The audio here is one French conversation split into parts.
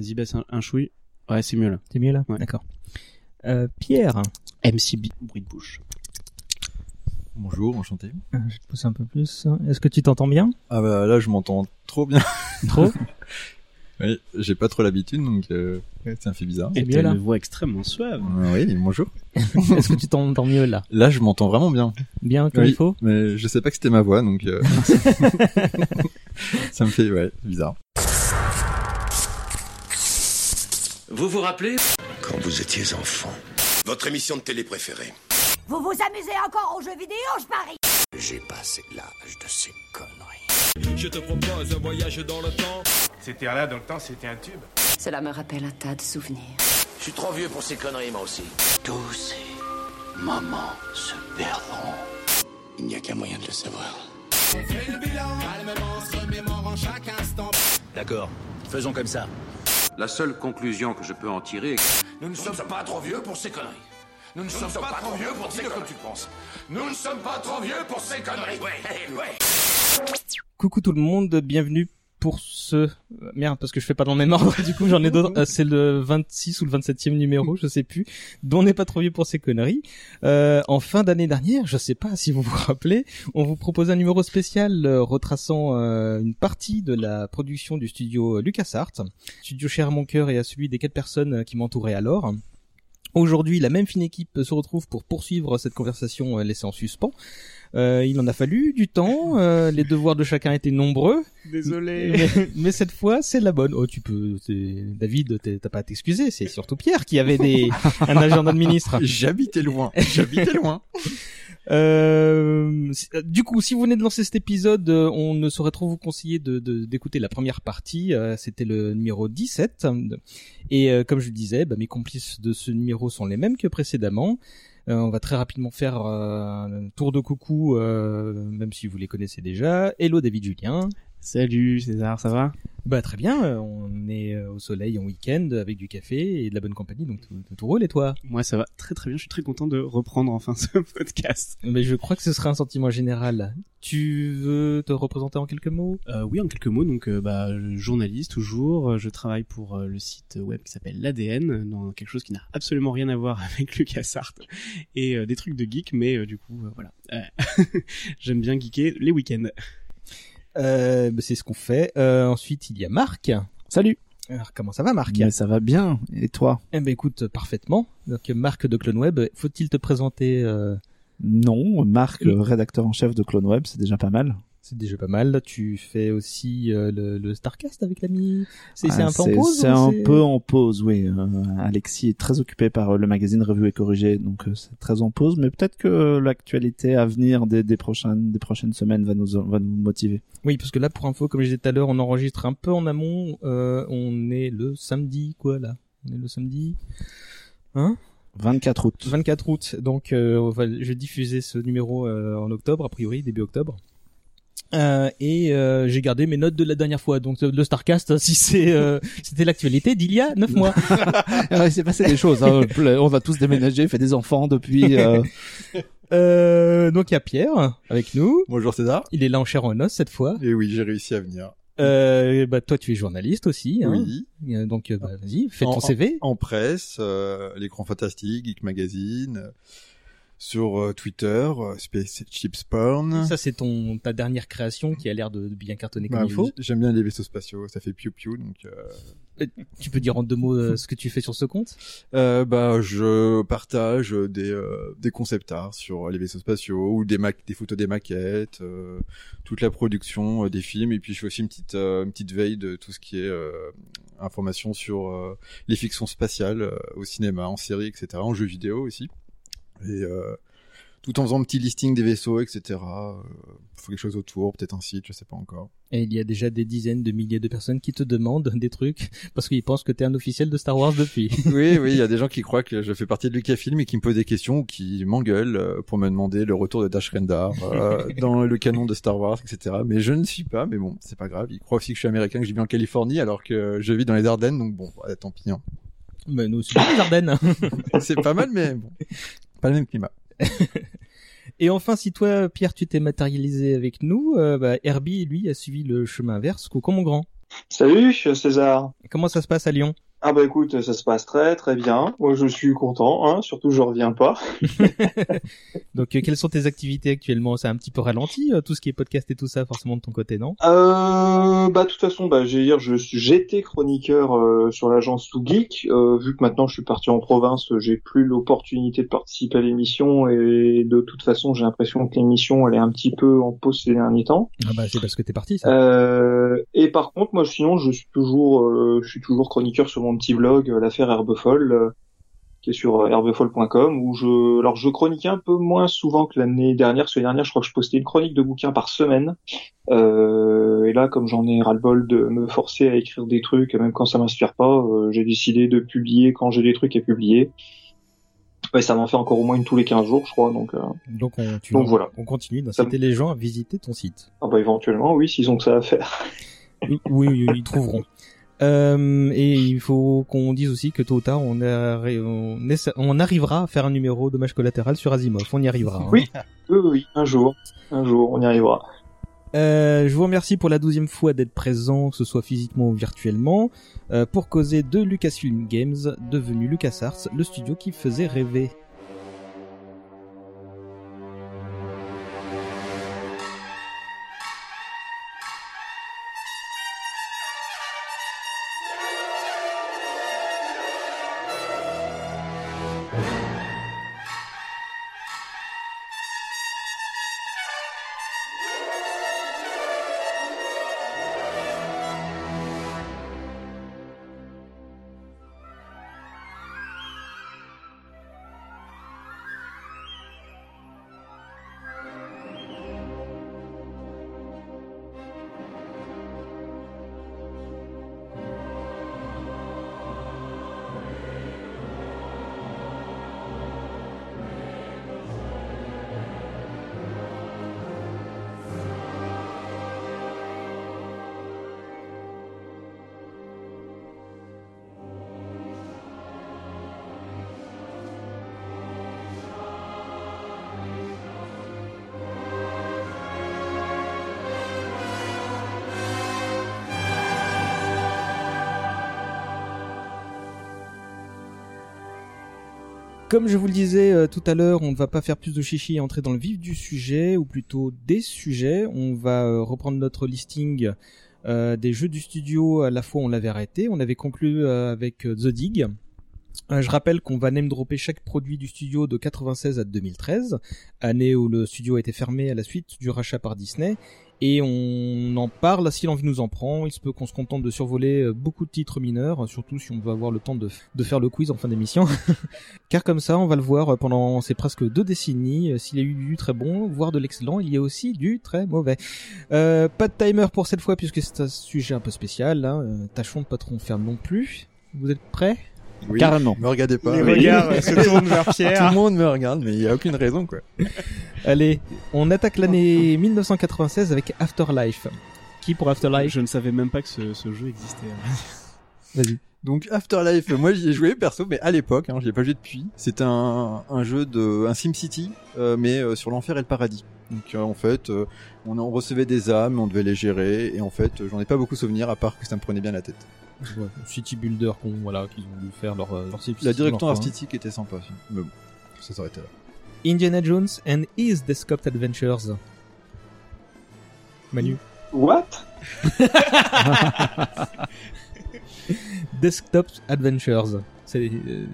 Vas-y, baisse un, un chouille. Ouais, c'est mieux là. C'est mieux là Ouais. D'accord. Euh, Pierre, MCB, bruit de bouche. Bonjour, enchanté. Euh, je te pousse un peu plus. Est-ce que tu t'entends bien Ah bah là, je m'entends trop bien. Trop Oui, j'ai pas trop l'habitude, donc euh, ouais, ça me fait bizarre. C'est Et t'as là une voix extrêmement suave. Euh, oui, bonjour. Est-ce que tu t'entends mieux là Là, je m'entends vraiment bien. Bien comme Oui. il faut Mais je sais pas que c'était ma voix, donc euh, ça me fait ouais bizarre. Vous vous rappelez Quand vous étiez enfant, Votre émission de télé préférée. Vous vous amusez encore aux jeux vidéo, je parie j'ai passé l'âge de ces conneries. Je te propose un voyage dans le temps. C'était là dans le temps, c'était un tube. Cela me rappelle un tas de souvenirs. Je suis trop vieux pour ces conneries, moi aussi. Tous ces moments se perdront. Il n'y a qu'un moyen de le savoir. D'accord, faisons comme ça. La seule conclusion que je peux en tirer est que Nous ne sommes pas trop vieux pour ces conneries. Nous ne sommes pas trop vieux pour dire comme tu penses. Nous ne sommes pas trop vieux pour ces conneries. Ouais, ouais. Coucou tout le monde, bienvenue pour ce... euh, Merde, parce que je fais pas dans le même ordre, du coup j'en ai d'autres. Euh, c'est le 26 ou le 27e numéro, je sais plus, dont on n'est pas trop vieux pour ces conneries. Euh, en fin d'année dernière, je sais pas si vous vous rappelez, on vous propose un numéro spécial euh, retraçant euh, une partie de la production du studio LucasArts, studio cher à mon cœur et à celui des quatre personnes euh, qui m'entouraient alors. Aujourd'hui, la même fine équipe se retrouve pour poursuivre cette conversation euh, laissée en suspens. Euh, il en a fallu du temps, euh, les devoirs de chacun étaient nombreux, Désolé. mais, mais cette fois c'est la bonne. Oh, tu peux, c'est- David, t'as pas à t'excuser, c'est surtout Pierre qui avait des un agenda de ministre. J'habitais loin. J'habitais loin. Euh, euh, du coup, si vous venez de lancer cet épisode, euh, on ne saurait trop vous conseiller de de- d'écouter la première partie. euh, C'était le numéro 17. Et euh, comme je le disais, bah, mes complices de ce numéro sont les mêmes que précédemment. Euh, on va très rapidement faire euh, un tour de coucou, euh, même si vous les connaissez déjà. Hello David Julien. Salut César, ça va? Bah très bien, euh, on est euh, au soleil en week-end avec du café et de la bonne compagnie, donc tout, tout roule et toi? Moi ça va très très bien, je suis très content de reprendre enfin ce podcast. Mais je crois que ce sera un sentiment général. Tu veux te représenter en quelques mots? Euh, oui, en quelques mots, donc euh, bah, journaliste toujours, je travaille pour euh, le site web qui s'appelle l'ADN, dans quelque chose qui n'a absolument rien à voir avec LucasArts et euh, des trucs de geek, mais euh, du coup euh, voilà, Euh, j'aime bien geeker les week-ends. Euh, bah, C'est ce qu'on fait. Euh, ensuite, il y a Marc. Salut. Alors comment ça va Marc Mais ça va bien. Et toi? Eh ben écoute, parfaitement. Donc Marc de CloneWeb, faut-il te présenter euh, Non, Marc, le rédacteur en chef de CloneWeb, c'est déjà pas mal. C'est déjà pas mal. Tu fais aussi euh, le, le Starcast avec l'ami. C'est Ah, un peu en pause C'est un peu en pause, oui. Euh, Alexis est très occupé par euh, le magazine Revue et Corrigé, donc c'est très en pause. Mais peut-être que l'actualité à venir des, des prochaines des prochaines semaines va nous va nous motiver. Oui, parce que là, pour info, comme je disais tout à l'heure, on enregistre un peu en amont. On est le samedi, quoi, là On est le samedi Hein? 24 août. 24 août. Donc, on va, je vais diffuser ce numéro en octobre, a priori, début octobre. Euh, et euh, j'ai gardé mes notes de la dernière fois. Donc, le Starcast, si c'est euh, c'était l'actualité d'il y a 9 mois. Ah, il s'est passé des choses. hein. On va tous déménager, fait des enfants depuis. euh, Euh, donc, il y a Pierre avec nous. Bonjour César. Il est là en chair en os cette fois. Et oui, j'ai réussi à venir. Euh, bah, toi, tu es journaliste aussi. Hein. Oui. Euh, Donc, bah, vas-y, fais En- ton CV. En presse, euh, l'écran fantastique, Geek Magazine, euh, sur euh, Twitter, euh, Space Chips Porn. Ça, c'est ton ta dernière création qui a l'air de, de bien cartonner Bah comme il faut. J'aime bien les vaisseaux spatiaux, ça fait piou piou donc. Euh... Tu peux dire en deux mots euh, ce que tu fais sur ce compte? Euh, bah, je partage des euh, des concept art sur les vaisseaux spatiaux ou des ma des photos des maquettes, euh, toute la production euh, des films et puis je fais aussi une petite euh, une petite veille de tout ce qui est euh, information sur euh, les fictions spatiales euh, au cinéma, en série, etc., en jeux vidéo aussi. Et euh, tout en faisant un petit listing des vaisseaux, etc. Euh, faut quelque chose autour, peut-être un site, je sais pas encore. Et il y a déjà des dizaines de milliers de personnes qui te demandent des trucs parce qu'ils pensent que t'es un officiel de Star Wars depuis. oui, oui, il y a des gens qui croient que je fais partie de Lucasfilm et qui me posent des questions ou qui m'engueulent euh, pour me demander le retour de Dash Rendar euh, dans le canon de Star Wars, etc. Mais je ne suis pas, mais bon, c'est pas grave. Ils croient aussi que je suis américain, que je vis en Californie, alors que je vis dans les Ardennes, donc bon, ouais, tant pis. Hein. Mais nous aussi, les Ardennes. c'est pas mal, mais bon, pas le même climat. Et enfin, si toi, Pierre, tu t'es matérialisé avec nous, euh, bah, Herbie, lui, a suivi le chemin inverse, Coucou mon grand. Salut, César. Comment ça se passe à Lyon? Ah bah écoute, ça se passe très très bien. Moi je suis content, hein, surtout je reviens pas. Donc euh, quelles sont tes activités actuellement? C'est un petit peu ralenti, euh, tout ce qui est podcast et tout ça, forcément de ton côté, non? Euh, bah de toute façon, bah j'ai dire, je j'étais chroniqueur euh, sur l'agence Too Geek. Euh, vu que maintenant je suis parti en province, j'ai plus l'opportunité de participer à l'émission et de toute façon j'ai l'impression que l'émission elle est un petit peu en pause ces derniers temps. Ah bah c'est parce que t'es parti, ça. Euh, et par contre, moi, sinon, je suis toujours, euh, je suis toujours chroniqueur sur mon petit blog, euh, l'affaire Herbefolle, euh, qui est sur euh, herbefolle.com, où je, alors je chroniquais un peu moins souvent que l'année dernière. Parce que l'année dernière, je crois que je postais une chronique de bouquins par semaine. Euh, et là, comme j'en ai ras-le-bol de me forcer à écrire des trucs, même quand ça m'inspire pas, euh, j'ai décidé de publier quand j'ai des trucs à publier. Ouais, ça m'en fait encore au moins une tous les 15 jours, je crois. Donc, euh, Donc on, tu- donc voilà. on continue d'inciter les gens à visiter ton site. Ah bah éventuellement, oui, s'ils ont que ça à faire. Oui, oui, ils trouveront. Euh, et il faut qu'on dise aussi que tôt ou tard, on, on, essa- on arrivera à faire un numéro dommage collatéral sur Asimov. On y arrivera. hein. Oui, oui, oui, oui, un jour, un jour, on y arrivera. Euh, je vous remercie pour la douzième fois d'être présent, que ce soit physiquement ou virtuellement, euh, pour causer de Lucasfilm Games, devenu LucasArts, le studio qui faisait rêver. Comme je vous le disais euh, tout à l'heure, on ne va pas faire plus de chichi et entrer dans le vif du sujet, ou plutôt des sujets. On va euh, reprendre notre listing euh, des jeux du studio. À la fois, on l'avait arrêté, on avait conclu avec The Dig. Je rappelle qu'on va name dropper chaque produit du studio de 96 à 2013, année où le studio a été fermé à la suite du rachat par Disney. Et on en parle si l'envie nous en prend. Il se peut qu'on se contente de survoler euh, beaucoup de titres mineurs, surtout si on veut avoir le temps de, faire le quiz en fin d'émission. Car comme ça, on va le voir pendant ces presque deux décennies. euh, S'il y a eu du très bon, voire de l'excellent, il y a aussi du très mauvais. Euh, pas de timer pour cette fois puisque c'est un sujet un peu spécial. Hein. Euh, Tâchons de pas trop en faire non plus. Vous êtes prêts? Oui. Carrément. Me regardez pas. Les Oui. regards se tournent vers Tout le monde me regarde, mais il y a aucune raison, quoi. Allez, on attaque l'année 1996 avec Afterlife. Qui pour Afterlife? Je ne savais même pas que ce, ce jeu existait. Vas-y. Donc Afterlife, moi j'y ai joué perso, mais à l'époque, hein, je l'ai pas joué depuis. C'était un, un jeu de un SimCity, euh, mais euh, sur l'enfer et le paradis. Donc euh, en fait, euh, on, on recevait des âmes, on devait les gérer, et en fait, j'en ai pas beaucoup souvenir à part que ça me prenait bien la tête. Ouais, City Builder qu'on voilà qu'ils ont dû faire leur euh, leur City La direction artistique était sympa, aussi. mais bon, ça s'arrêtait là. Indiana Jones and His Desktop Adventures. Manu. What? Desktop Adventures. C'est euh,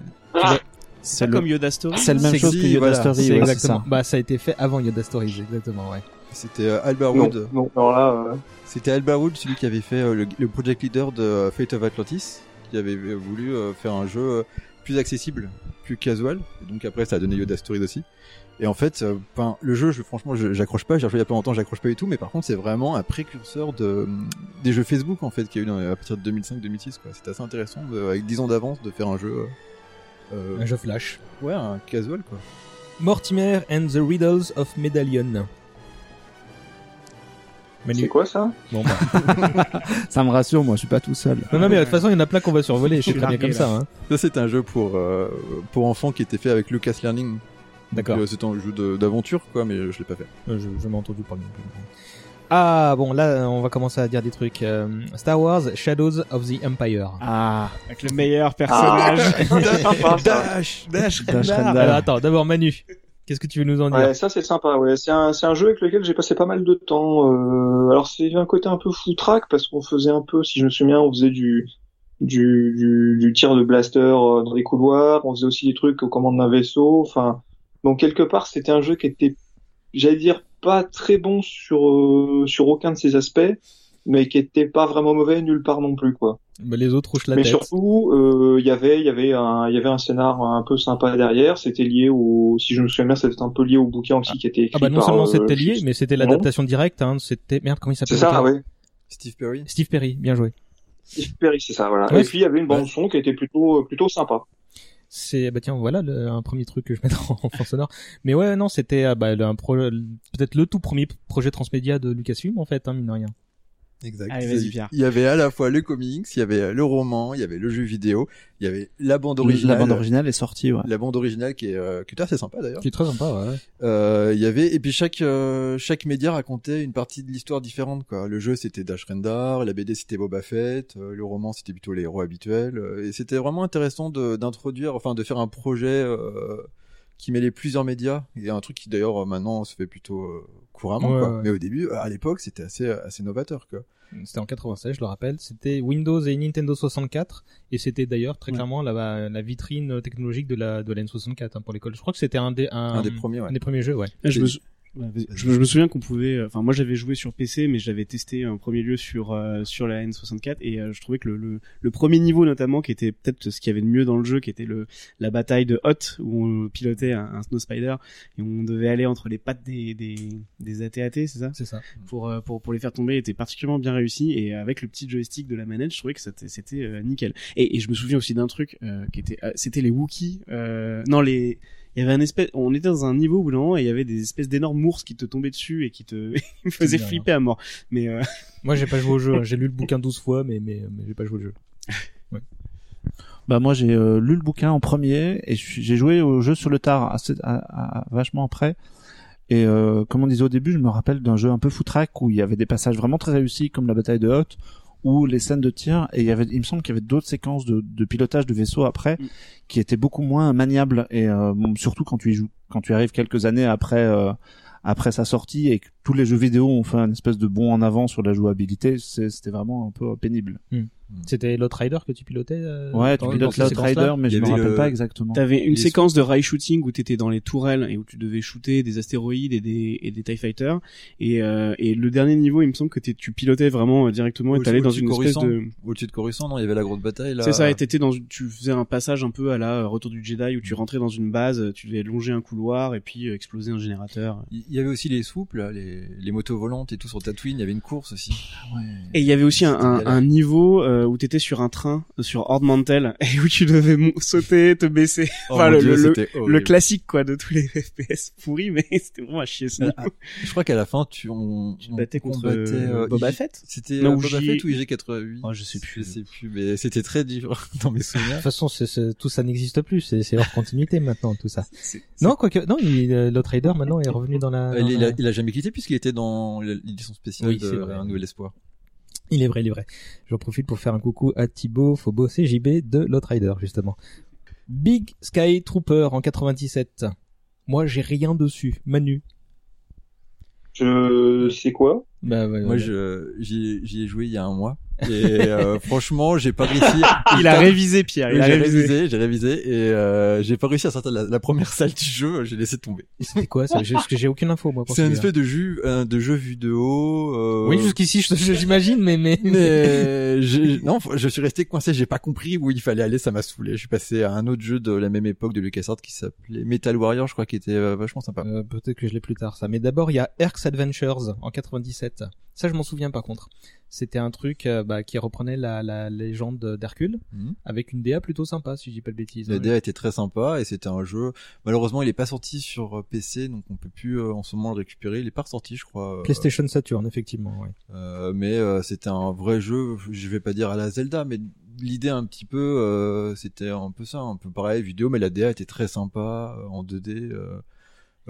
C'est Pas le, comme Yoda Story. c'est la même C'est chose que Yoda voilà. Story, c'est ouais, c'est exactement. ça. Bah ça a été fait avant Yoda Stories, exactement, ouais. C'était euh, Albert non, Wood. non, là, euh, C'était Albert Wood, celui qui avait fait euh, le, le project leader de Fate of Atlantis, qui avait voulu euh, faire un jeu euh, plus accessible, plus casual. Et donc après, ça a donné Yoda Stories aussi. Et en fait, ben, le jeu, je, franchement, je- j'accroche pas. J'ai joué il y a pas longtemps, j'accroche pas du tout. Mais par contre, c'est vraiment un précurseur de des jeux Facebook en fait, qu'il y a eu dans- à partir de 2005-2006. quoi. C'était assez intéressant, de- avec 10 ans d'avance, de faire un jeu. euh, Un jeu flash. ouais, un casual quoi. Mortimer and the Riddles of Medallion. C'est Manu. quoi ça Bon, bah. Ça me rassure, moi, je suis pas tout seul. non, non, mais de toute façon, il y en a plein qu'on va survoler. Je suis très bien comme ça. Hein. Ça, c'est un jeu pour euh, pour enfants qui était fait avec Lucas Learning. D'accord. Euh, C'était un jeu d'aventure quoi, mais je l'ai pas fait. Euh, Je, je m'ai entendu parler. Ah bon, là on va commencer à dire des trucs. Euh, Star Wars Shadows of the Empire. Ah, avec le meilleur personnage. Ça. Dash, Dash, Dash Rendar. Rendar. Alors attends, d'abord Manu, qu'est-ce que tu veux nous en dire? Ouais, ça c'est sympa. Ouais, c'est un, c'est un jeu avec lequel j'ai passé pas mal de temps. Euh, alors c'est un côté un peu foutraque parce qu'on faisait un peu, si je me souviens, on faisait du du, du, du tir de blaster euh, dans les couloirs. On faisait aussi des trucs aux commandes d'un vaisseau. Enfin, donc quelque part c'était un jeu qui était, j'allais dire, pas très bon sur euh, sur aucun de ses aspects, mais qui était pas vraiment mauvais nulle part non plus quoi. Bah, Les autres hochent la Mais tête. surtout, euh, il y avait, il y avait un, il y avait un scénar un peu sympa derrière. C'était lié au, si je me souviens bien, c'était un peu lié au bouquin aussi qui était écrit Ah bah non par, seulement euh, c'était lié, mais c'était l'adaptation directe. Hein, c'était merde, comment il s'appelle C'est ça, ouais. Steve Perry. Steve Perry, bien joué. Steve Perry, c'est ça, voilà. Ouais, Et puis il y avait une bande son qui était plutôt, plutôt sympa. C'est bah tiens voilà le- un premier truc que je mettrai en fond sonore. Mais ouais non c'était euh, bah, peut-être le tout premier projet transmédia de Lucasfilm en fait hein, mine de rien. Exact. Allez, vas-y, Pierre. Il y avait à la fois le comics, il y avait le roman, il y avait le jeu vidéo, il y avait la bande La originale. bande originale est sortie, ouais. La bande originale qui est, euh, qui est assez sympa d'ailleurs. Qui est très sympa ouais. Euh, il y avait et puis chaque euh, chaque média racontait une partie de l'histoire différente quoi. Le jeu c'était Dash Rendar, la BD c'était Boba Fett, euh, le roman c'était plutôt les héros habituels euh, et c'était vraiment intéressant de d'introduire enfin de faire un projet euh, qui mêlait plusieurs médias et un truc qui d'ailleurs euh, maintenant se fait plutôt euh, couramment Ouais, quoi. ouais. Mais au début à l'époque c'était assez assez novateur quoi. C'était en 96 je le rappelle. C'était Windows et Nintendo 64 et c'était d'ailleurs très Ouais. clairement la, la vitrine technologique de la de la N64 hein, pour l'école. Je crois que c'était un des un, Un des premiers, ouais. un des premiers jeux ouais. Je me. Je, me- je me souviens qu'on pouvait, euh, enfin moi j'avais joué sur PC, mais j'avais testé en premier lieu sur euh, sur la N64 et euh, je trouvais que le, le, le premier niveau notamment, qui était peut-être ce qu'il y avait de mieux dans le jeu, qui était le la bataille de Hot où on pilotait un, un Snow Spider et on devait aller entre les pattes des des des AT-AT, c'est ça? C'est ça. pour, euh, pour pour les faire tomber était particulièrement bien réussi et avec le petit joystick de la manette je trouvais que c'était c'était euh, nickel. Et, et je me souviens aussi d'un truc euh, qui était euh, c'était les Wookiees euh, non les il y avait un espèce on était dans un niveau moment et il y avait des espèces d'énormes ours qui te tombaient dessus et qui te me faisaient flipper à mort mais euh, Moi j'ai pas joué au jeu. hein. J'ai lu le bouquin 12 fois mais mais mais j'ai pas joué au jeu. Bah moi j'ai euh, lu le bouquin en premier et j'ai joué au jeu sur le tard assez, à- à- vachement après. Et euh, comme on disait au début, je me rappelle d'un jeu un peu foutraque où il y avait des passages vraiment très réussis comme la bataille de Hoth ou les scènes de tir et il y avait il me semble qu'il y avait d'autres séquences de, de pilotage de vaisseau après Mm. qui étaient beaucoup moins maniables et euh, bon, surtout quand tu y joues quand tu arrives quelques années après euh, après sa sortie et que tous les jeux vidéo ont fait un espèce de bond en avant sur la jouabilité, c'est- c'était vraiment un peu pénible. C'était Lot Rider que tu pilotais euh, Ouais, tu pilotes ces Loud séquences-là Rider, mais je me rappelle le- pas exactement. t'avais une Les séquence de rail shooting où t'étais dans les tourelles et où tu devais shooter des astéroïdes et des et des TIE fighters et euh, et le dernier niveau il me semble que tu pilotais vraiment euh, directement et t'allais dans une de espèce de Au-dessus de Coruscant, non, il y avait la grosse bataille là. C'est ça, et t'étais dans, une- tu faisais un passage un peu à la euh, Retour du Jedi où tu rentrais dans une base, tu devais longer un couloir et puis euh, exploser un générateur. Il y avait aussi les là, les, les motos volantes et tout sur Tatooine, il y avait une course aussi. Et il y avait aussi un, un, C'était un niveau euh, où t'étais sur un train euh, sur Horde Mantel et où tu devais sauter, te baisser. Oh enfin, le, Dieu, le, classique quoi de tous les FPS pourris, mais c'était vraiment à chier ce Euh, niveau. Je crois qu'à la fin, tu on, Tu te battais contre combattait, euh, euh, Boba Fett C'était euh, Boba Fett ou IG88 Oh, je sais plus. Je sais plus, mais c'était très dur dans mes De souvenirs. toute façon, tout ça n'existe plus. C'est, hors continuité maintenant, tout ça. Non, quoique, non, il, euh, Lot Rider maintenant est revenu dans la. Euh, dans il, la- a, il a jamais quitté puisqu'il était dans l'édition spéciale Oui, de c'est vrai. Un Nouvel Espoir. Il est vrai, il est vrai. J'en profite pour faire un coucou à Thibaut Phobos et JB de Lot Rider, justement. Big Sky Trooper en 97. Moi, j'ai rien dessus. Manu. Je sais quoi? Bah, ouais, Moi, ouais. je j'y ai- j'y ai joué il y a un mois. Et euh, franchement, j'ai pas réussi. Il a révisé Pierre, il J'ai a révisé. révisé, j'ai révisé et euh, j'ai pas réussi à sortir la, la première salle du jeu. J'ai laissé tomber. C'était quoi ça? J'ai- Parce que j'ai aucune info, moi. pour C'est un espèce de jeu, euh, de jeu vu de haut. euh, Oui, jusqu'ici, j'imagine, mais, mais, Mais j'ai- non, je suis resté coincé. J'ai pas compris où il fallait aller. Ça m'a saoulé. Je suis passé à un autre jeu de la même époque de LucasArts qui s'appelait Metal Warrior, je crois, qui était euh, vachement sympa. Euh, peut-être que je l'ai plus tard ça. Mais d'abord il y a Erks Adventures en 97. Ça je m'en souviens par contre. C'était un truc euh, bah, qui reprenait la, la légende d'Hercule Mhm. avec une DA plutôt sympa si je dis pas de bêtises. La DA était très sympa et c'était un jeu. Malheureusement, il est pas sorti sur euh, PC, donc on peut plus euh, en ce moment le récupérer. Il est pas ressorti, je crois. PlayStation Saturn effectivement. Ouais. mais c'était un vrai jeu. Je vais pas dire à la Zelda, mais l'idée un petit peu, euh, c'était un peu ça, un peu pareil, vidéo, mais la DA était très sympa euh, en 2D. euh, Euh,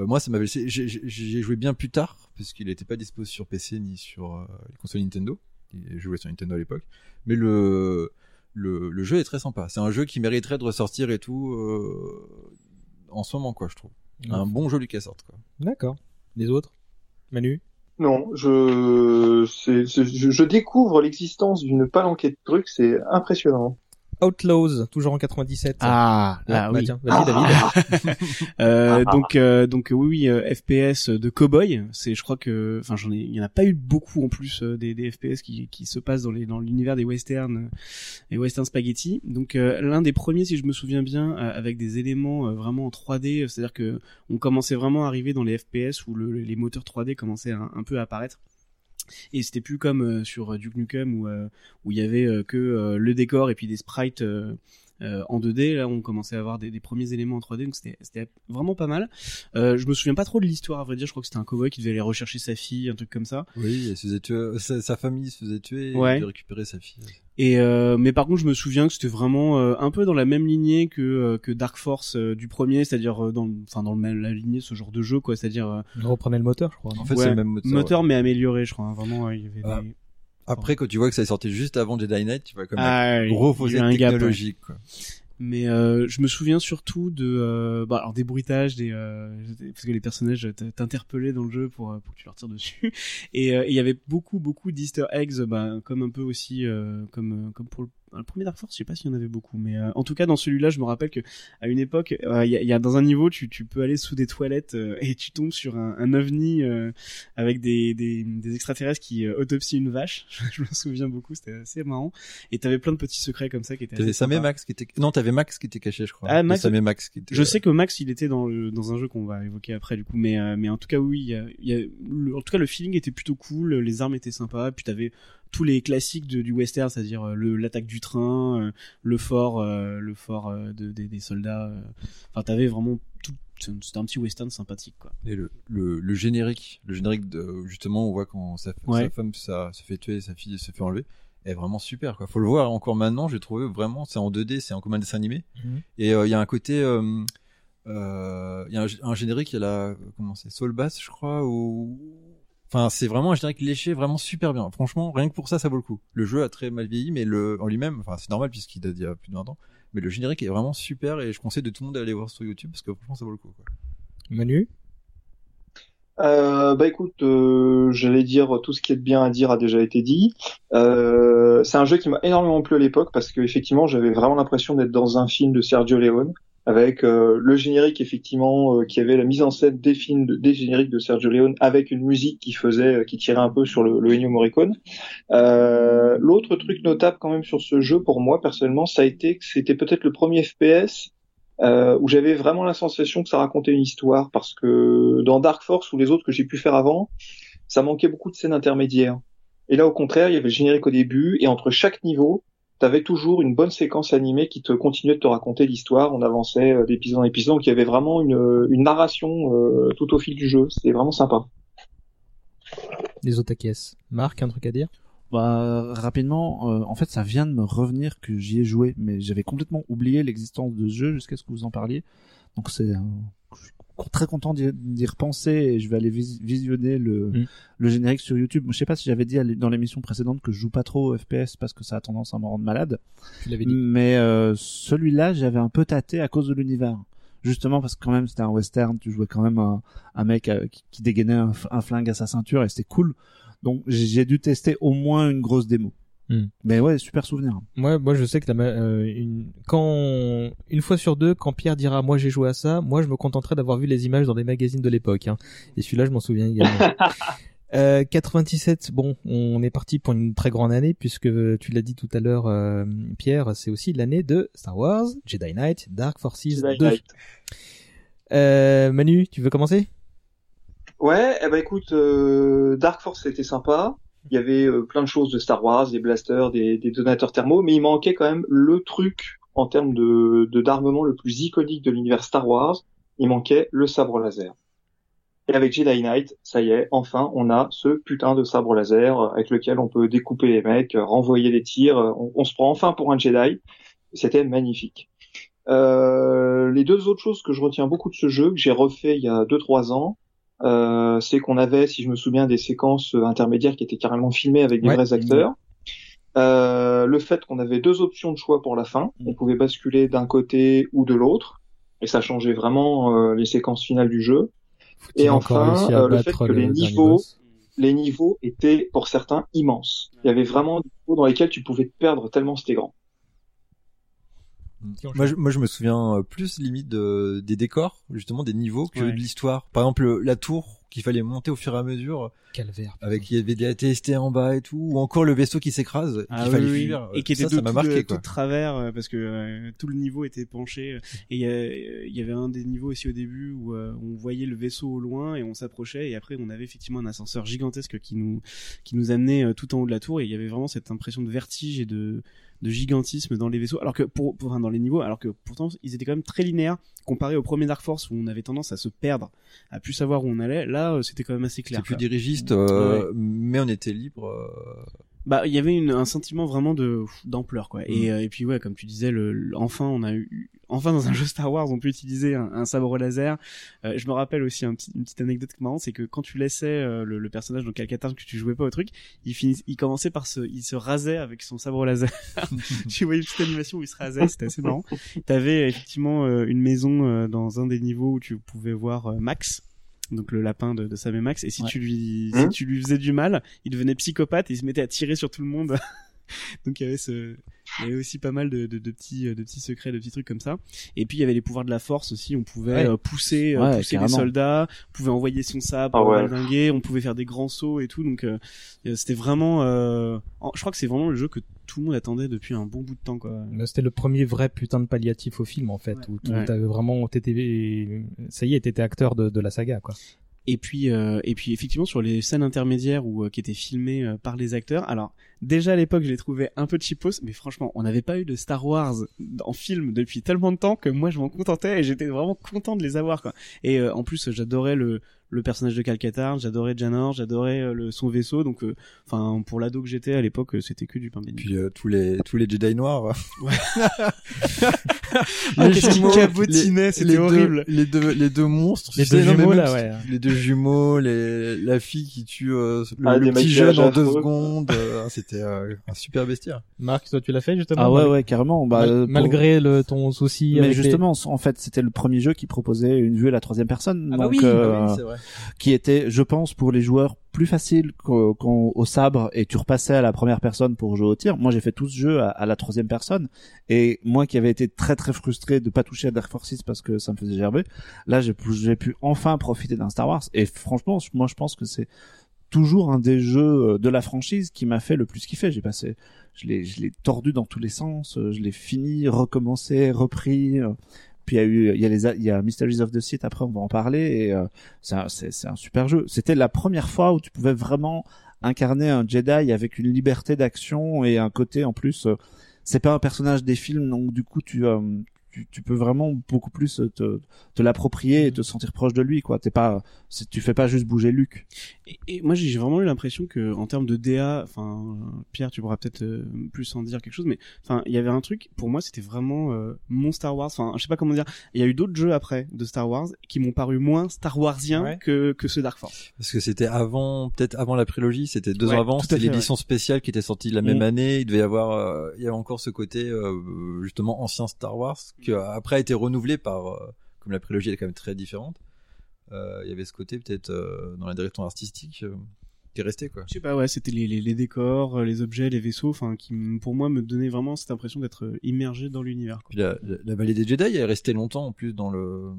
moi, ça m'avait laissé. j'ai- joué bien plus tard parce qu'il n'était pas dispo sur PC ni sur euh, les consoles Nintendo. J'ai joué sur Nintendo à l'époque, mais le, le le jeu est très sympa. C'est un jeu qui mériterait de ressortir et tout euh, en ce moment, quoi, je trouve. Un bon jeu LucasArts, quoi. D'accord. Les autres? Manu? Non, je, je, je découvre l'existence d'une palanquée de trucs, c'est impressionnant. Outlaws, toujours en 97. Ah, là, Ah, bah oui. tiens, vas-y, David. Euh, Ah. donc, euh, donc oui, oui, euh, FPS de cowboy. C'est, je crois que, enfin, j'en ai, il y en a pas eu beaucoup en plus euh, des, des FPS qui, qui se passent dans les, dans l'univers des westerns, euh, et western spaghetti. Donc, euh, l'un des premiers, si je me souviens bien, euh, avec des éléments euh, vraiment en 3D, c'est-à-dire que on commençait vraiment à arriver dans les FPS où le, les moteurs 3D commençaient un, un peu à apparaître. Et c'était plus comme euh, sur euh, Duke Nukem où euh, où il y avait que le décor et puis des sprites euh, euh, en 2D. Là, on commençait à avoir des, des premiers éléments en 3D, donc c'était vraiment pas mal. Euh, je me souviens pas trop de l'histoire, à vrai dire. Je crois que c'était un cowboy qui devait aller rechercher sa fille, un truc comme ça. Oui, il se faisait tuer, sa, sa famille se faisait tuer et Ouais. il devait récupérer sa fille. Et euh, mais par contre, je me souviens que c'était vraiment euh, un peu dans la même lignée que euh, que Dark Force euh, du premier, c'est-à-dire euh, dans enfin dans le même la lignée ce genre de jeu quoi, c'est-à-dire euh, On reprenait le moteur, je crois. En fait, ouais, c'est le même moteur. moteur mais amélioré, je crois. hein. Vraiment, il y avait Ah. des... Après, quand tu vois que ça est sorti juste avant Jedi Knight, tu vois comme Ah, un gros fossé un gap, ouais. technologique, quoi. Mais euh, je me souviens surtout de euh, bah, alors des bruitages, des euh, parce que les personnages t'interpellaient dans le jeu pour, euh, pour que tu leur tires dessus. Et euh, et il y avait beaucoup beaucoup d'Easter eggs, bah, comme un peu aussi euh, comme comme pour le, le premier Dark Force, je sais pas s'il y en avait beaucoup, mais euh, en tout cas dans celui-là, je me rappelle que à une époque, euh, il y, a, y a dans un niveau, tu, tu peux aller sous des toilettes euh, et tu tombes sur un, un ovni euh, avec des, des, des extraterrestres qui euh, autopsient une vache. je me souviens beaucoup, c'était assez marrant. Et t'avais plein de petits secrets comme ça qui étaient. T'avais Sam. Max qui était, non, t'avais Max qui était caché, je crois. Ah, Max- et Max qui était, Je sais que Max, il était dans le, dans un jeu qu'on va évoquer après du coup, mais euh, mais en tout cas oui, il y a, y a- le- en tout cas le feeling était plutôt cool, les armes étaient sympas, puis t'avais tous les classiques de- du western, c'est-à-dire euh, l'attaque du train, euh, le fort, euh, le fort euh, de, des, des soldats. euh. Enfin, t'avais vraiment tout. C'était un petit western sympathique quoi. Et le, le, le générique, le générique de, justement on voit quand sa, Ouais. sa femme ça, se fait tuer, sa fille se fait enlever, est vraiment super quoi. Faut le voir encore maintenant, j'ai trouvé vraiment, c'est en 2D, c'est en comme un dessin animé. Mhm. Et euh, il y a un côté, euh, euh, il y a un, un générique, il y a la, comment c'est, Soul Bass je crois, ou, enfin c'est vraiment un générique léché, vraiment super bien. Franchement, rien que pour ça, ça vaut le coup. Le jeu a très mal vieilli, mais le, en lui-même, enfin c'est normal puisqu'il date d'il y a plus de 20 ans. Mais le générique est vraiment super et je conseille de tout le monde d'aller voir sur YouTube parce que franchement ça vaut le coup. Quoi. Manu? Euh, bah écoute, euh, j'allais dire tout ce qui est de bien à dire a déjà été dit. Euh, c'est un jeu qui m'a énormément plu à l'époque parce que effectivement j'avais vraiment l'impression d'être dans un film de Sergio Leone avec euh, le générique effectivement euh, qui avait la mise en scène des films, de- des génériques de Sergio Leone avec une musique qui faisait, euh, qui tirait un peu sur le, le Ennio Morricone. Euh, L'autre truc notable quand même sur ce jeu pour moi personnellement, ça a été que c'était peut-être le premier FPS euh, où j'avais vraiment la sensation que ça racontait une histoire parce que dans Dark Force ou les autres que j'ai pu faire avant, ça manquait beaucoup de scènes intermédiaires. Et là, au contraire, il y avait le générique au début et entre chaque niveau, t'avais toujours une bonne séquence animée qui te continuait de te raconter l'histoire. On avançait euh, d'épisode en épisode, donc il y avait vraiment une, une narration euh, tout au fil du jeu. C'était vraiment sympa. Les Otakies. Marc, un truc à dire? Bah, rapidement, euh, en fait, ça vient de me revenir que j'y ai joué, mais j'avais complètement oublié l'existence de ce jeu jusqu'à ce que vous en parliez. Donc c'est, euh, très content d'y repenser et je vais aller vis- visionner le, Mm. le générique sur YouTube. Je sais pas si j'avais dit dans l'émission précédente que je joue pas trop au FPS parce que ça a tendance à me rendre malade. Tu l'avais dit. Mais euh, celui-là, j'avais un peu tâté à cause de l'univers. Justement parce que quand même c'était un western, tu jouais quand même un, un mec euh, qui, qui dégainait un, flingue à sa ceinture et c'était cool. Donc j'ai dû tester au moins une grosse démo. Hmm. Mais ouais, super souvenir. Moi, moi, je sais que la, euh, une, quand une fois sur deux, quand Pierre dira moi j'ai joué à ça, moi je me contenterai d'avoir vu les images dans des magazines de l'époque. Hein. Et celui-là, je m'en souviens également. Euh, 97, bon, on est parti pour une très grande année puisque tu l'as dit tout à l'heure, euh, Pierre, c'est aussi l'année de Star Wars, Jedi Knight, Dark Forces Jedi 2. Knight. Euh, Manu, tu veux commencer? Ouais, eh ben écoute, euh, Dark Force c'était sympa. Il y avait euh, plein de choses de Star Wars, des blasters, des, donateurs thermaux, mais il manquait quand même le truc en termes de d'armement le plus iconique de l'univers Star Wars. Il manquait le sabre laser. Et avec Jedi Knight, ça y est, enfin, on a ce putain de sabre laser avec lequel on peut découper les mecs, renvoyer des tirs. euh, On, on se prend enfin pour un Jedi. C'était magnifique. Euh, les deux autres choses que je retiens beaucoup de ce jeu, que j'ai refait il y a 2-3 ans, euh, c'est qu'on avait, si je me souviens, des séquences intermédiaires qui étaient carrément filmées avec des Ouais. vrais acteurs. Euh, le fait qu'on avait deux options de choix pour la fin, on pouvait basculer d'un côté ou de l'autre, et ça changeait vraiment euh, les séquences finales du jeu. Faut-il Et enfin, euh, le fait que les le niveaux, les niveaux étaient pour certains immenses. Il y avait vraiment des niveaux dans lesquels tu pouvais te perdre tellement c'était grand. Moi je, moi, je me souviens euh, plus limite de, des décors, justement des niveaux que Ouais. de l'histoire. Par exemple, le- la tour qu'il fallait monter au fur et à mesure, Calvaire. avec il y avait des ATST en bas et tout, ou encore le vaisseau qui s'écrase, Ah qu'il oui, fallait oui. fuir. et qui était ça, tout, ça m'a tout marqué tout de travers euh, parce que euh, tout le niveau était penché et il y, a- il y avait un des niveaux aussi au début où euh, on voyait le vaisseau au loin et on s'approchait et après on avait effectivement un ascenseur gigantesque qui nous qui nous amenait euh, tout en haut de la tour et il y avait vraiment cette impression de vertige et de de gigantisme dans les vaisseaux alors que pour, pour enfin, dans les niveaux alors que pourtant ils étaient quand même très linéaires comparé au premier Dark Force où on avait tendance à se perdre à plus savoir où on allait là euh, c'était quand même assez clair C'est plus dirigiste, euh, Ouais. mais on était libre. euh, Bah, il y avait une, un sentiment vraiment de d'ampleur quoi. Mm. Et, euh, et puis ouais, comme tu disais, le- enfin on a eu, enfin dans un jeu Star Wars, on peut utiliser un, un sabre laser. Euh, je me rappelle aussi un petit, une petite anecdote marrante, c'est que quand tu laissais euh, le, le personnage dans Calcatar que tu jouais pas au truc, il finit, il commençait par se, il se rasait avec son sabre laser. tu voyais une petite animation où il se rasait, c'était assez marrant. T'avais effectivement euh, une maison euh, dans un des niveaux où tu pouvais voir euh, Max donc le lapin de, de Sam et Max et si Ouais. tu lui Hein si tu lui faisais du mal il devenait psychopathe et il se mettait à tirer sur tout le monde donc il y avait ce il y avait aussi pas mal de, de, de petits de petits secrets de petits trucs comme ça et puis il y avait les pouvoirs de la force aussi on pouvait Ouais. euh, pousser euh, Ouais, pousser les carrément. soldats on pouvait envoyer son sabre Ah ouais. valdinguer, on pouvait faire des grands sauts et tout donc euh, euh, c'était vraiment euh, je crois que c'est vraiment le jeu que tout le monde attendait depuis un bon bout de temps quoi Là, C'était le premier vrai putain de palliatif au film en fait, où, t'avais vraiment, t'étais, ça y est, t'étais acteur de, de la saga quoi. Et puis, euh, et puis effectivement sur les scènes intermédiaires où euh, qui étaient filmées euh, par les acteurs. Alors déjà à l'époque, je les trouvais un peu cheapos, mais franchement, on n'avait pas eu de Star Wars en film depuis tellement de temps que moi je m'en contentais et j'étais vraiment content de les avoir quoi. Et euh, en plus, j'adorais le le personnage de Calcatar, j'adorais Janor, j'adorais euh, le son vaisseau. Donc, euh, enfin pour l'ado que j'étais à l'époque, euh, c'était que du pain béni. Puis euh, tous les tous les Jedi noirs. Ah, qu'est-ce qu'ils jumeaux, cabotinaient, les- c'était les deux- horrible. les deux les deux monstres. Les deux sais, jumeaux, là, ouais. Les deux jumeaux, les la fille qui tue euh, le, Ah, le petit jeune en deux affreux. secondes. euh, C'était euh, un super bestiaire. Marc, toi tu l'as fait justement? Ah ouais, ouais, carrément. Bah, mal- euh, pour- malgré le ton souci. Mais les- justement, en fait, c'était le premier jeu qui proposait une vue à la troisième personne. Ah bah donc, oui, euh, bah oui, c'est vrai. Qui était, je pense, pour les joueurs plus facile qu'au qu'au- au sabre et tu repassais à la première personne pour jouer au tir. Moi, j'ai fait tout ce jeu à, la troisième personne et moi qui avais été très très frustré de pas toucher à Dark Forces parce que ça me faisait gerber, là j'ai pu, enfin profiter d'un Star Wars et franchement, moi je pense que c'est toujours un des jeux euh, de la franchise qui m'a fait le plus kiffer. J'ai passé, je l'ai, je l'ai tordu dans tous les sens, euh, je l'ai fini, recommencé, repris. Puis il y a eu, il y a les, il y a Mysteries of the Sith. Après, on va en parler. Et euh, c'est un, c'est, c'est un super jeu. C'était la première fois où tu pouvais vraiment incarner un Jedi avec une liberté d'action et un côté en plus. euh, c'est pas un personnage des films, donc du coup tu euh, tu, tu peux vraiment beaucoup plus te, te l'approprier et te sentir proche de lui quoi. T'es pas, tu fais pas juste bouger Luke. Et, et moi j'ai vraiment eu l'impression que en termes de DA, enfin Pierre tu pourras peut-être euh, plus en dire quelque chose, mais enfin il y avait un truc pour moi c'était vraiment euh, mon Star Wars. Enfin je sais pas comment dire. Il y a eu d'autres jeux après de Star Wars qui m'ont paru moins Star Warsiens Ouais. que que ce Dark Force. Parce que c'était avant, peut-être avant la prélogie, c'était deux Ouais, ans avant, c'était l'édition spéciale qui était sortie la même Mm. année. Il devait y avoir, euh, il y avait encore ce côté euh, justement ancien Star Wars qui a après a été renouvelé par, euh, comme la prélogie elle est quand même très différente. euh, il y avait ce côté peut-être euh, dans la direction artistique qui est resté quoi. Je sais pas ouais c'était les, les, les décors, les objets, les vaisseaux, enfin qui pour moi me donnaient vraiment cette impression d'être immergé dans l'univers. la, la, la vallée des Jedi elle est restée longtemps en plus dans le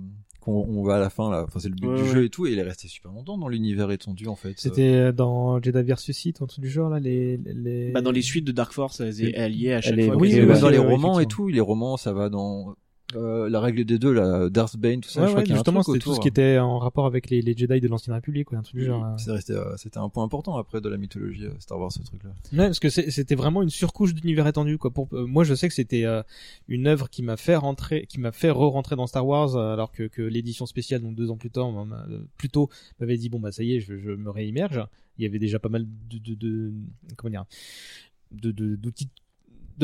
qu'on on va à la fin là, enfin c'est le but Ouais, du ouais. jeu et tout et il est resté super longtemps dans l'univers étendu en fait. C'était euh, dans Jedi vs Sith, un truc du genre là, les. les... Bah dans les suites de Dark Force elles, elles y est à chaque Elle est- fois. oui, Oui, dans les romans et tout, les romans, ça va dans euh, la règle des deux, la Darth Bane, tout ça. Ouais, je crois ouais, qu'il y a un justement, c'était tout ce qui était en rapport avec les, les Jedi de l'Ancienne République, quoi, un truc du genre. euh. Euh, c'était un point important après de la mythologie euh, Star Wars, ce truc-là. Ouais, parce que c'était vraiment une surcouche d'univers étendu, quoi. Pour moi, je sais que c'était une œuvre qui m'a fait rentrer, qui m'a fait re-rentrer dans Star Wars, alors que, que l'édition spéciale, donc deux ans plus tard, plus tôt, m'avait dit bon bah ça y est, je, je me réimmerge. Il y avait déjà pas mal de, de, de comment dire, de- d'outils de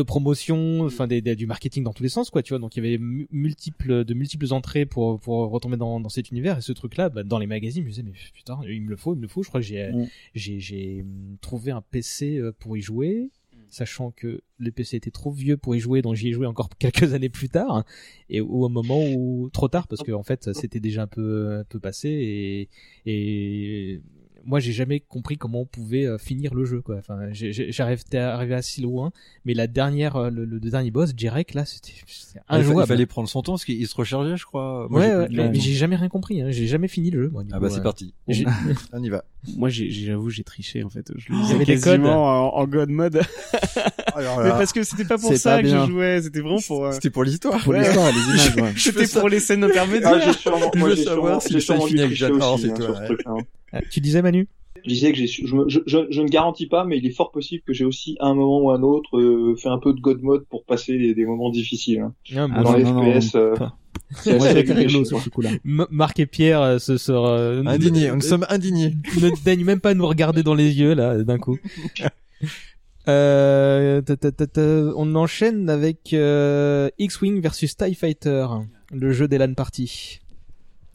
promotion, enfin des, des- du marketing dans tous les sens, quoi, tu vois. Donc il y avait mu- multiples, de multiples entrées pour pour retomber dans, dans cet univers. Et ce truc-là, bah, dans les magazines, je me disais mais putain, il me le faut, il me le faut. Je crois que j'ai Mm. j'ai j'ai hum, trouvé un PC euh, pour y jouer, sachant que le PC était trop vieux pour y jouer, donc j'y ai joué encore quelques années plus tard, et au moment où trop tard parce que en fait c'était déjà un peu un peu passé et et moi j'ai jamais compris comment on pouvait euh, finir le jeu quoi. Enfin j'ai- j'ai- j'arrivais arrivé assez loin, mais la dernière euh, le, le dernier boss Jirek là c'était c'était Ah, il, fallait prendre son temps parce qu'il se rechargeait, je crois. Moi, ouais, j'ai ouais, mais, j'ai jamais rien compris. Hein. J'ai jamais fini le jeu. Moi, du Ah coup, bah c'est ouais. parti. On y va. Moi, j'avoue, j'ai triché en fait. Je le des quasiment en, en God mode. Alors Mais parce que c'était pas pour ça pas que bien. je jouais, c'était vraiment pour. euh, C'était pour l'histoire. Pour Ouais. l'histoire, les images. C'était pour les scènes intermédiaires. Ah, j'ai sûrement, Je veux savoir si le sûrement film dû finit avec tricher Jador, aussi, c'est hein, toi, Tu disais Manu Je disais que j'ai, su- je, je, je, je ne garantis pas, mais il est fort possible que j'ai aussi à un moment ou un autre euh, fait un peu de God mode pour passer des, des moments difficiles. hein. Ah, Ah Dans non, les non, non, FPS, euh, c'est rigolo sur ce coup-là. Marc et Pierre euh, se sera euh, Indignés, nous sommes indignés. ne daignent même pas nous regarder dans les yeux là d'un coup. Euh, ta, ta, ta, ta, on enchaîne avec euh, X-Wing versus TIE Fighter, le jeu des LAN party.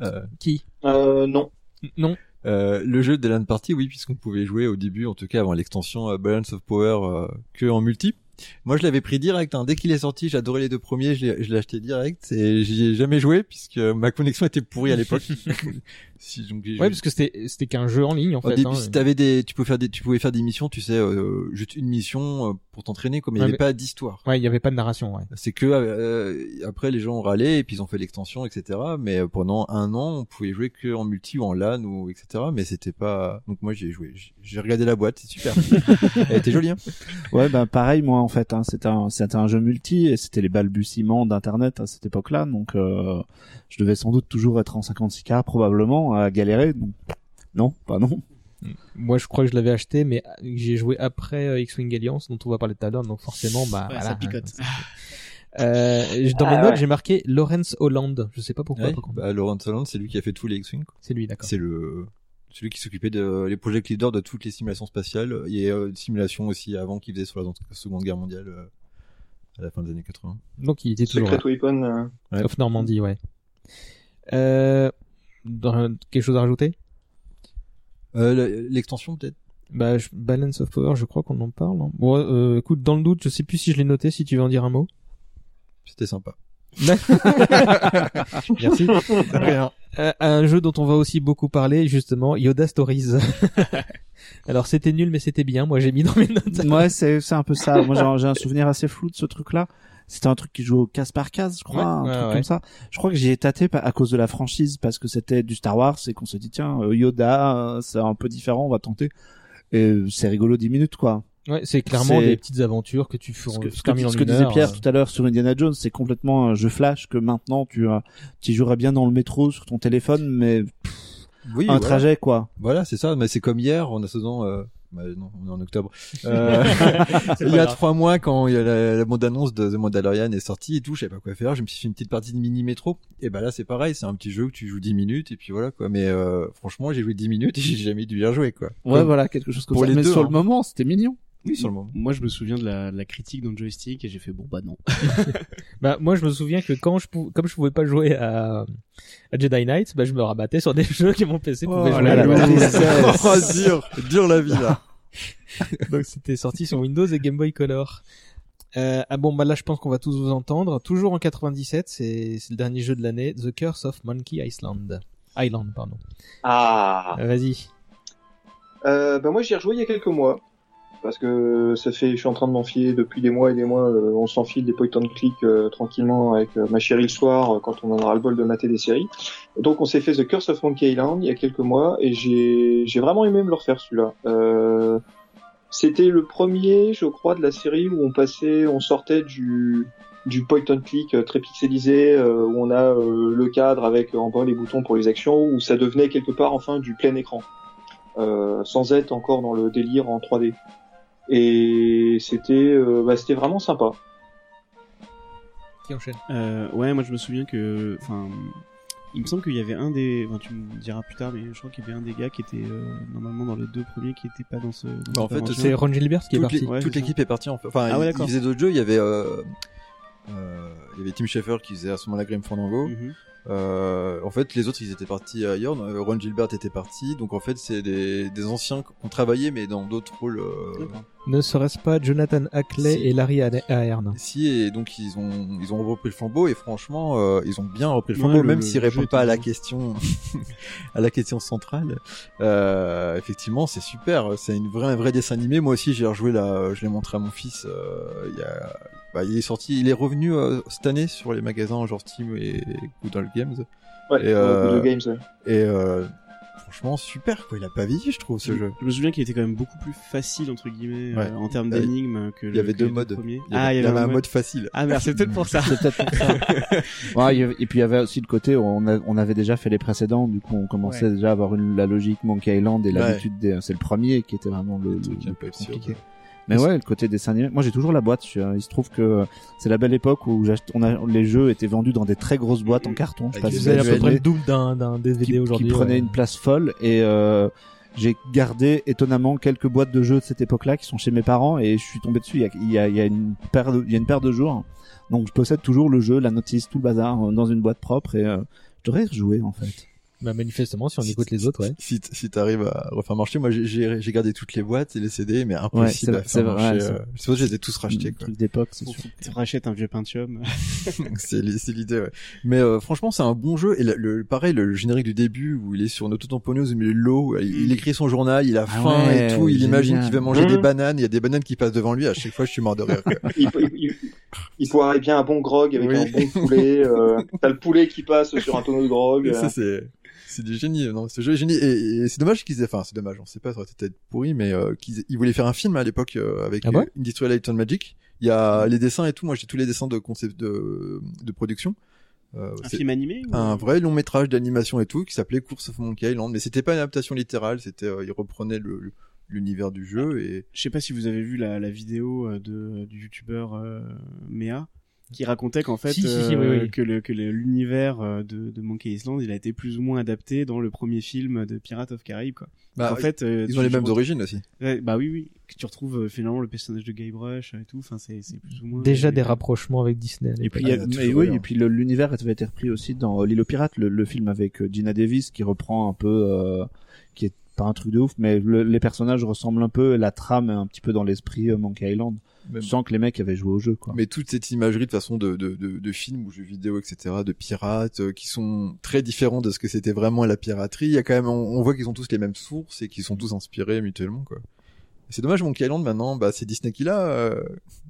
Euh, Qui? Euh, non. Non? Euh, le jeu de LAN Party, oui, puisqu'on pouvait jouer au début, en tout cas avant l'extension euh, Balance of Power, euh, que en multi. Moi, je l'avais pris direct. Hein. Dès qu'il est sorti, j'adorais les deux premiers. Je l'ai je l'ai acheté direct et j'y ai jamais joué puisque ma connexion était pourrie à l'époque. si, donc, j'ai Ouais, parce que c'était c'était qu'un jeu en ligne en Au fait. début, hein. si t'avais des, tu pouvais faire des, tu pouvais faire des missions, tu sais, euh, juste une mission euh, pour t'entraîner, comme il n'y Ouais, avait mais- pas d'histoire. Ouais, il y avait pas de narration. Ouais. C'est que euh, après les gens ont râlé et puis ils ont fait l'extension, etc. Mais euh, pendant un an, on pouvait jouer que en multi ou en LAN ou etc. Mais c'était pas. Donc moi j'y ai joué. J'ai- J'ai regardé la boîte, c'est super. Elle était jolie. Hein Ouais, bah pareil moi en fait. Hein, c'était un c'était un jeu multi et c'était les balbutiements d'internet à cette époque-là, donc euh, je devais sans doute toujours être en 56K probablement à galérer. Non, pas non. Moi, je crois que je l'avais acheté, mais j'ai joué après euh, X-Wing Alliance, dont on va parler tout à l'heure, donc forcément, bah, Ouais, voilà. ça picote. Euh, dans Ah mes notes, ouais. j'ai marqué Lawrence Holland. Je sais pas pourquoi. Ouais, par contre. bah, Laurent Holland, c'est lui qui a fait tous les X-Wing. C'est lui, d'accord. C'est le celui qui s'occupait de les project leaders de toutes les simulations spatiales. Il y a euh, des simulations aussi avant qu'il faisait sur la Seconde Guerre mondiale euh, à la fin des années 80. Donc, il était toujours Secret là. Weapon. euh, Ouais. Off Normandie, ouais. Euh, dans- quelque chose à rajouter? Euh, le- L'extension peut-être? bah, je- Balance of Power, je crois qu'on en parle. hein. Bon, euh, écoute, dans le doute, je sais plus si je l'ai noté, si tu veux en dire un mot. C'était sympa. Merci. Euh, un jeu dont on va aussi beaucoup parler, justement, Yoda Stories. Alors, c'était nul, mais c'était bien. Moi, j'ai mis dans mes notes. Ouais, c'est c'est un peu ça. Moi j'ai- j'ai un souvenir assez flou de ce truc-là. C'était un truc qui jouait au case par case, je crois, Ouais, un ouais, truc ouais. comme ça. Je crois que j'y ai tâté à cause de la franchise parce que c'était du Star Wars et qu'on se dit tiens euh, Yoda, euh, c'est un peu différent, on va tenter. Et euh, c'est rigolo 10 minutes quoi. Ouais, c'est clairement des petites aventures que tu fais Ce que, ce que, ce disait Pierre tout à l'heure sur Indiana Jones, c'est complètement un jeu flash que maintenant tu tu y jouerais bien dans le métro sur ton téléphone, mais Oui. un voilà. trajet quoi. Voilà, c'est ça. Mais c'est comme hier, en attendant. Euh... Bah, non, on est en octobre. Euh, il y a trois mois, quand il y a la, la bande-annonce de The Mandalorian est sortie et tout, je savais pas quoi faire. Je me suis fait une petite partie de mini métro. Et bah là, c'est pareil. C'est un petit jeu où tu joues 10 minutes et puis voilà quoi. Mais euh, franchement, j'ai joué 10 minutes et j'ai jamais dû bien jouer quoi. Ouais, Comme- voilà, quelque chose comme pour ça. les mais deux, sur hein. le moment, c'était mignon. Oui, sur le moment. Moi, je me souviens de la, de la critique dans le joystick et j'ai fait bon bah non. Bah, moi, je me souviens que quand je pou- comme je pouvais pas jouer à, à Jedi Knight, bah, je me rabattais sur des jeux que mon PC pouvait jouer. la à la oh, dur, dur la vie là. Donc c'était sorti sur Windows et Game Boy Color. Euh, ah bon, bah là je pense qu'on va tous vous entendre. Toujours en 97, c'est c'est le dernier jeu de l'année, The Curse of Monkey Island. Island, pardon. Ah. Vas-y. Euh, bah moi j'y ai rejoué il y a quelques mois parce que ça fait, je suis en train de m'enfiler depuis des mois et des mois. euh, on s'enfile des point and click euh, tranquillement avec euh, ma chérie le soir euh, quand on en aura le bol de mater des séries. Donc on s'est fait The Curse of Monkey Island il y a quelques mois et j'ai j'ai vraiment aimé me le refaire celui-là. Euh, C'était le premier, je crois, de la série où on passait, on sortait du du point and click très pixelisé où on a le cadre avec en bas les boutons pour les actions où ça devenait quelque part enfin du plein écran euh, sans être encore dans le délire en 3D. Et c'était euh, bah, c'était vraiment sympa. Qui enchaîne? Euh, ouais, moi je me souviens que, enfin, Il me semble qu'il y avait un des, enfin, tu me diras plus tard, mais je crois qu'il y avait un des gars qui était euh, normalement dans les deux premiers qui était pas dans ce. Dans Bah, en fait. C'est Ron Gilbert qui est toute parti. Ouais, toute l'équipe est partie en fait. Enfin, Ah ouais, il faisait d'autres jeux. Il y avait, euh, euh, il y avait Tim Schafer qui faisait à ce moment-là Grim Fandango. Mhm. Euh, en fait, les autres, ils étaient partis ailleurs. Euh, Ron Gilbert était parti. Donc, en fait, c'est des, des anciens qui ont travaillé, mais dans d'autres rôles. Euh. Ne serait-ce pas Jonathan Hackley Si. et Larry Ahern ici. Et donc, ils ont, ils ont repris le flambeau. Et franchement, euh, ils ont bien repris le Ouais, flambeau, le- même s'ils répondent pas à la question, à la question centrale. Euh, effectivement, c'est super. C'est une vraie, un vrai dessin animé. Moi aussi, j'ai rejoué là. Je l'ai montré à mon fils. euh, il y a, bah, il est sorti, il est revenu euh, cette année sur les magasins genre Steam et Good Old Games. Ouais, Et, euh, Good Games, ouais. Et euh, franchement, super quoi. Il a pas vieilli, je trouve, ce jeu. Je me souviens qu'il était quand même beaucoup plus facile entre guillemets Ouais. euh, en termes d'énigmes que Il le- y avait deux modes. premiers. Il y avait, il y avait un mode facile. Ah merde, c'est peut-être pour ça. C'est peut-être pour ça. Ouais, il et puis il y avait aussi le côté où on, a- on avait déjà fait les précédents, du coup on commençait Ouais. déjà à avoir une, la logique Monkey Island et Ouais. l'habitude des, c'est le premier qui était vraiment le, Le truc le un peu plus compliqué. Mais ouais, le côté dessin animé. Moi, j'ai toujours la boîte. Il se trouve que c'est la belle époque où j'achète- on a, les jeux étaient vendus dans des très grosses boîtes en carton. Je sais pas si des Vous avez à peu près le double d'un d'un DVD qui, qui aujourd'hui. prenait ouais. une place folle et euh, j'ai gardé étonnamment quelques boîtes de jeux de cette époque-là qui sont chez mes parents et je suis tombé dessus. Il y a, il y a, il y a une paire de, il y a une paire de jours. Donc je possède toujours le jeu, la notice, tout le bazar euh, dans une boîte propre et euh, je devrais y rejouer en fait. Bah, manifestement, si on écoute les autres, ouais. Si, si t'arrives à refaire marcher, moi j'ai- j'ai j'ai gardé toutes les boîtes et les CD, mais impossible Ouais, à faire vrai, marcher. euh, Je suppose que je les ai tous rachetés. Un Quoi. truc d'époque, c'est Faut sûr. tu rachètes un vieux Pentium. c'est li- c'est l'idée. Ouais. Mais euh, franchement, c'est un bon jeu. Et le, le- pareil, le générique du début où il est sur une autotamponneuse au milieu de l'eau, il, il écrit son journal, il a Ah faim ouais, et tout, il imagine qu'il veut manger des bananes. Il y a des bananes qui passent devant lui. À chaque fois, je suis mort de rire. Il, il, il, il boirait bien un bon grog avec Oui. un bon poulet. Euh, T'as le poulet qui passe sur un tonneau de grog. Euh. ça c'est c'est du génie non ce jeu est génie et, et c'est dommage qu'ils aient enfin c'est dommage on sait pas ça aurait été peut-être pourri mais euh, qu'ils ils voulaient faire un film à l'époque euh, avec Ah ouais euh, Industrial Light and Magic. Il y a les dessins et tout moi j'ai tous les dessins de concept de de production. Euh, Un film animé ou... un vrai long métrage d'animation et tout qui s'appelait Course of Monkey Island mais c'était pas une adaptation littérale c'était euh, ils reprenaient le le- l'univers du jeu et Je sais pas si vous avez vu la, la vidéo de du youtubeur euh, Mea qui racontait qu'en fait Si, si, si, euh, oui, oui. que le que le- l'univers euh, de, de Monkey Island il a été plus ou moins adapté dans le premier film de Pirates of Caraïbes quoi. Bah, en fait euh, ils ont les mêmes origines aussi Ouais, bah oui oui que tu retrouves euh, finalement le personnage de Guybrush et tout enfin c'est c'est plus ou moins Déjà euh, des rapprochements avec Disney. Et puis, l'époque. il y a- il y a mais toujours oui, et puis l'univers avait été repris aussi dans euh, L'île aux pirates, le, le film avec euh, Gina Davis qui reprend un peu, euh, qui est pas un truc de ouf, mais le- les personnages ressemblent un peu, la trame est un petit peu dans l'esprit euh, Monkey Island. Même- Je sens que les mecs avaient joué au jeu, quoi. Mais toute cette imagerie de façon de, de, de, de films ou jeux vidéo, etc., de pirates, euh, qui sont très différents de ce que c'était vraiment la piraterie, il y a quand même, on, on voit qu'ils ont tous les mêmes sources et qu'ils sont tous inspirés mutuellement, quoi. C'est dommage, Monkey Island, maintenant, bah, c'est Disney qui l'a. Euh,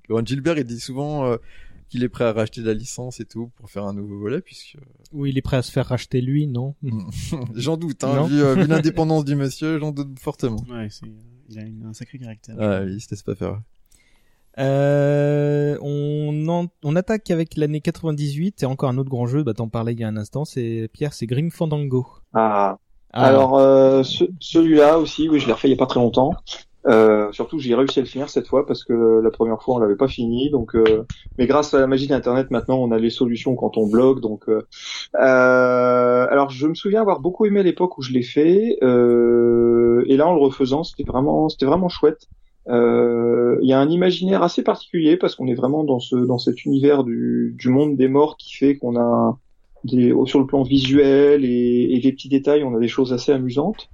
Ron Gilbert, il dit souvent euh, qu'il est prêt à racheter la licence et tout pour faire un nouveau volet, puisque Oui, il est prêt à se faire racheter lui, non? J'en doute, hein, Non. vu, euh, vu l'indépendance du monsieur, j'en doute fortement. ouais c'est il a une- un sacré caractère. Ah, il se laisse pas faire. Euh, on, en- on attaque avec l'année 98 et encore un autre grand jeu, bah t'en parlais il y a un instant, c'est Pierre, c'est Grim Fandango. Ah. Ah, Alors euh, ce- celui-là aussi, oui, je l'ai refait il y a pas très longtemps. Euh, surtout, j'ai réussi à le finir cette fois parce que la première fois on l'avait pas fini. Donc, euh, mais grâce à la magie d'Internet, maintenant on a les solutions quand on bloque. Donc, euh, euh, alors je me souviens avoir beaucoup aimé l'époque où je l'ai fait. Euh, et là, en le refaisant, c'était vraiment, c'était vraiment chouette. Euh, Il y a un imaginaire assez particulier parce qu'on est vraiment dans ce, dans cet univers du, du monde des morts qui fait qu'on a des, sur le plan visuel et, et des petits détails, on a des choses assez amusantes.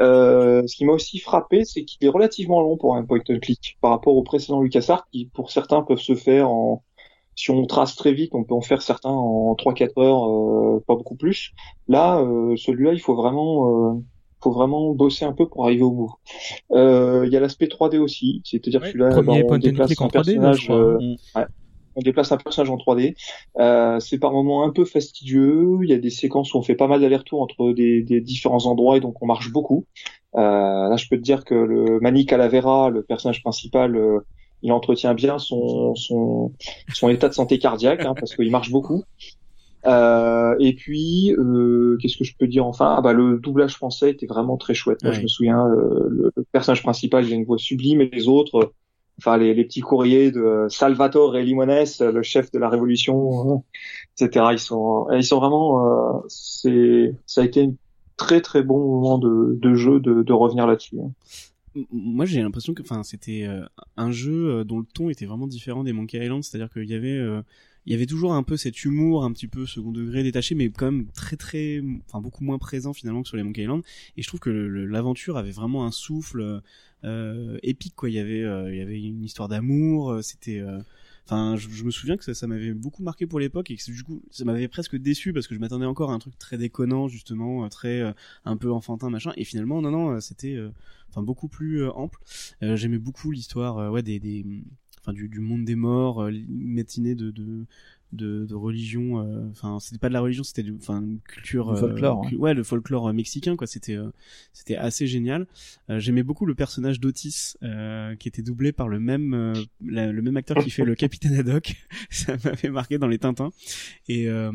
Euh, ce qui m'a aussi frappé, c'est qu'il est relativement long pour un point and click par rapport au précédent LucasArts qui, pour certains, peuvent se faire en, si on trace très vite, on peut en faire certains en 3-4 heures, euh, pas beaucoup plus. Là, euh, celui-là, il faut vraiment, euh, faut vraiment bosser un peu pour arriver au bout. Euh, Il y a l'aspect 3D aussi, c'est-à-dire que celui-là, premier on déplace un en 3D, là, je personnage, euh, Mm. on déplace un personnage en 3D. Euh, c'est par moments un peu fastidieux. Il y a des séquences où on fait pas mal d'allers-retours entre des, des différents endroits et donc on marche beaucoup. Là, je peux te dire que le Manny Calavera, le personnage principal, il entretient bien son son, son état de santé cardiaque hein, parce qu'il marche beaucoup. Euh, et puis, euh, qu'est-ce que je peux dire enfin? Ah bah, Le doublage français était vraiment très chouette. Moi, je me souviens, euh, le personnage principal, il a une voix sublime et les autres, euh, enfin les, les petits courriers de Salvatore Limones, le chef de la révolution, etc. Ils sont, ils sont vraiment, euh, c'est, ça a été un très très bon moment de, de jeu de, de revenir là-dessus. hein. Moi, j'ai l'impression que, enfin, c'était euh, un jeu euh, dont le ton était vraiment différent des Monkey Island, c'est-à-dire qu'il y avait, euh, il y avait toujours un peu cet humour, un petit peu second degré, détaché, mais quand même très très, enfin beaucoup moins présent finalement que sur les Monkey Island. Et je trouve que l'aventure avait vraiment un souffle euh, épique, quoi. Il y avait, euh, il y avait une histoire d'amour, euh, c'était. euh, Enfin, je, me souviens que ça, m'avait beaucoup marqué pour l'époque et que du coup, ça m'avait presque déçu parce que je m'attendais encore à un truc très déconnant, justement, euh, très un peu enfantin, machin. Et finalement, non, non, c'était, euh, enfin, beaucoup plus ample. J'aimais beaucoup l'histoire, ouais, des, enfin, du, du monde des morts, euh, matinée de, de, de, de religion. euh, Enfin, c'était pas de la religion, c'était, enfin, culture, Le folklore, euh, ouais. cu- ouais, le folklore euh, mexicain, quoi. C'était, euh, c'était assez génial. Euh, J'aimais beaucoup le personnage d'Otis, euh, qui était doublé par le même, euh, la- le même acteur qui fait le capitaine Haddock. Ça m'avait marqué dans les Tintins. Et euh,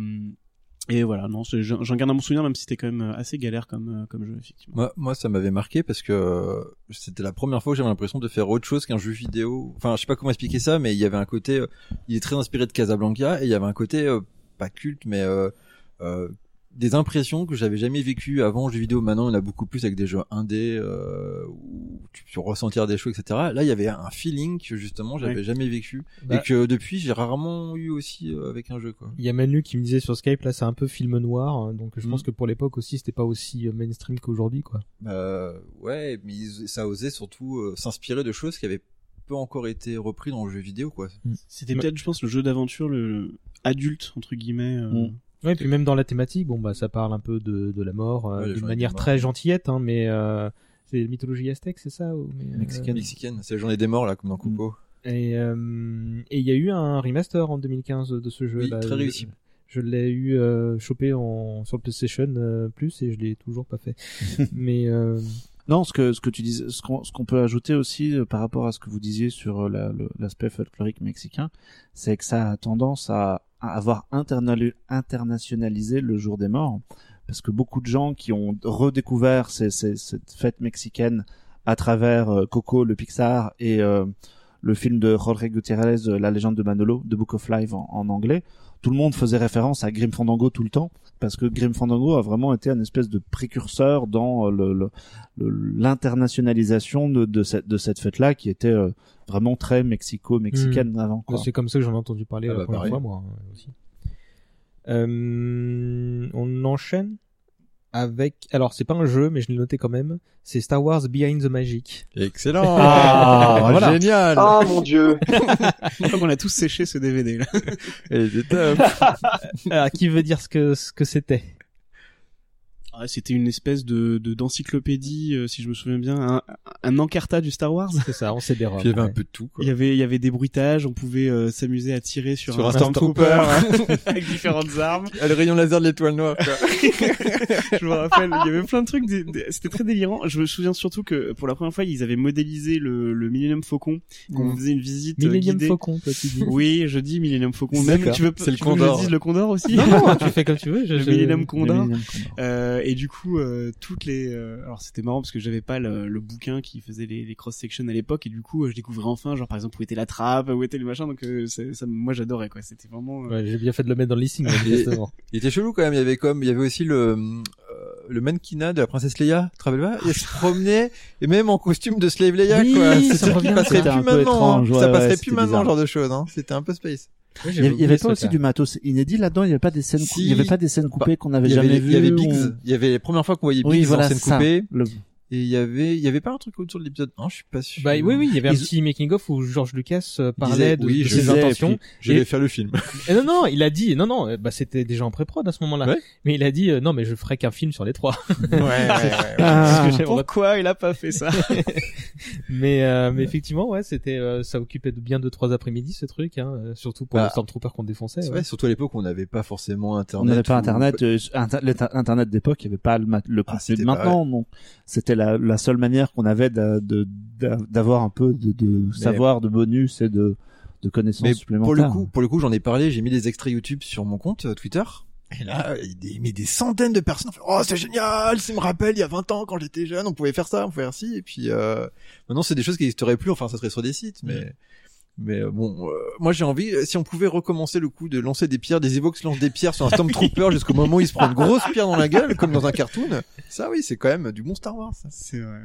et voilà, non, j'en garde un bon souvenir, même si c'était quand même euh, assez galère comme euh, comme jeu, effectivement. Moi, ça m'avait marqué parce que euh, c'était la première fois que j'avais l'impression de faire autre chose qu'un jeu vidéo. Enfin, je sais pas comment expliquer ça, mais il y avait un côté, il est très inspiré de Casablanca et il y avait un côté pas culte, mais euh, euh, des impressions que j'avais jamais vécues avant en jeu vidéo. Maintenant, on a beaucoup plus avec des jeux indés euh, où tu peux ressentir des choses, etc. Là, il y avait un feeling que justement j'avais Ouais. jamais vécu Bah- et que depuis j'ai rarement eu aussi euh, avec un jeu, quoi. Il y a Manu qui me disait sur Skype, là, c'est un peu film noir, hein, donc je Mm. pense que pour l'époque aussi, c'était pas aussi euh, mainstream qu'aujourd'hui, quoi. Bah, ouais, mais ils- ça osait surtout euh, s'inspirer de choses qui avaient peu encore été repris dans le jeu vidéo, quoi. C'était peut-être, je pense, le jeu d'aventure le adulte entre guillemets. euh, Mm. Ouais, et puis même dans la thématique, bon bah ça parle un peu de, de la mort euh, Ouais, d'une manière très gentillette, hein, mais euh, c'est mythologie aztèque, c'est ça ou, mais, euh, Mexicaine. Mexicaine. C'est la journée des morts, là, comme dans. Et euh, et il y a eu un remaster en 2015 de ce jeu. Oui, là. très réussi. Je, je l'ai eu euh, chopé en sur le PlayStation euh, Plus et je l'ai toujours pas fait. mais euh, Non, ce que ce que tu dis, ce qu'on ce qu'on peut ajouter aussi euh, par rapport à ce que vous disiez sur euh, l'aspect folklorique mexicain, c'est que ça a tendance à, avoir internationalisé le jour des morts, parce que beaucoup de gens qui ont redécouvert cette fête mexicaine à travers euh, Coco, le Pixar et le film de Jorge Gutiérrez, La légende de Manolo, The Book of Life en anglais, tout le monde faisait référence à Grim Fandango tout le temps, parce que Grim Fandango a vraiment été un espèce de précurseur dans euh, le- le- le- l'internationalisation de, de cette, de cette fête-là, qui était euh, vraiment très mexico-mexicaine Hmm. avant. quoi. C'est comme ça que j'en ai entendu parler Ah la bah, première pareil. fois, moi hein, aussi. Euh, on enchaîne? Avec. Alors, c'est pas un jeu, mais je l'ai noté quand même. C'est Star Wars Behind the Magic. Excellent. Ah, voilà. génial. Ah mon dieu. Qu'on a tous séché ce DVD là. Et était top. Alors, qui veut dire ce que ce que c'était? Ah, C'était une espèce de de- d'encyclopédie, euh, si je me souviens bien, un, un encarta du Star Wars. C'est ça, on sait des Puis il y avait un peu de tout, quoi. Il y avait il y avait des bruitages, on pouvait euh, s'amuser à tirer sur, Sur un Stormtrooper. avec différentes armes. Ah, le rayon laser de l'étoile noire, quoi. je me rappelle, il y avait plein de trucs, c'était très délirant. Je me souviens surtout que pour la première fois, ils avaient modélisé le, le Millennium Faucon, qu'on Mm. faisait une visite euh, Millennium guidée. Faucon, toi tu dis. Oui, je dis Millennium Faucon. Même tu veux, C'est le tu veux que Condor. je dise le Condor aussi Non, non, tu fais comme tu veux. Je, le je- Millennium Le Condor. Millennium Condor. Euh, et du coup, euh, toutes les, euh, alors c'était marrant parce que j'avais pas le, le bouquin qui faisait les, les cross sections à l'époque et du coup, euh, je découvrais enfin, genre par exemple où était la trappe, où était le machin. Donc euh, ça, moi j'adorais quoi. C'était vraiment. euh, Ouais, j'ai bien fait de le mettre dans le listing, manifestement. Il était chelou quand même. Il y avait comme, il y avait aussi le, euh, le mannequinat de la princesse Leia. Tu te rappelles pas? Il se promenait et même en costume de slave Leia, Oui, quoi. ça C'est ça qui revient, passerait c'était plus maintenant. hein. ouais, ça passerait plus maintenant, bizarre. genre de choses. Hein. C'était un peu space. Il y avait, pas aussi du matos inédit là-dedans. Il y avait pas des scènes, Si. il y avait pas des scènes coupées qu'on avait jamais vues. il y avait ou- Biggs. Il y avait les premières fois qu'on voyait Biggs Oui, voilà, en scène ça. coupée. Le- Et il y avait, il y avait pas un truc autour de l'épisode 1, je suis pas sûr. Bah oui, oui, il y avait un Ils- petit making of où George Lucas euh, parlait disait, de, oui, de je ses intentions. Je vais Et- faire le film. Et non, non, il a dit, non, non, bah c'était déjà en pré-prod à ce moment-là. Ouais. Mais il a dit, euh, non, mais je ferai qu'un film sur les trois. ouais, ouais, ouais. Ah. Que Pourquoi il a pas fait ça mais, euh, mais effectivement, ouais, c'était, euh, ça occupait de bien deux trois après-midi ce truc, hein, euh, surtout pour Bah, les Stormtroopers qu'on défonçait. C'est ouais. vrai, surtout à l'époque, on n'avait pas forcément On internet. n'avait pas ou- internet, euh, internet d'époque, il n'y avait pas le, le Ah, contenu de maintenant, non. C'était la, la seule manière qu'on avait d'avoir un peu de, de savoir, de bonus et de, de connaissances Mais supplémentaires. pour le coup, pour le coup, j'en ai parlé, j'ai mis des extraits YouTube sur mon compte euh, Twitter. Et là, il y a des, centaines de personnes. Oh, c'est génial, ça me rappelle, il y a 20 ans, quand j'étais jeune, on pouvait faire ça, on pouvait faire ci, et puis, euh, maintenant, c'est des choses qui n'existeraient plus, enfin, ça serait sur des sites, mais, Mais euh, bon, euh, moi j'ai envie, euh, si on pouvait recommencer le coup de lancer des pierres, des Evox lancent des pierres sur un Stormtrooper jusqu'au moment où il se prend une grosse pierre dans la gueule, comme dans un cartoon, ça oui, c'est quand même du bon Star Wars. C'est vrai.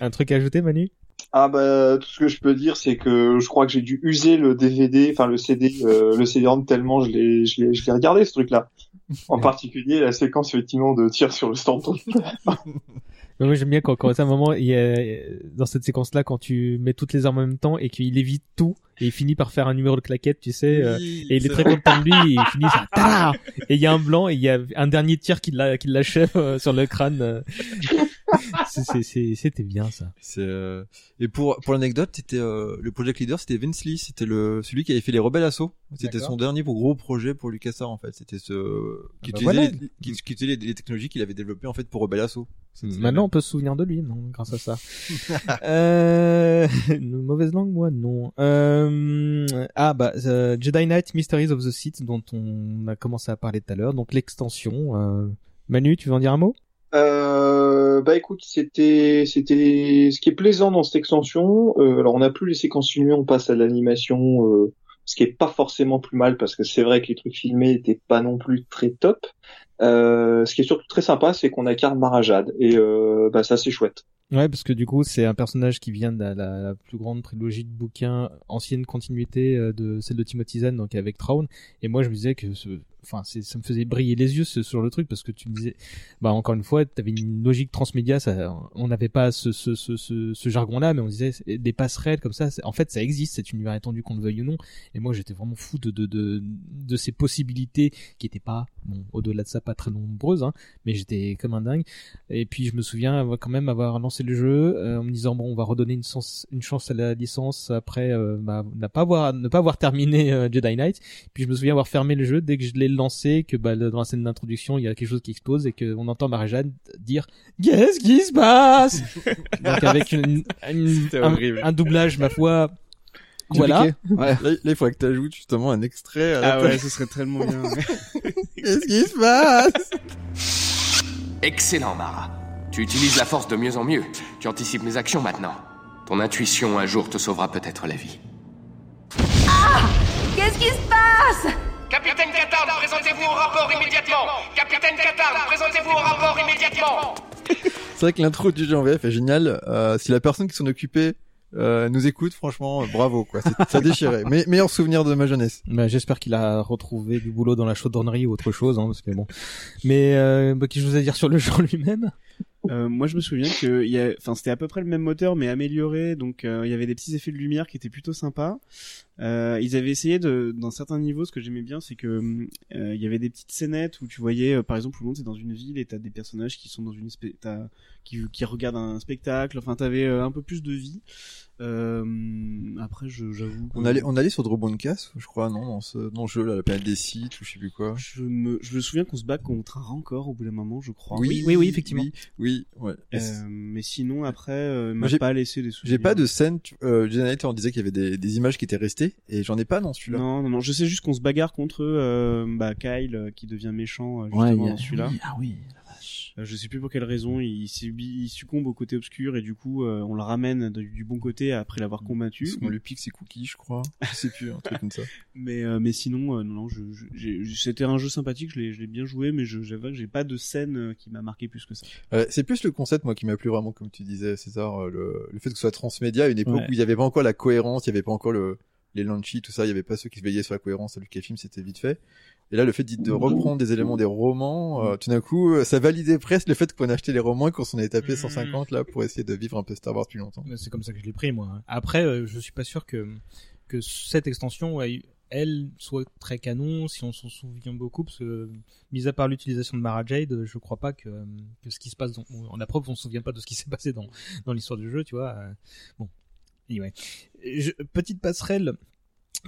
Un truc à ajouter, Manu? Ah bah tout ce que je peux dire c'est que je crois que j'ai dû user le DVD, enfin le CD, euh, le CD-ROM tellement je l'ai, je l'ai, je l'ai regardé ce truc-là. En particulier la séquence effectivement de tir sur le Stormtrooper. Mais Moi j'aime bien quand, quand à un moment il y a, dans cette séquence là quand tu mets toutes les armes en même temps et qu'il évite tout et il finit par faire un numéro de claquette tu sais euh, Oui, et il est très vrai. content de lui et il finit ça tada et il y a un blanc et il y a un dernier tir qui l'a qui l'achève euh, sur le crâne c'était bien ça euh, et pour pour l'anecdote, c'était euh, le project leader, c'était Vince Lee, c'était le celui qui avait fait les Rebelles Assaut. C'était son dernier gros projet pour LucasArts en fait. C'était ce qui bah utilisait, voilà. les, qui, qui utilisait les, les technologies qu'il avait développées en fait pour Rebelles Assaut. Maintenant, on peut se souvenir de lui, non, grâce à ça. euh, une mauvaise langue, moi, non. Euh, ah, bah, Jedi Knight Mysteries of the Sith, dont on a commencé à parler tout à l'heure, donc l'extension. Euh... Manu, tu veux en dire un mot? Euh, bah écoute, c'était c'était ce qui est plaisant dans cette extension. Euh, alors on n'a plus les séquences filmées, on passe à l'animation, euh, ce qui est pas forcément plus mal parce que c'est vrai que les trucs filmés étaient pas non plus très top. Ce qui est surtout très sympa, c'est qu'on incarne Marajad et bah ça c'est chouette. Ouais, parce que du coup, c'est un personnage qui vient de la, plus grande trilogie de bouquins, ancienne continuité euh, de celle de Timothy Zahn, donc avec Traun. Et moi, je me disais que, enfin, ça me faisait briller les yeux ce- sur le truc parce que tu me disais, bah encore une fois, t'avais une logique transmédia, ça, on n'avait pas ce, ce, ce, ce, jargon-là, mais on disait des passerelles comme ça. En fait, ça existe cet univers étendu qu'on le veuille ou non. Et moi, j'étais vraiment fou de de de, de ces possibilités qui étaient pas, bon, au-delà de ça, pas très nombreuses, hein, mais j'étais comme un dingue. Et puis je me souviens quand même avoir lancé le jeu euh, en me disant bon on va redonner une, chance une chance à la licence après euh, bah, ne pas avoir ne pas avoir terminé euh, Jedi Knight. Puis je me souviens avoir fermé le jeu dès que je l'ai lancé que bah, dans la scène d'introduction il y a quelque chose qui explose et que on entend Marie-Jeanne dire qu'est-ce qui se passe? Donc avec une, une- C'était un, horrible. un doublage ma foi voilà Ouais. Là, il faudrait que tu ajoutes justement un extrait à la Ah ouais, ce serait tellement bien. Qu'est-ce qui se passe? Excellent, Mara. Tu utilises la force de mieux en mieux. Tu anticipes mes actions maintenant. Ton intuition un jour te sauvera peut-être la vie. Qu'est-ce qui se passe Capitaine Qatar, présentez-vous au rapport immédiatement Capitaine Qatar, présentez-vous au rapport immédiatement C'est vrai que l'intro du jeu en VF est génial. Euh, si la personne qui s'en occupait euh, nous écoute, franchement, euh, bravo quoi. Ça déchirait. Mais meilleur souvenir de ma jeunesse. Bah, j'espère qu'il a retrouvé du boulot dans la chaudronnerie ou autre chose hein, parce que bon mais euh, bah, qu'est-ce que je vous ai à dire sur le jeu en lui-même? Euh, moi, je me souviens que a, enfin, c'était à peu près le même moteur, mais amélioré. Donc, euh, il y avait des petits effets de lumière qui étaient plutôt sympas. Euh, ils avaient essayé de, dans certains niveaux, ce que j'aimais bien, c'est que euh, il y avait des petites scénettes où tu voyais, par exemple, où c'est dans une ville et t'as des personnages qui sont dans une, qui, qui regardent un spectacle. Enfin, t'avais un peu plus de vie. Euh, après, j'avoue. On allait, on allait sur Droboncast, je crois, non, dans ce, dans le jeu là, la planète des sites ou je sais plus quoi. Je me, je me souviens qu'on se bat contre un rancor au bout d'un moment, je crois. Oui, oui, oui, effectivement. Oui, oui, ouais. Euh, mais sinon, après, euh, m'a j'ai- pas laissé des souvenirs. J'ai pas de scène, tu- euh, Knight, on disait qu'il y avait des, des images qui étaient restées, et j'en ai pas dans celui-là. Non, non, non. Je sais juste qu'on se bagarre contre euh, bah, Kyle euh, qui devient méchant Ouais, justement a- dans celui-là. oui, ah oui, je sais plus pour quelle raison. Il, subit, il succombe au côté obscur et du coup euh, on le ramène du, du bon côté après l'avoir combattu. Parce qu'on lui pique ses cookies, je crois. Sais plus, un truc comme ça. Mais euh, mais sinon euh, non, non je, je- c'était un jeu sympathique. Je l'ai je l'ai bien joué, mais j'avoue que j'ai pas de scène euh, qui m'a marqué plus que ça. Euh, c'est plus le concept, moi, qui m'a plu vraiment, comme tu disais, César, euh, le, le fait que ce soit transmédia à une époque Ouais. où il y avait pas encore la cohérence, il y avait pas encore le, les launchy, tout ça, il y avait pas ceux qui se veillaient sur la cohérence à Lucasfilm, c'était vite fait. Et là, le fait de reprendre des éléments des romans, euh, tout d'un coup, euh, ça validait presque le fait qu'on achetait les romans et qu'on s'en est tapé 150 là pour essayer de vivre un peu Star Wars plus longtemps. C'est comme ça que je l'ai pris moi. Après, euh, je suis pas sûr que que cette extension, elle, soit très canon si on s'en souvient beaucoup, parce que mis à part l'utilisation de Mara Jade, je crois pas que, que ce qui se passe dans, en la preuve, on se souvient pas de ce qui s'est passé dans dans l'histoire du jeu, tu vois. euh, bon, anyway. Je- petite passerelle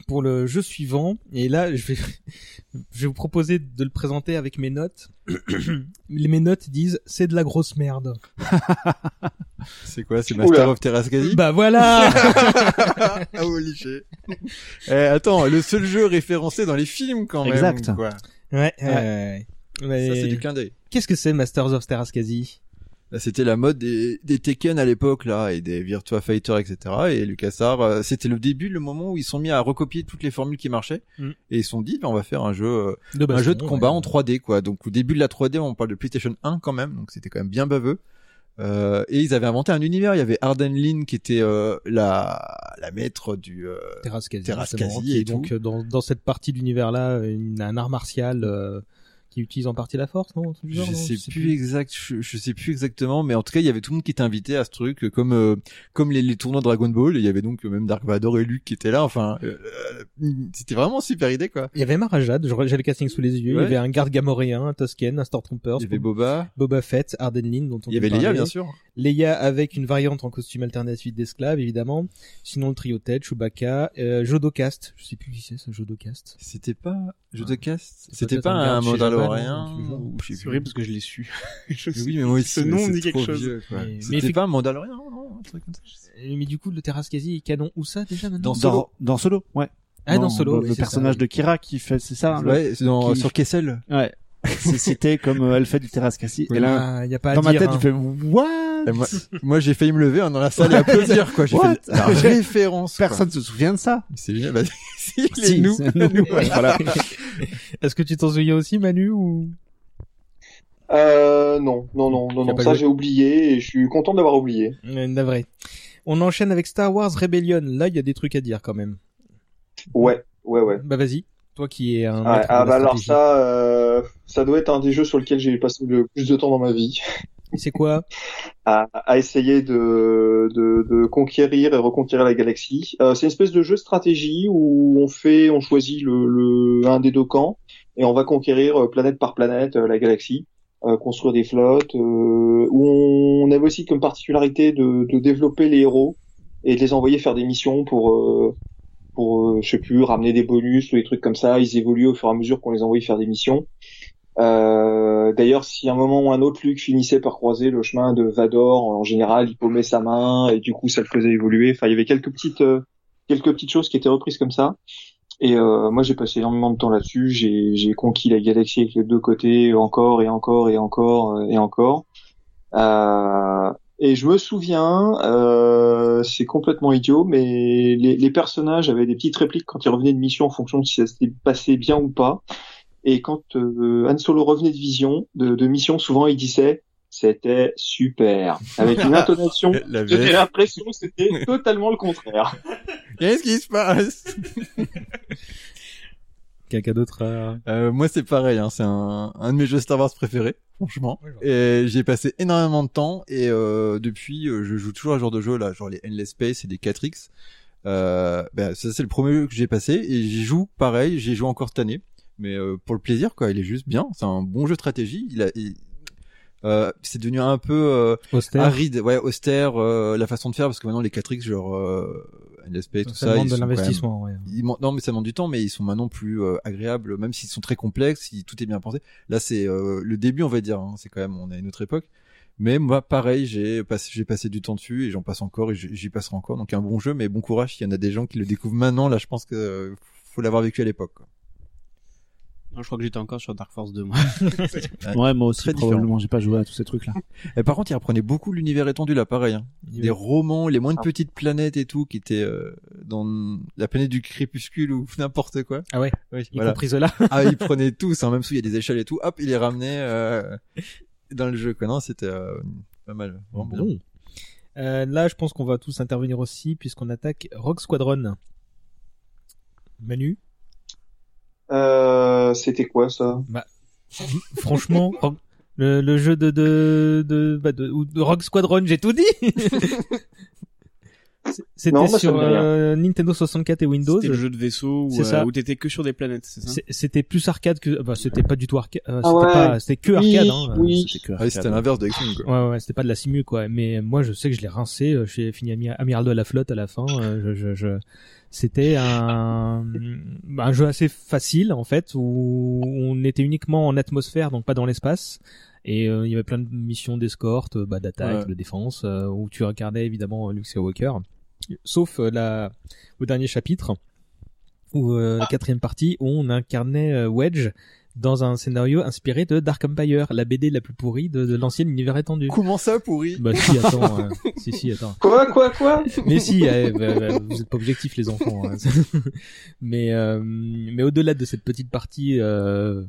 pour le jeu suivant et là je vais je vais vous proposer de le présenter avec mes notes mes notes disent c'est de la grosse merde C'est quoi, c'est Oula. Master of Terraskasi? bah voilà ah, holy shit. Eh, attends, le seul jeu référencé dans les films quand même. Exact. Quoi. ouais, Ouais. Mais Ça, c'est du clin d'œil. qu'est-ce que c'est Masters of Terraskasi Là, C'était la mode des, des Tekken à l'époque là et des Virtua Fighter etc. Et LucasArts, euh, c'était le début, le moment où ils sont mis à recopier toutes les formules qui marchaient Mm. et ils se sont dit, ben, on va faire un jeu, euh, De un jeu de combat ouais. en 3D quoi. Donc au début de la 3D, on parle de PlayStation 1 quand même, donc c'était quand même bien baveux. Euh, et ils avaient inventé un univers. Il y avait Arden Lin qui était euh, la la maître du euh, et donc euh, dans, dans cette partie de l'univers-là, une- un art martial euh, qui utilise en partie la force, non genre, je non sais plus exact, je, je sais plus exactement, mais en tout cas, il y avait tout le monde qui était invité à ce truc, comme euh, comme les, les tournois Dragon Ball. Il y avait donc euh, même Dark Vador et Luke qui étaient là. Enfin, euh, c'était vraiment super idée quoi. Il y avait Marajad, j'ai le casting sous les yeux. Il y avait un garde gamoréen, un Tosken, un Stormtrooper, Il y avait Boba, Boba Fett, Arden Lin, dont on il y avait Leia bien sûr. Leia avec une variante en costume alternatif d'esclave, évidemment. Sinon, le trio tête, Chewbacca, euh, Jodocast. Je sais plus qui c'est, ce Jodocast. C'était pas jeu de cast, C'est c'était pas un ou je sais C'est plus. horrible parce que je l'ai su. Je Oui, mais moi aussi, Ce nom me dit quelque chose. C'était pas un Mandalorien, non, un truc comme ça. Mais du coup, le Terrasse quasi est canon où ça déjà maintenant Dans Solo. Dans, dans Solo, ouais. Ah, dans Solo, le, personnage ça. de Kira qui fait, c'est ça. le- Ouais, c'est dans qui- sur Kessel. Ouais. c'est cité comme euh, elle fait du terrasse cassis. Et là, Ah, y a pas à dans ma tête, hein. je fais what? Et moi, moi, j'ai failli me lever hein, dans la salle et applaudir quoi. J'ai fait la référence. quoi. Personne se souvient de ça. C'est génial. Bah, si, les Si, nous. c'est nous. voilà. Est-ce que tu t'en souviens aussi, Manu ou? Euh, non, non, non, non, non. Ça, j'ai oublié et je suis content d'avoir oublié. Euh, Navré. On enchaîne avec Star Wars Rebellion. Là, il y a des trucs à dire quand même. Ouais, ouais, ouais. Bah vas-y. Toi qui es un. Ah de bah alors ça, euh, ça doit être un des jeux sur lesquels j'ai passé le plus de temps dans ma vie, C'est quoi à, à essayer de, de, de conquérir et reconquérir la galaxie. Euh, c'est une espèce de jeu de stratégie où on fait, on choisit le, le un des deux camps et on va conquérir euh, planète par planète euh, la galaxie, euh, construire des flottes. euh, où on avait aussi comme particularité de, de développer les héros et de les envoyer faire des missions pour euh, pour je sais plus ramener des bonus ou des trucs comme ça. Ils évoluent au fur et à mesure qu'on les envoie faire des missions. Euh, D'ailleurs, si un moment ou un autre Luke finissait par croiser le chemin de Vador, en général, il paumait sa main et du coup, ça le faisait évoluer. Enfin, il y avait quelques petites euh, quelques petites choses qui étaient reprises comme ça. Et euh, moi, j'ai passé énormément de temps là-dessus. J'ai conquis la galaxie avec les deux côtés, encore et encore et encore euh, et encore. Euh, et je me souviens, c'est complètement idiot, mais les, les personnages avaient des petites répliques quand ils revenaient de mission en fonction de si ça s'était passé bien ou pas. Et quand euh, Han Solo revenait de vision, de, de mission, souvent il disait c'était super, avec une intonation. J'avais l'impression que c'était totalement le contraire. Qu'est-ce qui se passe? Quelqu'un d'autre à... euh, Moi, c'est pareil. Hein, c'est un, un de mes jeux Star Wars préférés, franchement. Et j'ai passé énormément de temps et euh, depuis, euh, je joue toujours à ce genre de jeu là, genre les Endless Space et des 4X. Euh, ben, ça c'est le premier jeu que j'ai passé et j'y joue pareil. J'ai joué encore cette année, mais euh, pour le plaisir quoi. Il est juste bien. C'est un bon jeu de stratégie. Il a, il- euh, c'est devenu un peu euh, Austère. aride, ouais, austère euh, la façon de faire parce que maintenant les 4X genre euh, Space tout Ça ça, demande de quand même- l'investissement, ouais. ils man- non mais ça demande du temps mais ils sont maintenant plus euh, agréables même s'ils sont très complexes si tout est bien pensé là c'est euh, le début on va dire hein, c'est quand même on est à une autre époque mais moi pareil j'ai passé j'ai passé du temps dessus et j'en passe encore et j'y passerai encore donc un bon jeu mais bon courage il y en a des gens qui le découvrent maintenant là je pense que euh, faut l'avoir vécu à l'époque quoi. Non, je crois que j'étais encore sur Dark Force 2, moi. Ouais, moi aussi, Très probablement, j'ai pas joué à tous ces trucs-là. et par contre il reprenait beaucoup l'univers étendu là pareil hein. Avait- romans les moindres petites planètes et tout qui étaient euh, dans la planète du crépuscule ou n'importe quoi Ah ouais. oui Y voilà compris cela. ah il prenait tout hein, même sous il y a des échelles et tout hop il les ramenait euh, dans le jeu quoi non c'était euh, pas mal vraiment bien. Bon. Euh, là, je pense qu'on va tous intervenir aussi puisqu'on attaque Rogue Squadron. Manu, Euh, c'était quoi ça? Franchement, Rogue- le, le jeu de de de, bah, de, ou de Rogue Squadron, j'ai tout dit. C'était bah, sur euh, Nintendo 64 et Windows. C'était le jeu de vaisseau où, euh, où t'étais que sur des planètes, c'est ça C'était plus arcade que, bah, c'était pas du tout arcade. euh, Ah c'était ouais. pas, c'était que Oui, arcade. Hein, oui. C'était que Ah oui, arcade. c'était l'inverse de quoi. Ouais, ouais, c'était pas de la simu, quoi. Mais moi, je sais que je l'ai rincé. euh, J'ai fini ami- amiral de la flotte à la fin. euh, Je, je, je... C'était un... un jeu assez facile, en fait, où on était uniquement en atmosphère, donc pas dans l'espace. Et euh, il y avait plein de missions d'escorte, bah, d'attaque, Ouais. de défense, euh, où tu incarnais évidemment Luke Skywalker. Sauf euh, la... au dernier chapitre, ou euh, la quatrième partie, où on incarnait euh, Wedge dans un scénario inspiré de Dark Empire, la BD la plus pourrie de, de l'ancien univers étendu. Comment ça pourri Bah si, attends, euh, si si, attends. Quoi, quoi, quoi? Mais si, eh, bah, bah, vous êtes pas objectifs les enfants. hein. mais euh, mais au-delà de cette petite partie euh,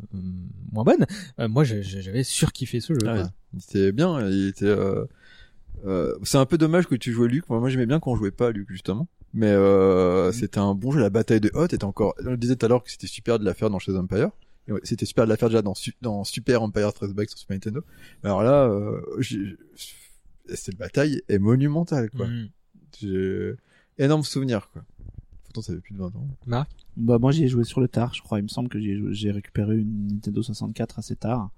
moins bonne, euh, moi j'avais surkiffé ce jeu. Ah ouais. Il était bien, il était. Euh... c'est un peu dommage que tu jouais Luc. Moi, moi, j'aimais bien quand on jouait pas à Luc justement. Mais euh, c'était un bon jeu. La bataille de Hoth était encore. On le disait tout à l'heure que c'était super de la faire dans Chez Empire. Ouais, C'était super de la faire déjà dans, Su- dans Super Empire Strike Back sur Super Nintendo. Alors là, euh, j'ai- cette bataille est monumentale quoi. Mm. J'ai énorme souvenir quoi. Pourtant ça fait plus de 20 ans. Marc? Bah moi j'y ai joué sur le tard, je crois. Il me semble que j'ai récupéré une Nintendo 64 assez tard.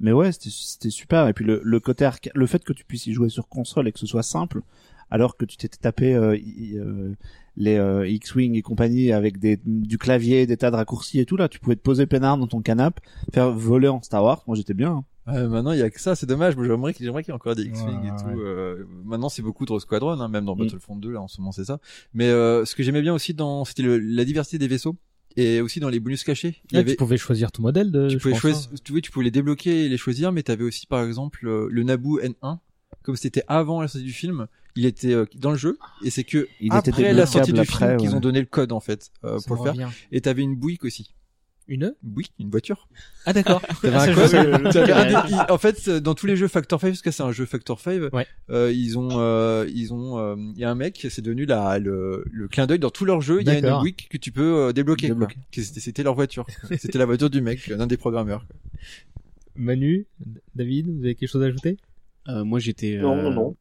Mais ouais, c'était c'était super. Et puis le, le côté arca- le fait que tu puisses y jouer sur console et que ce soit simple, alors que tu t'étais tapé euh, euh, les euh, X-wing et compagnie avec des du clavier, des tas de raccourcis et tout là, tu pouvais te poser peinard dans ton canapé, faire voler en Star Wars. Moi j'étais bien. hein. Ouais, maintenant il y a que ça, c'est dommage. Moi, J'aimerais qu'il j'aimerais qu'il y ait encore des X-wing Ouais, et ouais. tout. euh, maintenant c'est beaucoup de Squadron, hein, même dans Mm. Battlefront 2 là en ce moment c'est ça. Mais euh, ce que j'aimais bien aussi dans c'était le- la diversité des vaisseaux et aussi dans les bonus cachés. Il y Ah, avait Tu pouvais choisir ton modèle de. tu pouvais choisir, hein. tu, tu pouvais les débloquer et les choisir, mais t'avais aussi par exemple euh, le Naboo N1. Comme c'était avant la sortie du film, il était euh, dans le jeu et c'est que Il était après la sortie du après, film qu'ils ouais. ont donné le code en fait euh, pour le faire. revient. Et t'avais une bouique aussi. Une bouique, une voiture. Ah d'accord. En fait, euh, dans tous les jeux Factor 5, parce que c'est un jeu Factor 5, Ouais. euh, ils ont, euh, ils ont, euh, il y a un mec, c'est devenu la, le, le clin d'œil dans tous leurs jeux. Il y a une week que tu peux euh, débloquer. C'était leur voiture. C'était la voiture du mec, l'un des programmeurs. quoi. Manu, David, vous avez quelque chose à ajouter? Euh, moi j'étais Non, euh, non, non.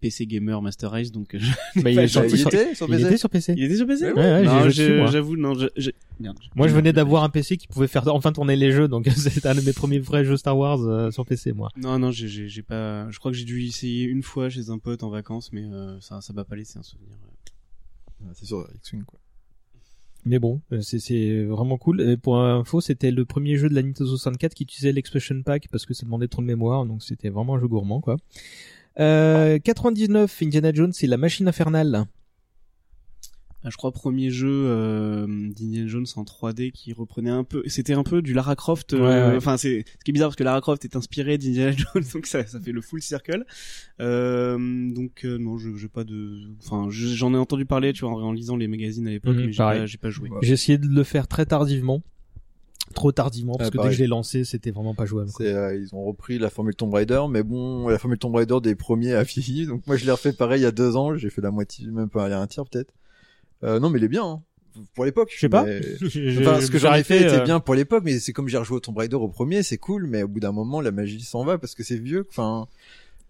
PC gamer Master Race donc euh, je- Bah, il, est sur, il sur- était sur il PC. était sur PC. il était sur PC. Ouais, ouais, j'ai non, joué je- moi. j'avoue non. Je, je... Merde, Moi, je venais d'avoir un PC qui pouvait faire enfin tourner les jeux, donc c'était un de mes premiers vrais jeux Star Wars euh, sur PC, moi. Non non j'ai pas. Je crois que j'ai dû essayer une fois chez un pote en vacances mais euh, ça ça m'a pas laissé un souvenir. Ouais, C'est sur X-Wing, quoi. Mais bon, euh, c'est vraiment cool. Et pour info, c'était le premier jeu de la Nintendo 64 qui utilisait l'expansion pack parce que ça demandait trop de mémoire, donc c'était vraiment un jeu gourmand, quoi. Euh, 99, Indiana Jones, c'est la machine infernale. Ah, je crois premier jeu euh, d'Indiana Jones en 3D qui reprenait un peu c'était un peu du Lara Croft euh, Ouais, ouais. enfin c'est ce qui est bizarre parce que Lara Croft est inspiré d'Indiana Jones donc ça ça fait le full circle euh, donc euh, non je j'ai pas de enfin je- j'en ai entendu parler tu vois en, en lisant les magazines à l'époque Mhm, mais j'ai pareil. pas j'ai pas joué J'ai essayé de le faire très tardivement. Trop tardivement, parce Ah, que dès que je l'ai lancé, c'était vraiment pas jouable. euh, ils ont repris la formule Tomb Raider, mais bon, la formule Tomb Raider des premiers a vieilli. Donc moi, je l'ai refait pareil il y a deux ans. J'ai fait la moitié, même pas, il y a un tiers peut-être. Euh, non, mais il est bien. Hein. Pour l'époque. Je sais pas. mais- Enfin, ce que j'aurais fait était euh, bien pour l'époque, mais c'est comme j'ai rejoué au Tomb Raider au premier, c'est cool, mais au bout d'un moment, la magie s'en va parce que c'est vieux. Enfin,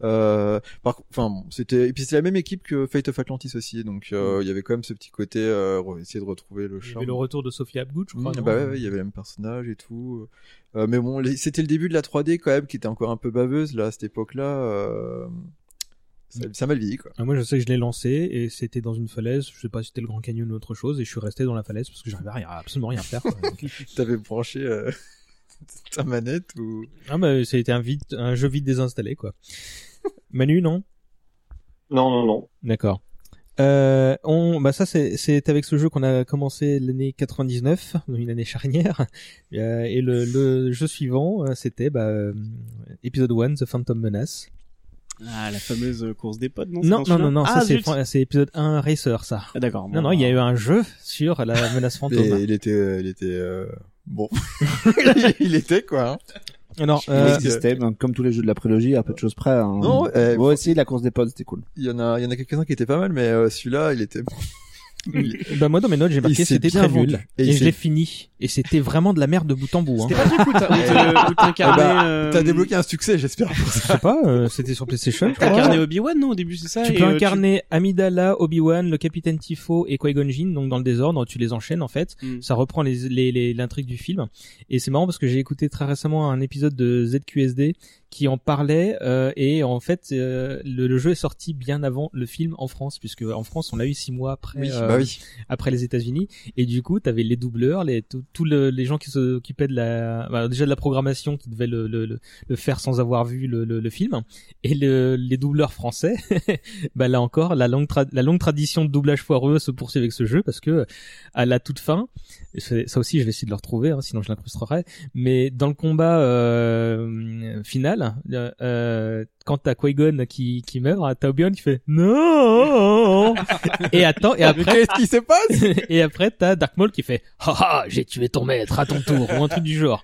euh, par, enfin, bon, c'était et puis c'est la même équipe que Fate of Atlantis aussi, donc euh, il y avait quand même ce petit côté euh, essayer de retrouver le Il y charme. avait le retour de Sophia Abgood, je crois. Mmh, non bah ouais, ouais, il y avait le même personnage et tout. Euh, mais bon, les- c'était le début de la 3D quand même, qui était encore un peu baveuse là à cette époque-là. Euh... Ça, ça a mal vieilli quoi. Ah, moi, je sais que je l'ai lancé et c'était dans une falaise. Je sais pas si c'était le Grand Canyon ou autre chose. Et je suis resté dans la falaise parce que j'arrivais à rien- à absolument rien faire. T'avais branché euh, ta manette ou ah bah, c'était un vide, un jeu vite désinstallé, quoi. Manu, non? Non, non, non. D'accord. Euh, on, bah ça c'est c'est avec ce jeu qu'on a commencé l'année 99, donc une année charnière. Euh, et le, le jeu suivant, euh, c'était bah, épisode 1, The Phantom Menace. ah la fameuse course des potes non Non, non, non, non, ça Ah, c'est épisode 1 Racer, ça. ah, d'accord Non, non, il y a eu un jeu sur la menace fantôme. Et il était, il était euh, bon. il était quoi. Hein. Le euh, comme tous les jeux de la prélogie, à peu de choses près. Hein. Non, euh, Moi aussi, la course des pods, c'était cool. Il y en a, il y en a quelques-uns qui étaient pas mal, mais euh, celui-là, il était. bah moi dans mes notes j'ai marqué c'était bien très vendu. nul Et et, je l'ai fini et c'était vraiment de la merde de bout en bout. Hein. c'était pas du coup t'as- t'as- Eh bah, euh, T'as débloqué un succès, j'espère. Je sais pas, euh, c'était sur PlayStation. je crois. t'incarnais Obi-Wan non au début c'est ça tu et, peux euh, incarner Amidala, Obi-Wan, le capitaine Tifo et Qui-Gon Jinn, donc dans le désordre, tu les enchaînes en fait. Mm. Ça reprend les les- les- l'intrigue du film. Et c'est marrant parce que j'ai écouté très récemment un épisode de ZQSD qui en parlait euh, et en fait euh, le, le jeu est sorti bien avant le film en France puisque en France on l'a eu six mois après Oui, euh, bah oui. après les États-Unis. Et du coup t'avais les doubleurs les tous tous le- les gens qui s'occupaient de la bah, déjà de la programmation qui devaient le, le, le, faire sans avoir vu le, film. Et le, les doubleurs français bah là encore la longue la longue tradition de doublage foireux se poursuit avec ce jeu parce que à la toute fin et ça aussi je vais essayer de le retrouver hein, sinon je l'incrusterai mais dans le combat euh, final euh, euh, quand t'as Qui-Gon qui qui meurt t'as Obi-Wan qui fait non et attends et après Qu'est-ce qui se passe? Et après t'as Dark Maul qui fait haha j'ai tué ton maître à ton tour ou un truc du genre.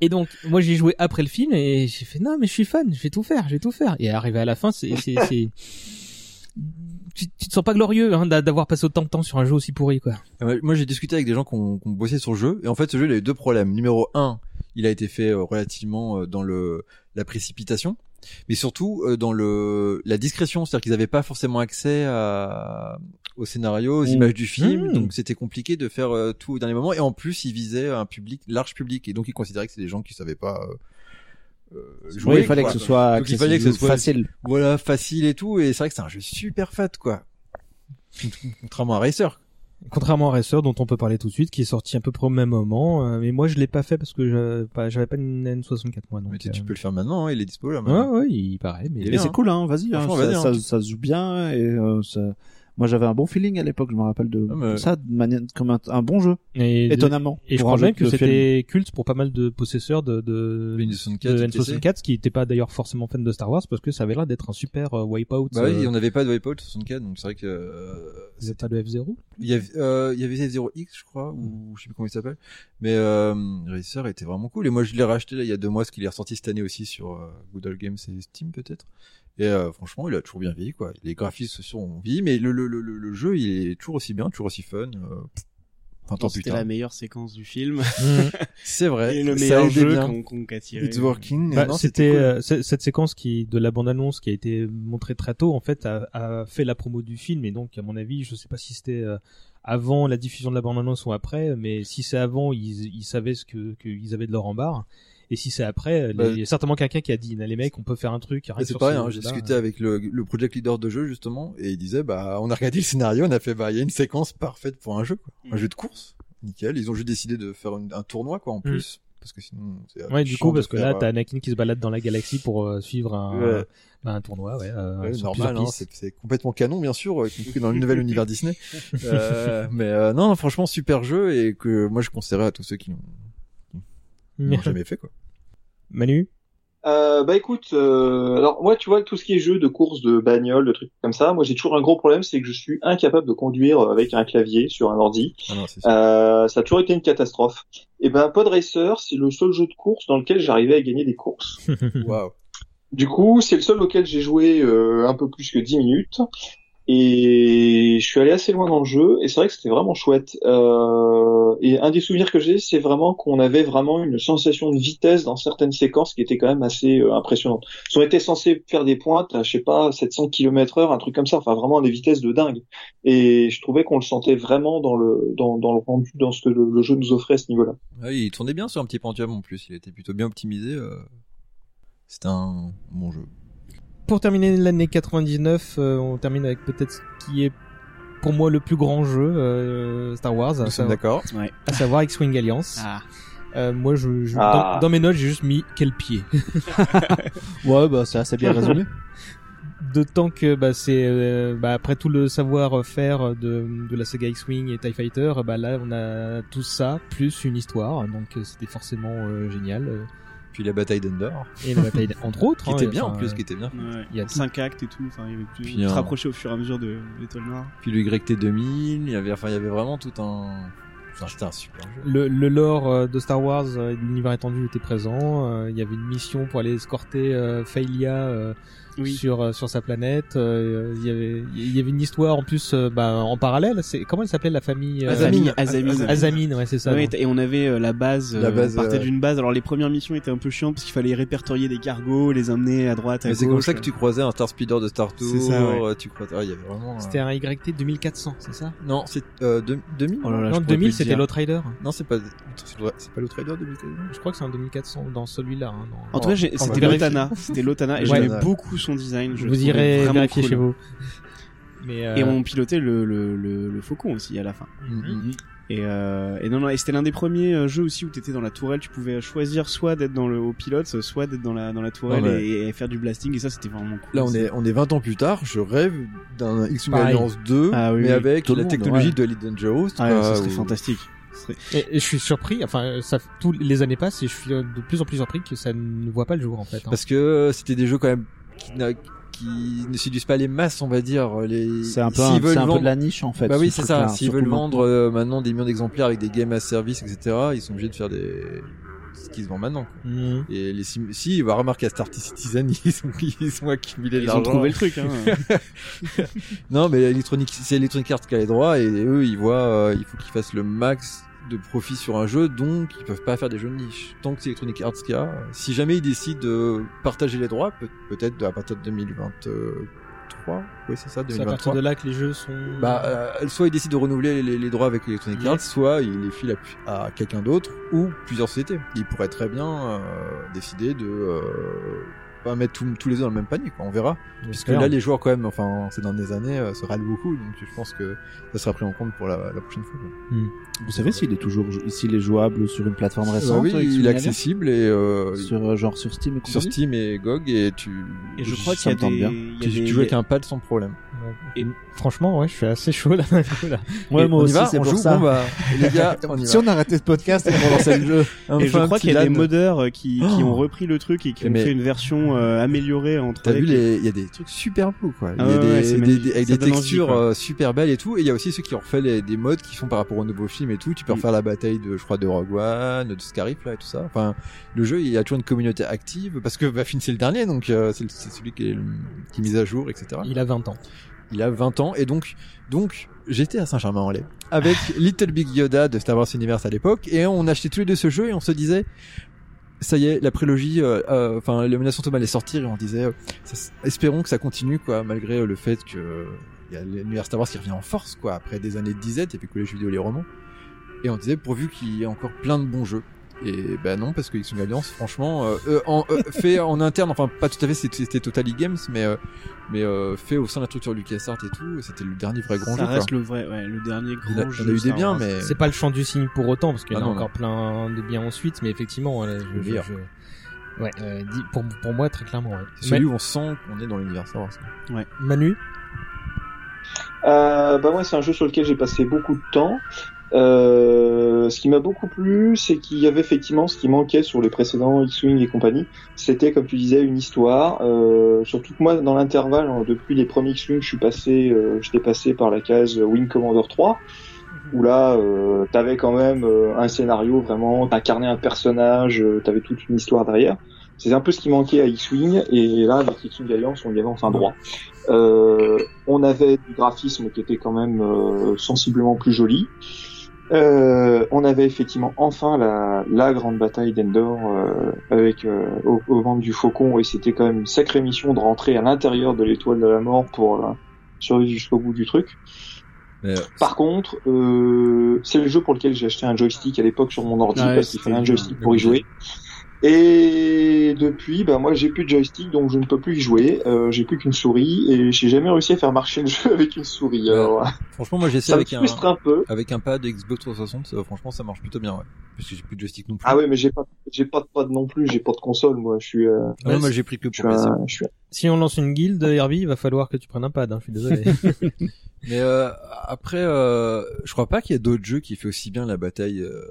Et donc moi j'ai joué après le film et j'ai fait non mais je suis fan je vais tout faire je vais tout faire. Et arrivé à la fin c'est tu, tu te sens pas glorieux hein, d'a- d'avoir passé autant de temps sur un jeu aussi pourri quoi Ah Moi, j'ai discuté avec des gens qui ont, qui ont bossé sur le jeu, et en fait, ce jeu, il a eu deux problèmes. Numéro un, il a été fait euh, relativement euh, dans le la précipitation, mais surtout euh, dans le la discrétion, c'est-à-dire qu'ils n'avaient pas forcément accès à au scénario, aux Mmh. images du film, Mmh. donc c'était compliqué de faire tout au dernier moment. Et en plus, ils visaient un public large public, et donc ils considéraient que c'est des gens qui savaient pas. euh, jouer, Oui, il fallait quoi. que ce soit Donc, il fallait que ce soit facile. Voilà, facile et tout, et c'est vrai que c'est un jeu super fat, quoi. Contrairement à Racer. contrairement à Racer dont on peut parler tout de suite qui est sorti à peu près au même moment euh, mais moi je l'ai pas fait parce que je- pas- j'avais pas une N64 moi donc Mais tu, tu euh, peux le faire maintenant, hein, il est dispo là. ouais maintenant. ouais il paraît mais c'est hein. cool, hein, vas-y. Hein, ça, vas-y, hein. ça, ça se joue bien et euh, ça... moi j'avais un bon feeling à l'époque, je me rappelle de Ah, mais- ça, de manière comme un, un bon jeu, et, étonnamment. et je crois même que c'était culte pour pas mal de possesseurs de de, Le N64, de et PC. N64 qui n'étaient pas d'ailleurs forcément fans de Star Wars parce que ça avait l'air d'être un super euh, wipeout Bah oui, euh, on n'avait pas de Wipeout 64, donc c'est vrai que euh, vous êtes pas de F0 il y avait euh, il y avait F0X, je crois, ou je sais plus comment il s'appelle. Mais euh, Racer était vraiment cool et moi je l'ai racheté là il y a deux mois, parce qu'il est ressorti cette année aussi sur euh, Good Old Games et Steam peut-être. Et euh, franchement, il a toujours bien vieilli quoi. Les graphismes se sont vieillis, mais le, le, le, le jeu il est toujours aussi bien, toujours aussi fun. Euh... Enfin, tant C'était putain. la meilleure séquence du film. C'est vrai. Et le meilleur jeu qu'on qu'on qu'a tiré. It's working. Bah, Non, c'était cool. euh, cette séquence qui de la bande annonce qui a été montrée très tôt en fait a, a fait la promo du film et donc à mon avis je sais pas si c'était euh, avant la diffusion de la bande annonce ou après mais si c'est avant ils, ils savaient ce que qu'ils avaient de leur en barre et si c'est après Bah, il y a certainement quelqu'un qui a dit les mecs on peut faire un truc c'est pareil, hein, j'ai discuté avec le, le project leader de jeu justement, et il disait bah on a regardé le scénario, on a fait bah il y a une séquence parfaite pour un jeu, quoi. un Mm. jeu de course, nickel. Ils ont juste décidé de faire une- un tournoi quoi en plus, parce que sinon c'est ouais du coup parce que là t'as euh, Anakin qui se balade dans la galaxie pour euh, suivre un Ouais. bah, un tournoi ouais, euh, ouais, normal, hein, c'est complètement canon bien sûr, dans le nouvel univers Disney. Euh, mais euh, non, franchement super jeu et que moi je conseillerais à tous ceux qui l'ont jamais fait quoi. Manu? Euh, bah écoute, euh, alors moi tu vois tout ce qui est jeu de course, de bagnole, de trucs comme ça, moi j'ai toujours un gros problème, c'est que je suis incapable de conduire avec un clavier sur un ordi. Ah non. Euh, ça a toujours été une catastrophe. Et ben Pod Racer, c'est le seul jeu de course dans lequel j'arrivais à gagner des courses. Waouh. Du coup, c'est le seul auquel j'ai joué euh, un peu plus que 10 minutes. Et je suis allé assez loin dans le jeu, et c'est vrai que c'était vraiment chouette. Euh, et un des souvenirs que j'ai, c'est vraiment qu'on avait vraiment une sensation de vitesse dans certaines séquences qui était quand même assez euh, impressionnante. On était censé faire des pointes à, je sais pas, 700 km heure, un truc comme ça, enfin vraiment des vitesses de dingue. Et je trouvais qu'on le sentait vraiment dans le dans, le rendu, dans ce que le, le jeu nous offrait à ce niveau-là. Ah oui, il tournait bien sur un petit Pentium en plus, il était plutôt bien optimisé. euh, C'était un bon jeu. Pour terminer l'année 99, euh, on termine avec peut-être ce qui est pour moi le plus grand jeu euh, Star Wars, à Nous sommes savoir, d'accord. Ouais. à savoir X-Wing Alliance. Ah. Euh, moi, je, je- Ah. dans, dans mes notes, j'ai juste mis quel pied. Ouais, bah c'est assez bien résumé. D'autant que bah, c'est euh, bah, après tout le savoir-faire de, de la saga X-Wing et TIE Fighter, bah là on a tout ça plus une histoire, donc euh, c'était forcément euh, génial. Puis la bataille d'Endor, Et la bataille entre autres, qui hein, était bien en plus, qui était bien. Ouais. Il y a tout. 5 actes et tout. Enfin, il y avait plus. Puis se rapprocher au fur et à mesure de l'étoile noire. Puis le YT2000, il y avait, enfin, il y avait vraiment tout un, enfin, c'était un super jeu. le, le lore euh, de Star Wars euh, et de l'univers étendu était présent. Euh, Il y avait une mission pour aller escorter euh, Failia euh, Oui. sur euh, sur sa planète. euh, Il y avait il y avait une histoire en plus euh, bah, en parallèle. C'est comment elle s'appelait la famille euh, Azamine. Azamine. Azamine, ouais c'est ça. Ouais, et on avait euh, la base, La base, on partait euh, d'une base. Alors les premières missions étaient un peu chiantes parce qu'il fallait répertorier des cargos, les emmener à droite, à c'est comme ça que tu croisais un Star Speeder de Star Tour. C'est ça, ouais. Tu croisais, ah, il y avait vraiment. euh, C'était un YT 2400, c'est ça? Non, c'est euh, deux- 2000. Oh là là, je Non, pourrais plus 2000 le c'était l'Outrider. Non, c'est pas, c'est pas- l'Outrider 2000. Je crois que c'est un 2400 dans celui-là. Hein, En tout cas, c'était. Lotana. C'était Lotana et j'aimais beaucoup son design. Je vous irez vraiment vérifier cool. chez vous. Mais euh, Et on pilotait le, le, le, le faucon aussi à la fin. Mhm. Et, euh, et non, non, et c'était l'un des premiers euh, jeux aussi où t'étais dans la tourelle, tu pouvais choisir soit d'être dans le au pilote, soit d'être dans la dans la tourelle ouais. et, et faire du blasting. Et ça, c'était vraiment cool. Là, on est, on est 20 ans plus tard. Je rêve d'un Pareil. Alliance 2, Ah oui, mais oui. avec la monde, technologie ouais. de Elite Dangerous. Ah, quoi, ça serait fantastique. Et, et je suis surpris. Enfin, ça tous les années passent et je suis euh, de plus en plus surpris que ça ne voit pas le jour en fait. hein. Parce que euh, c'était des jeux quand même qui, n'a- qui ne séduisent pas les masses, on va dire. Les... C'est un peu, s'ils un, veulent c'est un peu vendre- de la niche en fait. Bah oui, ce c'est ça. truc-là, S'ils veulent vendre maintenant. euh, maintenant des millions d'exemplaires avec des games as service, etc., ils sont obligés de faire des ce qui se vend maintenant. quoi. Mhm. Et les sim... si, on va remarquer à Star Citizen, ils ont, ils ont accumulé de Ils ont l'argent. trouvé le truc. Hein. Non, mais Electronic, c'est Electronic Arts qui a les droits et eux, ils voient, euh, il faut qu'ils fassent le max de profit sur un jeu, donc ils peuvent pas faire des jeux de niche. Tant que c'est Electronic Arts qui a, si jamais ils décident de partager les droits, peut- peut-être à partir de 2023, oui c'est ça, C'est à partir 2023. de là que les jeux sont. Bah, euh, soit ils décident de renouveler les, les droits avec Electronic. Arts, soit ils les filent à, à quelqu'un d'autre ou plusieurs sociétés. Ils pourraient très bien euh, décider de euh, pas mettre tous- tous les œufs dans le même panier, quoi. On verra. Puisque là, les joueurs, quand même, enfin, ces dernières années, euh, se râlent beaucoup, donc je pense que ça sera pris en compte pour la, la prochaine fois. quoi. Vous savez s'il est toujours, s'il est jouable sur une plateforme Bah récente oui, il est accessible et euh, sur euh, genre sur Steam et sur Steam et GOG et tu Et je crois qu'il y a des, bien. y a tu, des- tu joues avec un pad sans problème. Et franchement, ouais, je suis assez chaud là. Ouais, Et moi on aussi, va, c'est on pour joue, ça. bon bah les gars, on y Si va. on arrêtait ce podcast, on lançait le jeu. Et je crois qu'il y a des modeurs euh, qui, qui Oh. ont repris le truc et qui ont Mais- fait une version euh, améliorée en 3D. T'as vu les, il y a des trucs super beaux quoi. Il y Ah a ouais, des, ouais, c'est des- magnifique. des- avec Ça des textures euh, super belles et tout. Et il y a aussi ceux qui ont refait les, des modes qui sont par rapport au nouveau film et tout. Tu peux refaire la bataille de, je crois, de Rogue One, de Scarif là et tout ça. Enfin, le jeu, il y a toujours une communauté active parce que Baffin c'est le dernier, donc euh, c'est celui qui est, le- qui est mis à jour, etc. Il a 20 ans. Il a 20 ans et donc donc j'étais à Saint-Germain-en-Laye avec Little Big Yoda de Star Wars Universe à l'époque et on achetait tous les deux ce jeu et on se disait ça y est la prélogie euh, euh, enfin la menace fantôme allait sortir et on disait euh, ça- espérons que ça continue quoi malgré euh, le fait que euh, il y a l'univers Star Wars qui revient en force quoi après des années de disette et puis que les jeux vidéo les romans et on disait pourvu qu'il y ait encore plein de bons jeux et ben non parce que X-Wing Alliance franchement euh, euh, en, euh, fait en interne enfin pas tout à fait c'était c'était Total Games mais euh, mais euh, fait au sein de la structure LucasArts et tout c'était le dernier vrai grand Ça jeu reste quoi. le vrai, ouais, le dernier grand il jeu. a eu des biens mais C'est pas le champ du cygne pour autant parce qu'il y en Ah a non, encore plein de biens ensuite, mais effectivement, ouais, je, je- je- ouais, euh, pour pour moi très clairement. Ouais. c'est celui où on sent qu'on est dans l'univers Star Wars. Ma- Manu, Euh, bah moi c'est un jeu sur lequel j'ai passé beaucoup de temps. Euh, ce qui m'a beaucoup plu, c'est qu'il y avait effectivement ce qui manquait sur les précédents X-Wing et compagnie. C'était, comme tu disais, une histoire. Euh, surtout que moi, dans l'intervalle, hein, depuis les premiers X-Wing, je suis passé, euh, j'étais passé par la case Wing Commander 3, où là, euh, t'avais quand même euh, un scénario vraiment, t'incarnais un personnage, t'avais toute une histoire derrière. C'est un peu ce qui manquait à X-Wing, et là, avec X-Wing Alliance, on y avait enfin droit. Euh, on avait du graphisme qui était quand même euh, sensiblement plus joli. Euh, on avait effectivement enfin la, la grande bataille d'Endor euh, avec euh, au, au ventre du faucon et c'était quand même une sacrée mission de rentrer à l'intérieur de l'étoile de la mort pour euh, survivre jusqu'au bout du truc. Mais, euh, Par contre, euh, c'est le jeu pour lequel j'ai acheté un joystick à l'époque sur mon ordi Ouais, parce qu'il fallait un joystick pour y jouer. Et depuis, bah moi j'ai plus de joystick donc je ne peux plus y jouer. Euh, j'ai plus qu'une souris et j'ai jamais réussi à faire marcher le jeu avec une souris. Alors, franchement moi j'ai essayé avec un un peu. avec un pad Xbox 360 euh, franchement ça marche plutôt bien ouais parce que j'ai plus de joystick non plus Ah ouais, mais j'ai pas, j'ai pas de pad non plus, j'ai pas de console, moi. Je suis, euh, Ah non, moi j'ai pris que pour suis, PC un- je suis. si on lance une guilde Herbie, il va falloir que tu prennes un pad. Hein, je suis désolé. mais euh, après euh, je crois pas qu'il y a d'autres jeux qui fait aussi bien la bataille euh,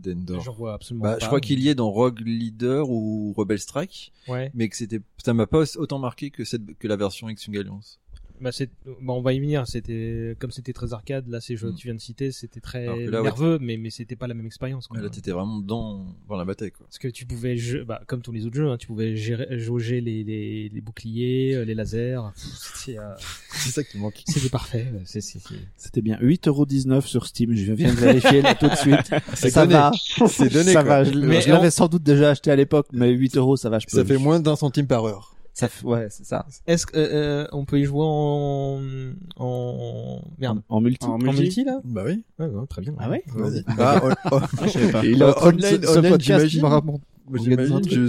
d'Endor J'en vois absolument bah, pas. je crois qu'il y est dans Rogue Leader ou Rebel Strike Ouais. mais que c'était ça m'a pas autant marqué que cette que la version X-Wing Alliance Bah, c'est, bon, on va y venir. C'était comme c'était très arcade. Là, ces jeux que tu viens de citer, c'était très ouais, nerveux, mais mais c'était pas la même expérience. Quoi. Là, t'étais vraiment dans, dans la bataille, quoi. Parce que tu pouvais, jeu- bah, comme tous les autres jeux, hein, tu pouvais gérer, jauger les, les, les boucliers, euh, les lasers. C'était, euh, C'est ça qui manque. c'était parfait. C'est, c'est, c'est- C'était bien 8,19€ sur Steam. Je viens de vérifier là tout de suite. C'est ça donné. va. C'est donné, Ça quoi. va. Je, Mais je l'avais sans doute déjà acheté à l'époque, mais 8 euros, ça va. Je peux. Ça fait moins d'un centime par heure. Ça ouais, c'est ça. Est-ce que euh, euh, on peut y jouer en en merde En multi. En en multi multi là Bah oui. Ouais, ouais, très bien. Ah ouais Vas-y. Bah, on- on- Je savais pas. Il Euh, online- online, j'imagine.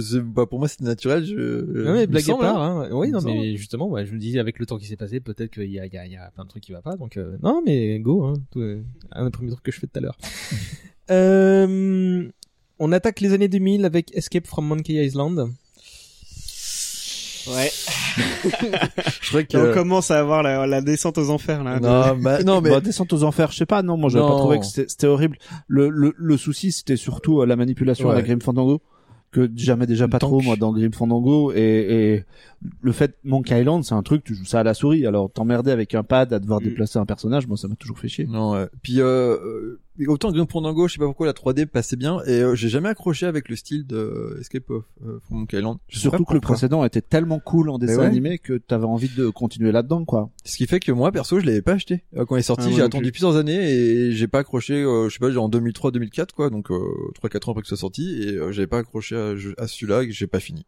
je bah, pour moi, c'était naturel, je, Non mais il me blague à part, hein. hein. oui non mais justement, ouais, je me dis avec le temps qui s'est passé, peut-être qu'il y a, il y, a, il y a plein de trucs qui va pas, donc euh, non mais go, hein. Tout, euh, un des premiers trucs que je fais tout à l'heure. euh, on attaque les années 2000 avec Escape from Monkey Island. Ouais. Je crois que, On commence à avoir la, la descente aux enfers là. non, bah, non, mais, Bah, descente aux enfers, je sais pas, non, moi j'avais pas trouvé que c'était c'était horrible. Le, le, le souci c'était surtout euh, la manipulation à la Ouais. Grim Fandango, que jamais déjà pas tank. trop moi dans Grim Fandango, et, et le fait Monkey Island c'est un truc, tu joues ça à la souris, alors t'emmerder avec un pad à devoir Mm. déplacer un personnage, moi ça m'a toujours fait chier. non, ouais. Puis, euh, euh, autant Grim Fandango, je sais pas pourquoi la 3D passait bien, et euh, j'ai jamais accroché avec le style de Escape of euh, from Monkey Island. Surtout que le précédent était tellement cool en dessin ouais. animé que t'avais envie de continuer là-dedans quoi. Ce qui fait que moi, perso, je l'avais pas acheté. Euh, Quand il est sorti, Ah, j'ai attendu plus. plusieurs années et j'ai pas accroché, euh, je sais pas, genre en 2003-2004, quoi, donc euh, 3-4 ans après que ce soit sorti, et euh, j'avais pas accroché à, à celui-là et j'ai pas fini.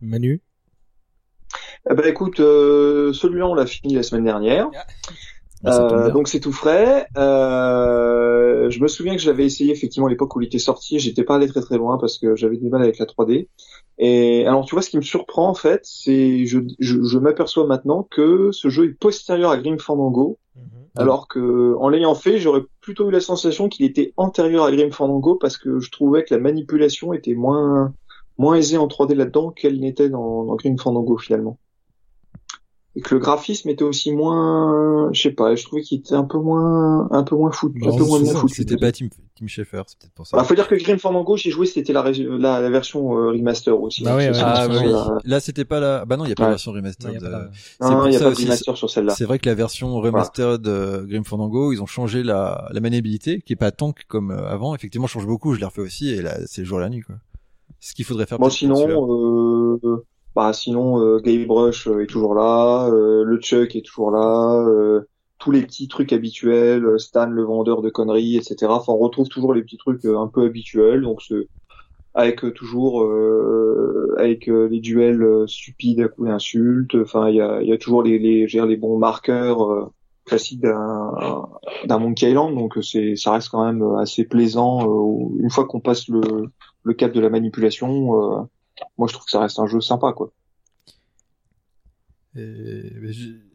Manu? Eh ben écoute, euh, celui-là on l'a fini la semaine dernière. Bah, ça Euh, bien. donc c'est tout frais. Euh, je me souviens que je l'avais essayé effectivement à l'époque où il était sorti. J'étais pas allé très très loin parce que j'avais des mal avec la 3D. Et alors tu vois ce qui me surprend en fait, c'est je, je, je m'aperçois maintenant que ce jeu est postérieur à Grim Fandango, alors que en l'ayant fait, j'aurais plutôt eu la sensation qu'il était antérieur à Grim Fandango parce que je trouvais que la manipulation était moins moins aisée en 3D là-dedans qu'elle n'était dans, dans Grim Fandango finalement et que le graphisme était aussi moins, je sais pas, je trouvais qu'il était un peu moins, un peu moins foutu, un peu moins bien foutu. C'était pas Tim, Tim Schafer, c'est peut-être pour ça. Bah, faut dire que Grim Fandango, j'ai joué, c'était la, la, la version euh, remaster aussi. Bah ouais, ouais, Ah, bah Là, c'était pas la, bah non, il y a pas Ouais. la version remastered. Non, euh, c'est Non, il y a pas de remaster sur celle-là. C'est vrai que la version remastered de Grim Fandango, ils ont changé la, la maniabilité, qui est pas tank comme euh, avant. Effectivement, change beaucoup. Je l'ai refait aussi, et là, c'est le jour et la nuit, quoi. Ce qu'il faudrait faire. Bon, sinon, euh, bah, sinon, euh, Guybrush euh, est toujours là, euh, le Chuck est toujours là, euh, tous les petits trucs habituels, Stan le vendeur de conneries, etc. Enfin, on retrouve toujours les petits trucs un peu habituels, donc c'est avec toujours euh, avec les duels stupides à coups d'insultes. Enfin, il y a, y a toujours les les, les bons marqueurs classiques d'un d'un Monkey Island, donc c'est ça reste quand même assez plaisant une fois qu'on passe le le cap de la manipulation. Moi, je trouve que ça reste un jeu sympa, quoi.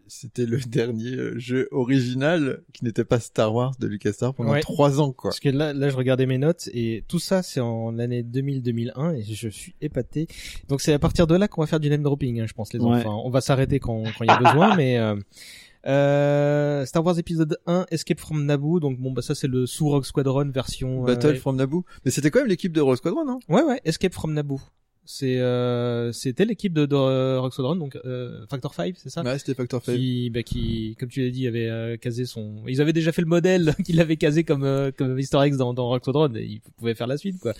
C'était le dernier euh, jeu original qui n'était pas Star Wars de LucasArts pendant Ouais. trois ans, quoi. Parce que là, là, je regardais mes notes et tout ça, c'est en l'année 2000-2001 et je suis épaté. Donc c'est à partir de là qu'on va faire du name dropping, hein, je pense, les Ouais. enfants. On va s'arrêter quand quand il y a besoin, mais euh, euh, Star Wars épisode 1, Escape from Naboo. Donc bon, bah ça c'est le sous Rogue Squadron version. euh, Battle from Naboo. Mais c'était quand même l'équipe de Rogue Squadron, non? Ouais, ouais, Escape from Naboo. C'est euh, c'était l'équipe de, de Squadron, donc euh, Factor 5, c'est ça Ouais, c'était Factor 5. qui, bah, qui, comme tu l'as dit, avait euh, casé son. Ils avaient déjà fait le modèle qu'il avait casé comme euh, comme Easter eggs dans dans Squadron et ils pouvaient faire la suite quoi.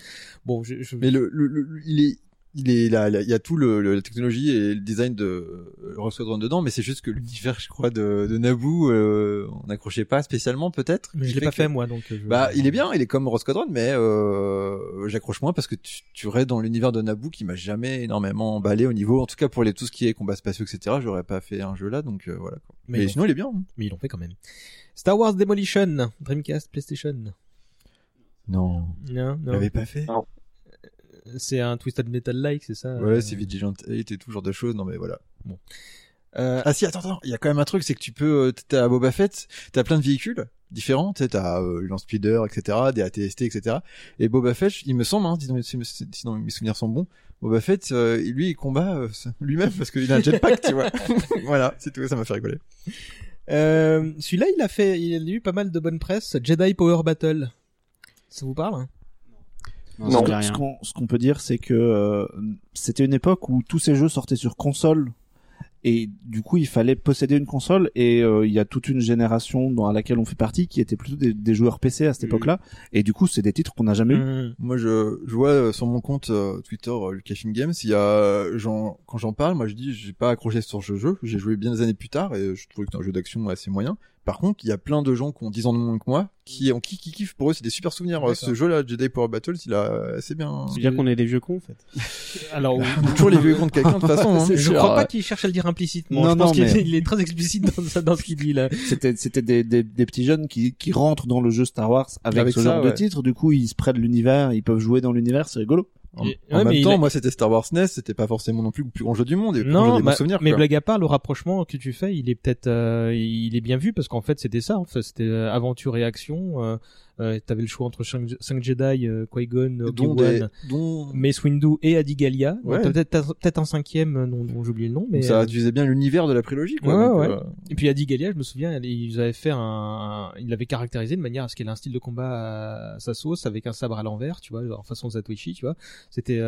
Bon, je, je... Mais le, le, le- il est, il est là, il y a tout le, le- la technologie et le design de euh, Rogue Squadron dedans, mais c'est juste que l'univers, je crois, de, de Naboo, euh, on n'accrochait pas spécialement, peut-être. mais je l'ai pas que- fait moi donc. euh, Je... Bah, il est bien, il est comme Rogue Squadron, mais euh, j'accroche moins parce que tu, tu restes dans l'univers de Naboo qui m'a jamais énormément emballé au niveau, en tout cas pour les tout ce qui est combat spatiaux, etc. J'aurais pas fait un jeu là, donc euh, voilà. Quoi. Mais sinon, il est bien. hein. Mais ils l'ont fait quand même. Star Wars Demolition, Dreamcast, PlayStation. Non, Non, il non. l'avait pas fait. C'est un Twisted Metal like, c'est ça Ouais, euh, c'est Vigilant 8 et tout genre de choses. Non, mais voilà. euh, Ah si, attends, attends, il y a quand même un truc, c'est que tu peux, euh, t'as Boba Fett, t'as plein de véhicules différents, tu sais, t'as euh, lance-speeder, etc., des ATST, etc. Et Boba Fett, il me semble, hein, sinon, si- si- sinon mes souvenirs sont bons, Boba Fett, euh, lui, il combat euh, lui-même parce qu'il a un jetpack, tu vois. voilà, c'est tout, ça m'a fait rigoler. euh, celui-là, il a fait, il a eu pas mal de bonne presse. Jedi Power Battle. Ça vous parle hein? Non, Non. Ce qu'on ce qu'on peut dire, c'est que euh, c'était une époque où tous ces jeux sortaient sur console et du coup il fallait posséder une console et euh, il y a toute une génération dans laquelle on fait partie qui était plutôt des, des joueurs PC à cette époque-là et du coup c'est des titres qu'on n'a jamais eu. Mmh. Moi, je, je vois euh, sur mon compte euh, Twitter, euh, Lucasfilm Games, il y a, euh, quand j'en parle, moi je dis, j'ai pas accroché sur ce jeu, j'ai joué bien des années plus tard et je trouvais que c'est un jeu d'action assez moyen. Par contre, il y a plein de gens qui ont 10 ans de moins que moi, qui ont qui, qui kiffent pour eux, c'est des super souvenirs. Euh, Ce jeu-là, Jedi Power Battles, il a assez bien. C'est bien qu'on est des vieux cons, en fait. Alors, oui. Toujours les vieux contre quelqu'un de toute façon. Hein. C'est je crois pas qu'il cherche à le dire implicitement. Non, je pense non, qu'il mais- il est très explicite dans, ça- dans ce qu'il dit là. C'était c'était des, des, des petits jeunes qui qui rentrent dans le jeu Star Wars avec, Avec ce ça, genre de titre. Du coup ils se prennent l'univers, ils peuvent jouer dans l'univers, c'est rigolo. En, Et- en ouais, mais même temps, a- moi c'était Star Wars NES, c'était pas forcément non plus le plus grand jeu du monde. Et Non, des bah, souvenirs. mais quoi. blague à part, le rapprochement que tu fais, il est peut-être, euh, il est bien vu parce qu'en fait c'était ça. En fait, c'était euh, aventure et action. Euh, euh, T'avais le choix entre 5 Jedi, euh, Qui-Gon, Obi-Wan, dont Mace Windu et Adigalia. Ouais. T'as peut-être un cinquième euh, dont, dont j'ai oublié le nom, mais ça utilisait bien l'univers de la prélogie. Quoi, Ouais, donc, ouais. Et puis Adigalia, je me souviens, ils avaient fait un, ils l'avaient caractérisé de manière à ce qu'elle ait un style de combat à sa sauce avec un sabre à l'envers, tu vois, genre façon Zatoichi, tu vois. C'était,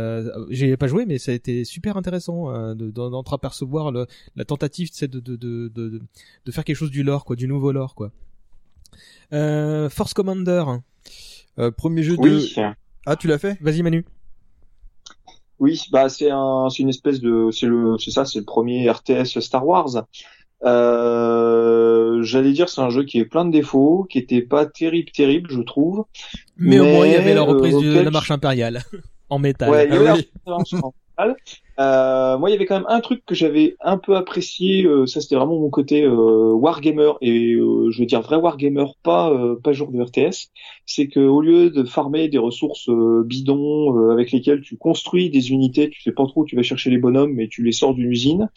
j'ai pas joué, mais ça a été super intéressant de- d'en- d'entreapercevoir le, la tentative, sais, de, de, de, de, de faire quelque chose du lore, quoi, du nouveau lore, quoi. Euh, Force Commander. euh, premier jeu de. Oui. Ah, tu l'as fait Vas-y Manu. Oui, bah c'est un, c'est une espèce de, c'est le, c'est ça, c'est le premier RTS Star Wars. Euh, j'allais dire c'est un jeu qui est plein de défauts, qui était pas terrible terrible je trouve. Mais, au moins il y avait la euh, reprise de la marche impériale en métal. Ouais, il y avait oui. la en métal. Euh, moi, il y avait quand même un truc que j'avais un peu apprécié. euh, ça, c'était vraiment mon côté euh, wargamer et euh, je veux dire vrai wargamer, pas euh, pas jour de RTS. C'est que au lieu de farmer des ressources euh, bidons avec lesquelles tu construis des unités, tu sais pas trop où tu vas chercher les bonhommes, mais tu les sors d'une usine.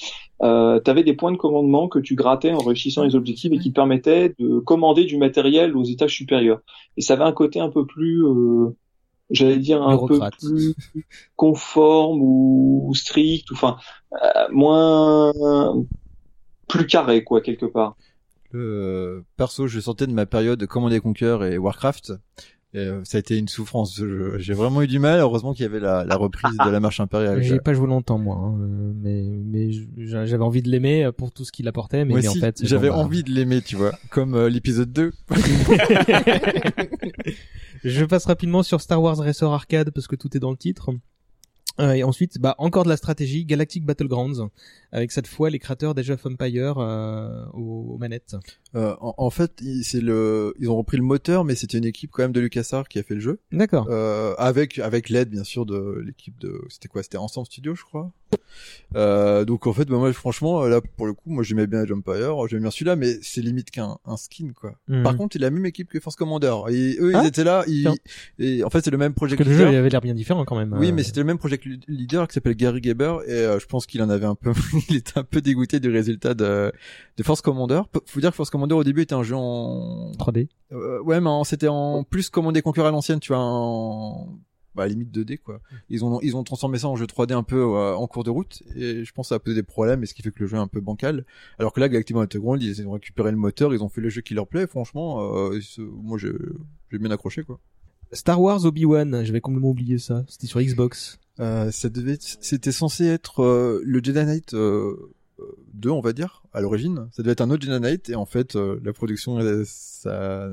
Euh, tu avais des points de commandement que tu grattais en réussissant les objectifs et qui permettaient de commander du matériel aux étages supérieurs. Et ça avait un côté un peu plus j'allais dire un peu plus conforme ou strict, ou enfin euh, moins plus carré quoi quelque part. Euh, perso, je sortais de ma période Command and Conquer et Warcraft. Et, euh, ça a été une souffrance. J'ai vraiment eu du mal. Heureusement qu'il y avait la, la reprise de la marche impériale. J'ai pas joué longtemps moi, hein, euh, mais mais j'avais envie de l'aimer euh, pour tout ce qu'il apportait, mais, Moi mais en fait j'avais envie de l'aimer, tu vois, comme euh, l'épisode 2. Je passe rapidement sur Star Wars Racer Arcade parce que tout est dans le titre. Euh, et ensuite, bah encore de la stratégie, Galactic Battlegrounds, avec cette fois les créateurs d'Age of Empire euh, aux, aux manettes. Euh, en, en fait, c'est le, ils ont repris le moteur, mais c'était une équipe quand même de LucasArts qui a fait le jeu, D'accord. euh, avec avec l'aide bien sûr de l'équipe de, c'était quoi, c'était Ensemble Studio, je crois? Euh, donc en fait, bah, moi franchement, là pour le coup, moi j'aimais bien Empire, j'aimais bien celui-là, mais c'est limite qu'un un skin quoi. Mhm. Par contre, c'est la même équipe que Force Commander. Et eux, Ah, ils étaient là. Ils... Et en fait, c'est le même Parce project que le jeu leader. il avait l'air bien différent quand même. Oui, euh. mais c'était le même project le- leader qui s'appelle Gary Gaber et euh, je pense qu'il en avait un peu, il était un peu dégoûté du résultat de, de Force Commander. Faut dire que Force Commander au début était un jeu en, 3D. euh, ouais, mais c'était en plus Command Conquer à l'ancienne, tu vois, en, bah, limite 2D quoi. Ils ont ils ont transformé ça en jeu 3D un peu euh, en cours de route et je pense que ça a posé des problèmes et ce qui fait que le jeu est un peu bancal. Alors que là, Galactic Battleground, ils ont récupéré le moteur, ils ont fait le jeu qui leur plaît. Franchement, euh, moi j'ai bien accroché quoi. Star Wars Obi-Wan, j'avais complètement oublié ça. C'était sur Xbox. Euh, ça devait c'était censé être euh, le Jedi Knight euh, 2 on va dire à l'origine ça devait être un autre Jedi Knight et en fait euh, la production euh, ça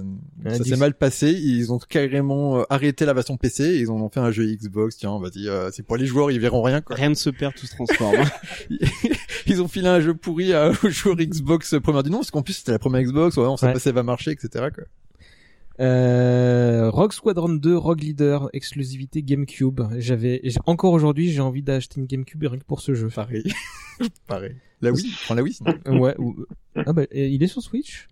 ça s'est mal passé ils ont carrément euh, arrêté la version PC et ils en ont fait un jeu Xbox tiens vas-y euh, c'est pour les joueurs ils verront rien quoi Rien ne se perd, tout se transforme. ils ont filé un jeu pourri à, aux joueurs Xbox première du nom parce qu'en plus c'était la première Xbox ouais, on sait Ouais. pas si ça va marcher etc quoi Euh, Rogue Squadron 2, Rogue Leader, exclusivité GameCube. J'avais, encore aujourd'hui, j'ai envie d'acheter une GameCube rien que pour ce jeu. pareil pareil la Wii prends la Wii sinon. ouais. ou- Ah bah, il est sur Switch?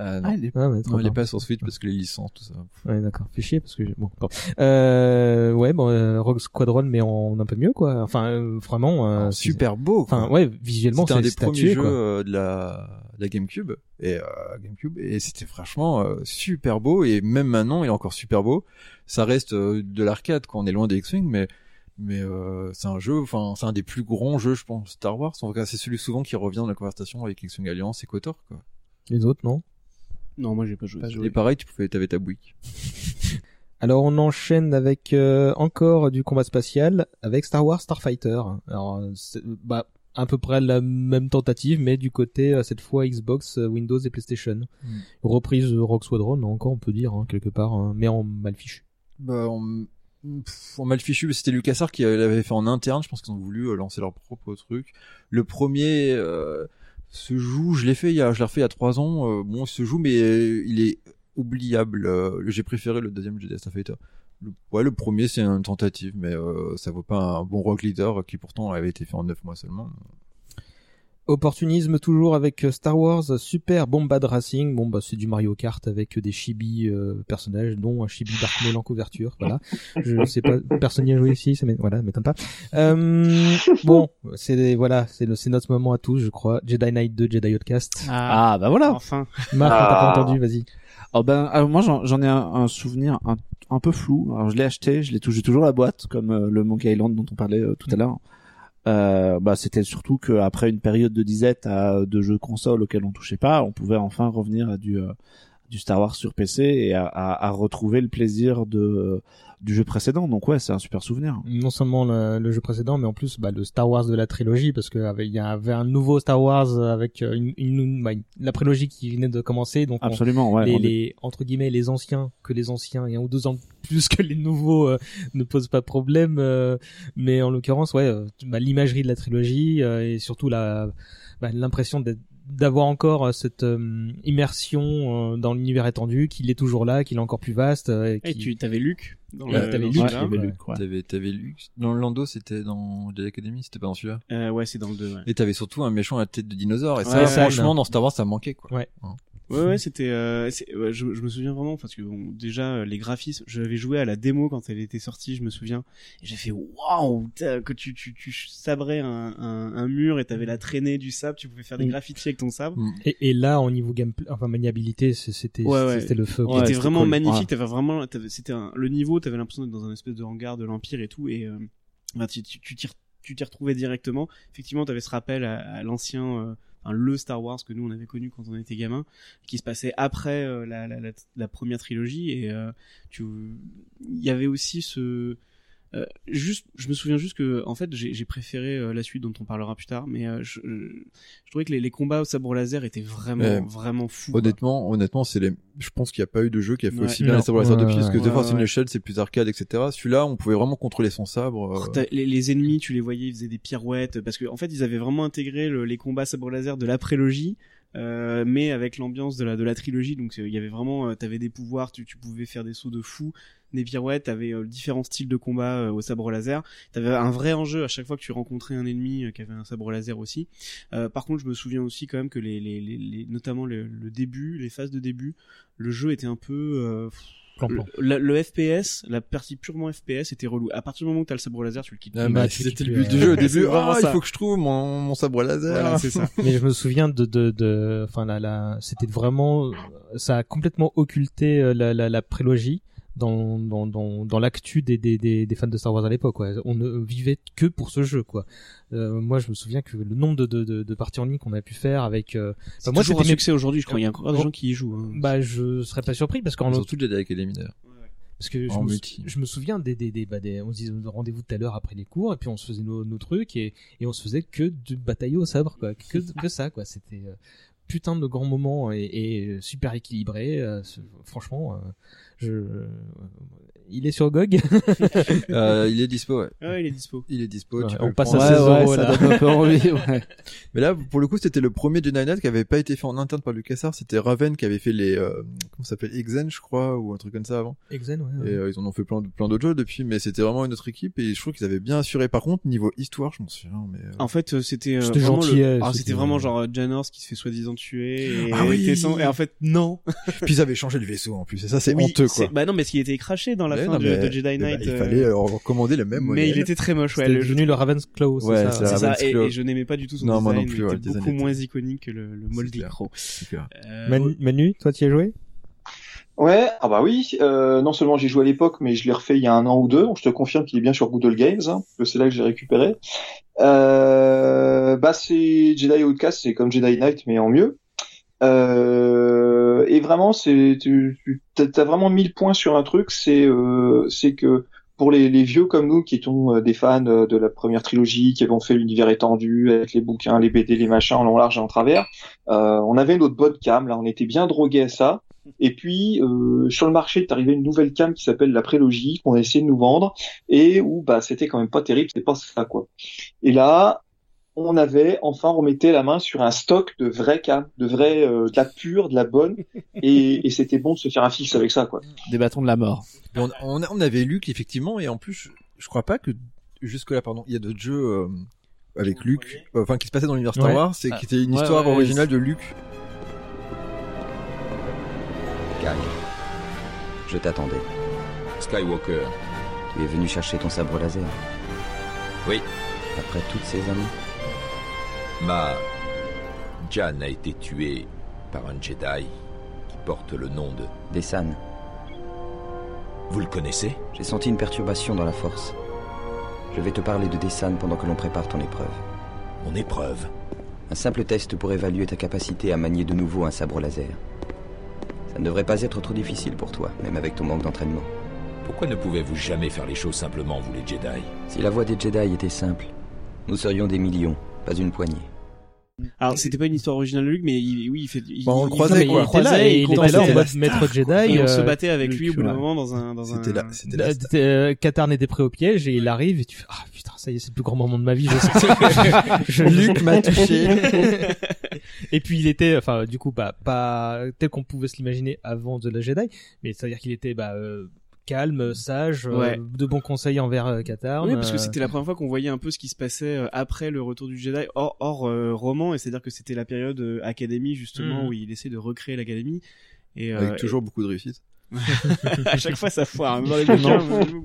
Euh, non. Ah, il est pas. Ouais, trop Non, il est bien. pas sur Switch parce que les licences tout ça Ouais, d'accord. Fait chier parce que j'ai- bon. pardon. Euh, ouais, bon, euh, Rogue Squadron, mais en un peu mieux, quoi. Enfin, euh, vraiment. euh, c'est- super beau quoi. Enfin, ouais, visuellement, C'était un c'est des c'est premiers jeux quoi. euh, de la, de la GameCube et euh, GameCube et c'était franchement euh, super beau et même maintenant il est encore super beau. Ça reste euh, de l'arcade quand on est loin des X-Wing mais mais euh, c'est un jeu enfin c'est un des plus grands jeux je pense Star Wars. En tout cas c'est celui souvent qui revient dans la conversation avec X-Wing Alliance et KOTOR quoi. Les autres, non? non, moi j'ai pas joué. Et pareil tu pouvais t'avais ta Buick. Alors on enchaîne avec euh, encore du combat spatial avec Star Wars Starfighter. Alors c'est- bah à peu près la même tentative, mais du côté cette fois Xbox, Windows et PlayStation. Mm. Reprise Rock Squadron, encore on peut dire hein, quelque part, hein, mais en mal fichu. Bah, on, pff, mal fichu, c'était LucasArts qui l'avait fait en interne. Je pense qu'ils ont voulu euh, lancer leur propre truc. Le premier euh, se joue, je l'ai fait il y a, je l'ai refait il y a trois ans. Euh, bon, il se joue, mais euh, il est oubliable. J'ai préféré le deuxième Jedi Starfighter. Le, ouais, le premier c'est une tentative, mais ça vaut pas un bon rock leader qui pourtant avait été fait en neuf mois seulement. Opportunisme toujours avec euh, Star Wars Super Bombad Racing. Bon bah c'est du Mario Kart avec des chibi euh, personnages, dont un chibi Dark Maul en couverture. Voilà. Je sais pas, personne n'y a joué ici, ça voilà, m'étonne pas. Euh, bon, c'est voilà, c'est le- c'est notre moment à tous, je crois. Jedi Knight 2, Jedi Outcast. Ah, bah voilà. Enfin. Marc, on t'a pas Ah. entendu, vas-y. Oh ben, alors moi j'en ai un, un souvenir un, un peu flou. Alors je l'ai acheté, je l'ai j'ai toujours la boîte, comme euh, le Monkey Island dont on parlait euh, tout à l'heure. Euh, bah c'était surtout qu'après une période de disette à, de jeux console auxquels on touchait pas, on pouvait enfin revenir à du euh, du Star Wars sur PC et à, à, à retrouver le plaisir de du jeu précédent. Donc ouais, c'est un super souvenir. Non seulement le, le jeu précédent, mais en plus bah, le Star Wars de la trilogie, parce qu'il y avait un nouveau Star Wars avec euh, une, une, bah, une- la prélogie qui venait de commencer, donc on- Absolument, ouais. les, on est- les entre guillemets les anciens que les anciens et un ou deux ans plus que les nouveaux euh, ne posent pas de problème euh, mais en l'occurrence ouais euh, bah, l'imagerie de la trilogie euh, et surtout la bah, l'impression d'être d'avoir encore euh, cette euh, immersion euh, dans l'univers étendu qu'il est toujours là qu'il est encore plus vaste euh, et tu t'avais Luc. Dans Ouais, le- t'avais Luke, Ouais. Luke. T'avais, t'avais lu dans le Lando, c'était dans Jedi Academy, c'était pas dans celui-là. Euh, ouais, c'est dans le 2, ouais. Et t'avais surtout un méchant à la tête de dinosaure. Et ça, franchement, dans Star Wars, ça manquait quoi. Ouais. Ouais, ouais, c'était. Euh, ouais, je, je me souviens vraiment parce que bon, déjà euh, les graphismes, j'avais joué à la démo quand elle était sortie, je me souviens, et j'ai fait waouh que tu tu tu sabrais un, un, un mur et t'avais la traînée du sable, tu pouvais faire des Mm. graffitis avec ton sabre. et, et là au niveau gameplay enfin maniabilité c'était Ouais, ouais. c'était le feu c'était vraiment cool. magnifique. T'avais vraiment, c'était le niveau. T'avais l'impression d'être dans un espèce de hangar de l'empire et tout. Et euh, bah, tu tu t'y retrouvais directement. Effectivement, t'avais ce rappel à, à l'ancien, euh, le Star Wars que nous on avait connu quand on était gamin, qui se passait après euh, la, la première trilogie. Et euh, tu, il y avait aussi ce euh, juste, je me souviens juste que, en fait, j'ai j'ai préféré euh, la suite dont on parlera plus tard, mais euh, je, je, je trouvais que les, les combats au sabre laser étaient vraiment, vraiment fous. quoi. Honnêtement, honnêtement, c'est les. Je pense qu'il n'y a pas eu de jeu qui a fait Ouais. aussi bien les sabres laser Ouais, depuis, parce que ouais, The Force ouais. Unleashed c'est plus arcade, etc. Celui-là, on pouvait vraiment contrôler son sabre. euh, les, les ennemis, tu les voyais, ils faisaient des pirouettes parce que en fait, ils avaient vraiment intégré le- les combats sabre laser de la prélogie, euh, mais avec l'ambiance de la de la trilogie. Donc euh, il y avait vraiment, euh, t'avais des pouvoirs, tu, tu pouvais faire des sauts de fou, des pirouettes, t'avais euh, différents styles de combat euh, au sabre laser. T'avais un vrai enjeu à chaque fois que tu rencontrais un ennemi euh, qui avait un sabre laser aussi. Euh, par contre, je me souviens aussi quand même que les, les, les, les- notamment le, le début, les phases de début, le jeu était un peu euh, Plan-plan. le, le FPS, la partie purement FPS était relou. À partir du moment où t'as le sabre laser, tu le quittes. Ah, bah, c'était le but du jeu au début. Ah, il faut que je trouve mon, mon sabre laser. Voilà, c'est ça. mais je me souviens de de de enfin la la c'était vraiment ça a complètement occulté la la, la prélogie dans dans dans dans l'actu des, des des des fans de Star Wars à l'époque quoi. On ne vivait que pour ce jeu quoi. Euh, moi je me souviens que le nombre de de de, de parties en ligne qu'on a pu faire avec euh, C'est moi, toujours un succès aujourd'hui, je crois. Il y a encore des Oh. gens qui y jouent. hein. bah je serais pas surpris parce qu'en Surtout Jedi Academy d'ailleurs. parce que je En me, multi. je me souviens des des des, bah, des on se disait rendez-vous tout à l'heure après les cours et puis on se faisait nos, nos trucs et et on se faisait que de batailler au sabre quoi que que ça quoi c'était euh, putain de grands moments et, et super équilibré euh, franchement euh, je il est sur GOG euh, il est dispo, ouais. Ah, il est dispo. Il est dispo. Ouais, tu on passe prendre. à 16 euros, ça là. donne un peu envie, ouais. Mais là, pour le coup, c'était le premier Jedi Knight qui avait pas été fait en interne par LucasArts. C'était Raven qui avait fait les, euh, comment ça s'appelle, Exen, je crois, ou un truc comme ça avant. Exen ouais, Et ouais. euh, ils en ont fait plein, de- plein d'autres jeux depuis, mais c'était vraiment une autre équipe et je trouve qu'ils avaient bien assuré. Par contre, niveau histoire, je m'en souviens, mais. euh, En fait, c'était euh, C'était vraiment gentil, le- ouais, ah, c'était- vraiment genre euh, Janors qui se fait soi-disant tuer et, Ah oui. et sans- et en fait non. Puis ils avaient changé le vaisseau en plus, et ça c'est Oui, honteux quoi. Bah non, mais ce qui était craché dans la Mais fin non, de, Jedi mais bah, Knight. il euh, fallait euh, recommander le même mais modèle. il était très moche, ouais. C'était Le devenu le Raven's Claw c'est Ouais, ça ça, et, je n'aimais pas du tout son Non, moi design. non plus, il ouais, était beaucoup était- moins iconique que le, le Moldy. Crow. Euh, Manu, Manu, toi tu y as joué? Ouais, ah bah oui. Euh, non seulement j'ai joué à l'époque, mais je l'ai refait il y a un an ou deux. Je te confirme qu'il est bien sur Google Games. Hein, parce que c'est là que je l'ai récupéré. Euh, bah c'est Jedi Outcast, c'est comme Jedi Knight mais en mieux. Euh, vraiment, c'est tu, tu t'as vraiment mis le point sur un truc, c'est euh, c'est que pour les, les vieux comme nous qui étions euh, des fans euh, de la première trilogie, qui avons fait l'univers étendu avec les bouquins, les BD, les machins en long, large et en travers, euh, on avait notre bonne cam, là, on était bien drogués à ça. Et puis euh, sur le marché est arrivé une nouvelle cam qui s'appelle la prélogie qu'on a essayé de nous vendre et où bah c'était quand même pas terrible, c'était pas ça quoi. Et là, on avait enfin remetté la main sur un stock de vraies cam, de vraies, euh, de la pure, de la bonne, et, et c'était bon de se faire un fixe avec ça quoi. Des bâtons de la mort. On, on, on avait Luc effectivement et en plus je, je crois pas que jusque là pardon il y a d'autres jeux euh, avec Luc euh, enfin qui se passaient dans l'univers Star Ouais. Wars c'est Ah, qui était une ouais, histoire ouais, originale de Luc Cal, je t'attendais. Skywalker. Tu es venu chercher ton sabre laser. Oui. Après toutes ces années. Ma Jan a été tuée par un Jedi qui porte le nom de... Dessan, Vous le connaissez? J'ai senti une perturbation dans la force. Je vais te parler de Dessan pendant que l'on prépare ton épreuve. Mon épreuve? Un simple test pour évaluer ta capacité à manier de nouveau un sabre laser. Ça ne devrait pas être trop difficile pour toi, même avec ton manque d'entraînement. Pourquoi ne pouvez-vous jamais faire les choses simplement, vous les Jedi? Si la voie des Jedi était simple, nous serions des millions, pas une poignée. Alors c'était pas une histoire originale de Luc, mais il, oui, il fait. Il, Bah, on le il- croisait, quoi. Il était là et il était là en en mode mode maître Jedi. Et on se euh, battait avec lui au bout d'un moment dans un dans un. c'était là c'était là t'étais, euh, Katarn était prêt au piège et il arrive et tu fais ah putain ça y est c'est le plus grand moment de ma vie je sais je, Luc m'a touché et puis il était enfin du coup bah pas tel qu'on pouvait se l'imaginer avant de la Jedi mais c'est à dire qu'il était bah euh, calme sage euh, Ouais. de bons conseils envers euh, Katarn Oui, parce que euh, c'était la première fois qu'on voyait un peu ce qui se passait après le retour du Jedi, hors, hors euh, roman, et c'est-à-dire que c'était la période euh, académie justement Mhm. où il essaie de recréer l'académie. Et euh, avec toujours beaucoup de réussite à chaque fois ça foire. Même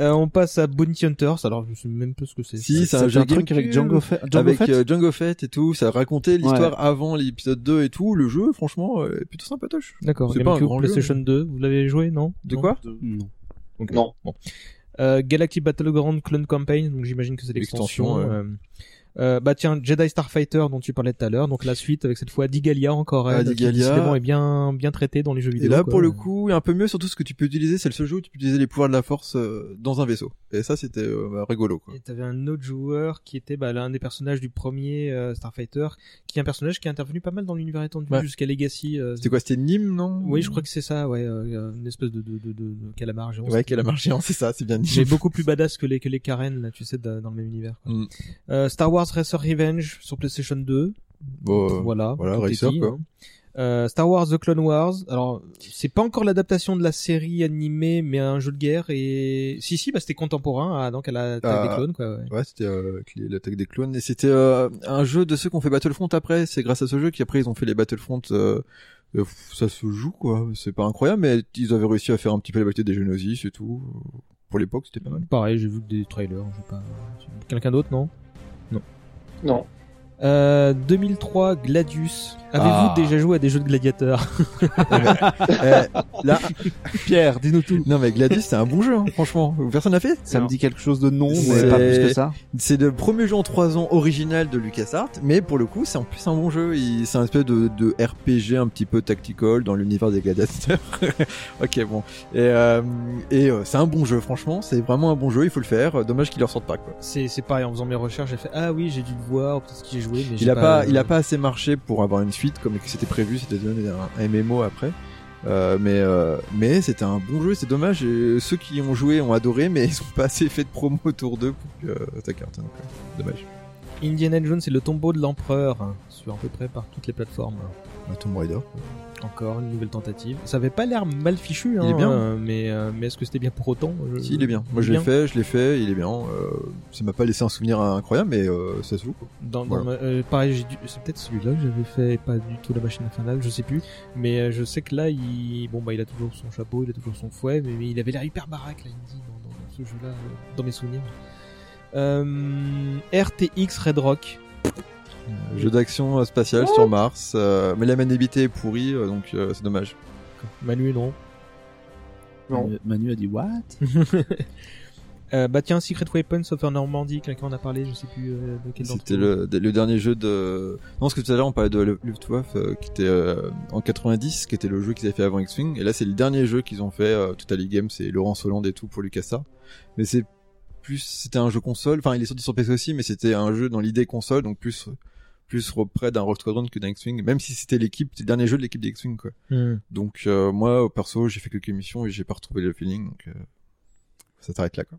euh, on passe à Bounty Hunters alors je sais même pas ce que c'est si c'est un jeu un truc avec Django Fett. Django avec Fett euh, Django Fett et tout ça racontait l'histoire avant l'épisode 2 et tout le jeu franchement euh, est plutôt sympatoche d'accord c'est pas un grand jeu, PlayStation 2 vous l'avez joué non de Non quoi Non. Ok. Non. Bon. Euh, Galactic Battleground Clone Campaign, donc j'imagine que c'est l'extension. Euh, bah tiens, Jedi Starfighter dont tu parlais tout à l'heure, donc la suite avec cette fois Digalia encore, Ah, Digalia. décidément est bien bien traitée dans les jeux Et vidéo. là, quoi. pour le coup, un peu mieux, surtout ce que tu peux utiliser, c'est le seul jeu où tu peux utiliser les pouvoirs de la force euh, dans un vaisseau. Et ça, c'était euh, bah, rigolo, quoi. Et t'avais un autre joueur qui était bah, l'un des personnages du premier euh, Starfighter, qui est un personnage qui est intervenu pas mal dans l'univers étendu Ouais. jusqu'à Legacy. euh, C'était quoi C'était Nîmes, non Oui, je crois que c'est ça, ouais, euh, une espèce de, de, de, de, de calamar géant. Ouais, a marché, c'est ça, c'est bien dit. Mais beaucoup plus badass que les que les Karen là, tu sais, dans dans le même univers. quoi. Mm. Euh, Star Wars Racer Revenge sur PlayStation 2. Bon, euh, voilà, Racer, quoi. hein. Euh, Star Wars The Clone Wars. Alors, c'est pas encore l'adaptation de la série animée, mais un jeu de guerre. Et si, si, bah c'était contemporain, ah, donc à la taille Ah. des clones, quoi. Ouais. Ouais, c'était euh, l'attaque des clones. Et c'était euh, un jeu de ceux qui ont fait Battlefront après. C'est grâce à ce jeu qu'après ils ont fait les Battlefront. Ça se joue, quoi. C'est pas incroyable, mais ils avaient réussi à faire un petit peu la bataille des Geonosis et tout. Pour l'époque, c'était pas mal. Pareil, j'ai vu des trailers. Pas. Quelqu'un d'autre, non? Non. Euh, 2003 Gladius. Avez-vous Ah. déjà joué à des jeux de gladiateurs Euh, là, Pierre, dis-nous tout. non mais Gladius, c'est un bon jeu, hein, franchement. Personne n'a fait Ça me dit quelque chose de non, C'est- mais pas plus que ça. C'est le premier jeu en 3 ans original de LucasArts, mais pour le coup, c'est en plus un bon jeu. C'est un espèce de, de RPG un petit peu tactical dans l'univers des gladiateurs. ok, bon. Et, euh, et euh, c'est un bon jeu, franchement. C'est vraiment un bon jeu, il faut le faire. Dommage qu'il ne ressorte pas, quoi. C'est c'est pareil. En faisant mes recherches, j'ai fait ah oui, j'ai dû le voir, peut-être que j'ai joué, mais j'ai Il a pas, euh, il a pas assez marché pour avoir une suite comme c'était prévu, c'était un, MMO après. Euh, mais euh, mais c'était un bon jeu, c'est dommage. et ceux qui ont joué ont adoré, mais ils ont pas assez fait de promo autour d'eux pour que euh, ça cartonne. quoi. Dommage. Indiana Jones et le tombeau de l'empereur hein, sur à peu près par toutes les plateformes. Bah, Tomb Raider. Encore une nouvelle tentative. Ça avait pas l'air mal fichu, hein, Il est bien. euh, mais euh, mais est-ce que c'était bien pour autant? Je- Si, il est bien. Moi, je l'ai fait, je l'ai fait, il est bien. Euh, ça m'a pas laissé un souvenir incroyable, mais euh, ça se joue. Quoi. Dans, dans Voilà. ma- pareil, dû- c'est peut-être celui-là que j'avais fait, et pas du tout la machine infernale, je sais plus. Mais je sais que là, il, bon bah, il a toujours son chapeau, il a toujours son fouet, mais, mais il avait l'air hyper baraque là, il dit, dans, dans- ce jeu-là, dans mes souvenirs. RTX Red Rock. Jeu d'action euh, spatial sur Mars, euh, mais la maniabilité est pourrie, euh, donc euh, c'est dommage. Manu, non. Non. Manu- Manu a dit what? Euh, bah tiens, Secret Weapons of Normandie, quelqu'un en a parlé, je sais plus euh, de quel C'était le, le dernier jeu de. Non, parce que tout à l'heure on parlait de Luftwaffe euh, qui était euh, en 90, qui était le jeu qu'ils avaient fait avant X-Wing, et là c'est le dernier jeu qu'ils ont fait. Euh, Total Game, c'est Laurence Hollande et tout pour LucasArts. Mais c'est plus, c'était un jeu console. Enfin, il est sorti sur PC aussi, mais c'était un jeu dans l'idée console, donc plus plus près d'un Rogue Squadron que d'un X-Wing. Même si c'était l'équipe, le dernier jeu de l'équipe d'X-Wing quoi. Hmm. Donc euh, moi, au perso, j'ai fait quelques missions et j'ai pas retrouvé le feeling, donc euh, ça s'arrête là quoi.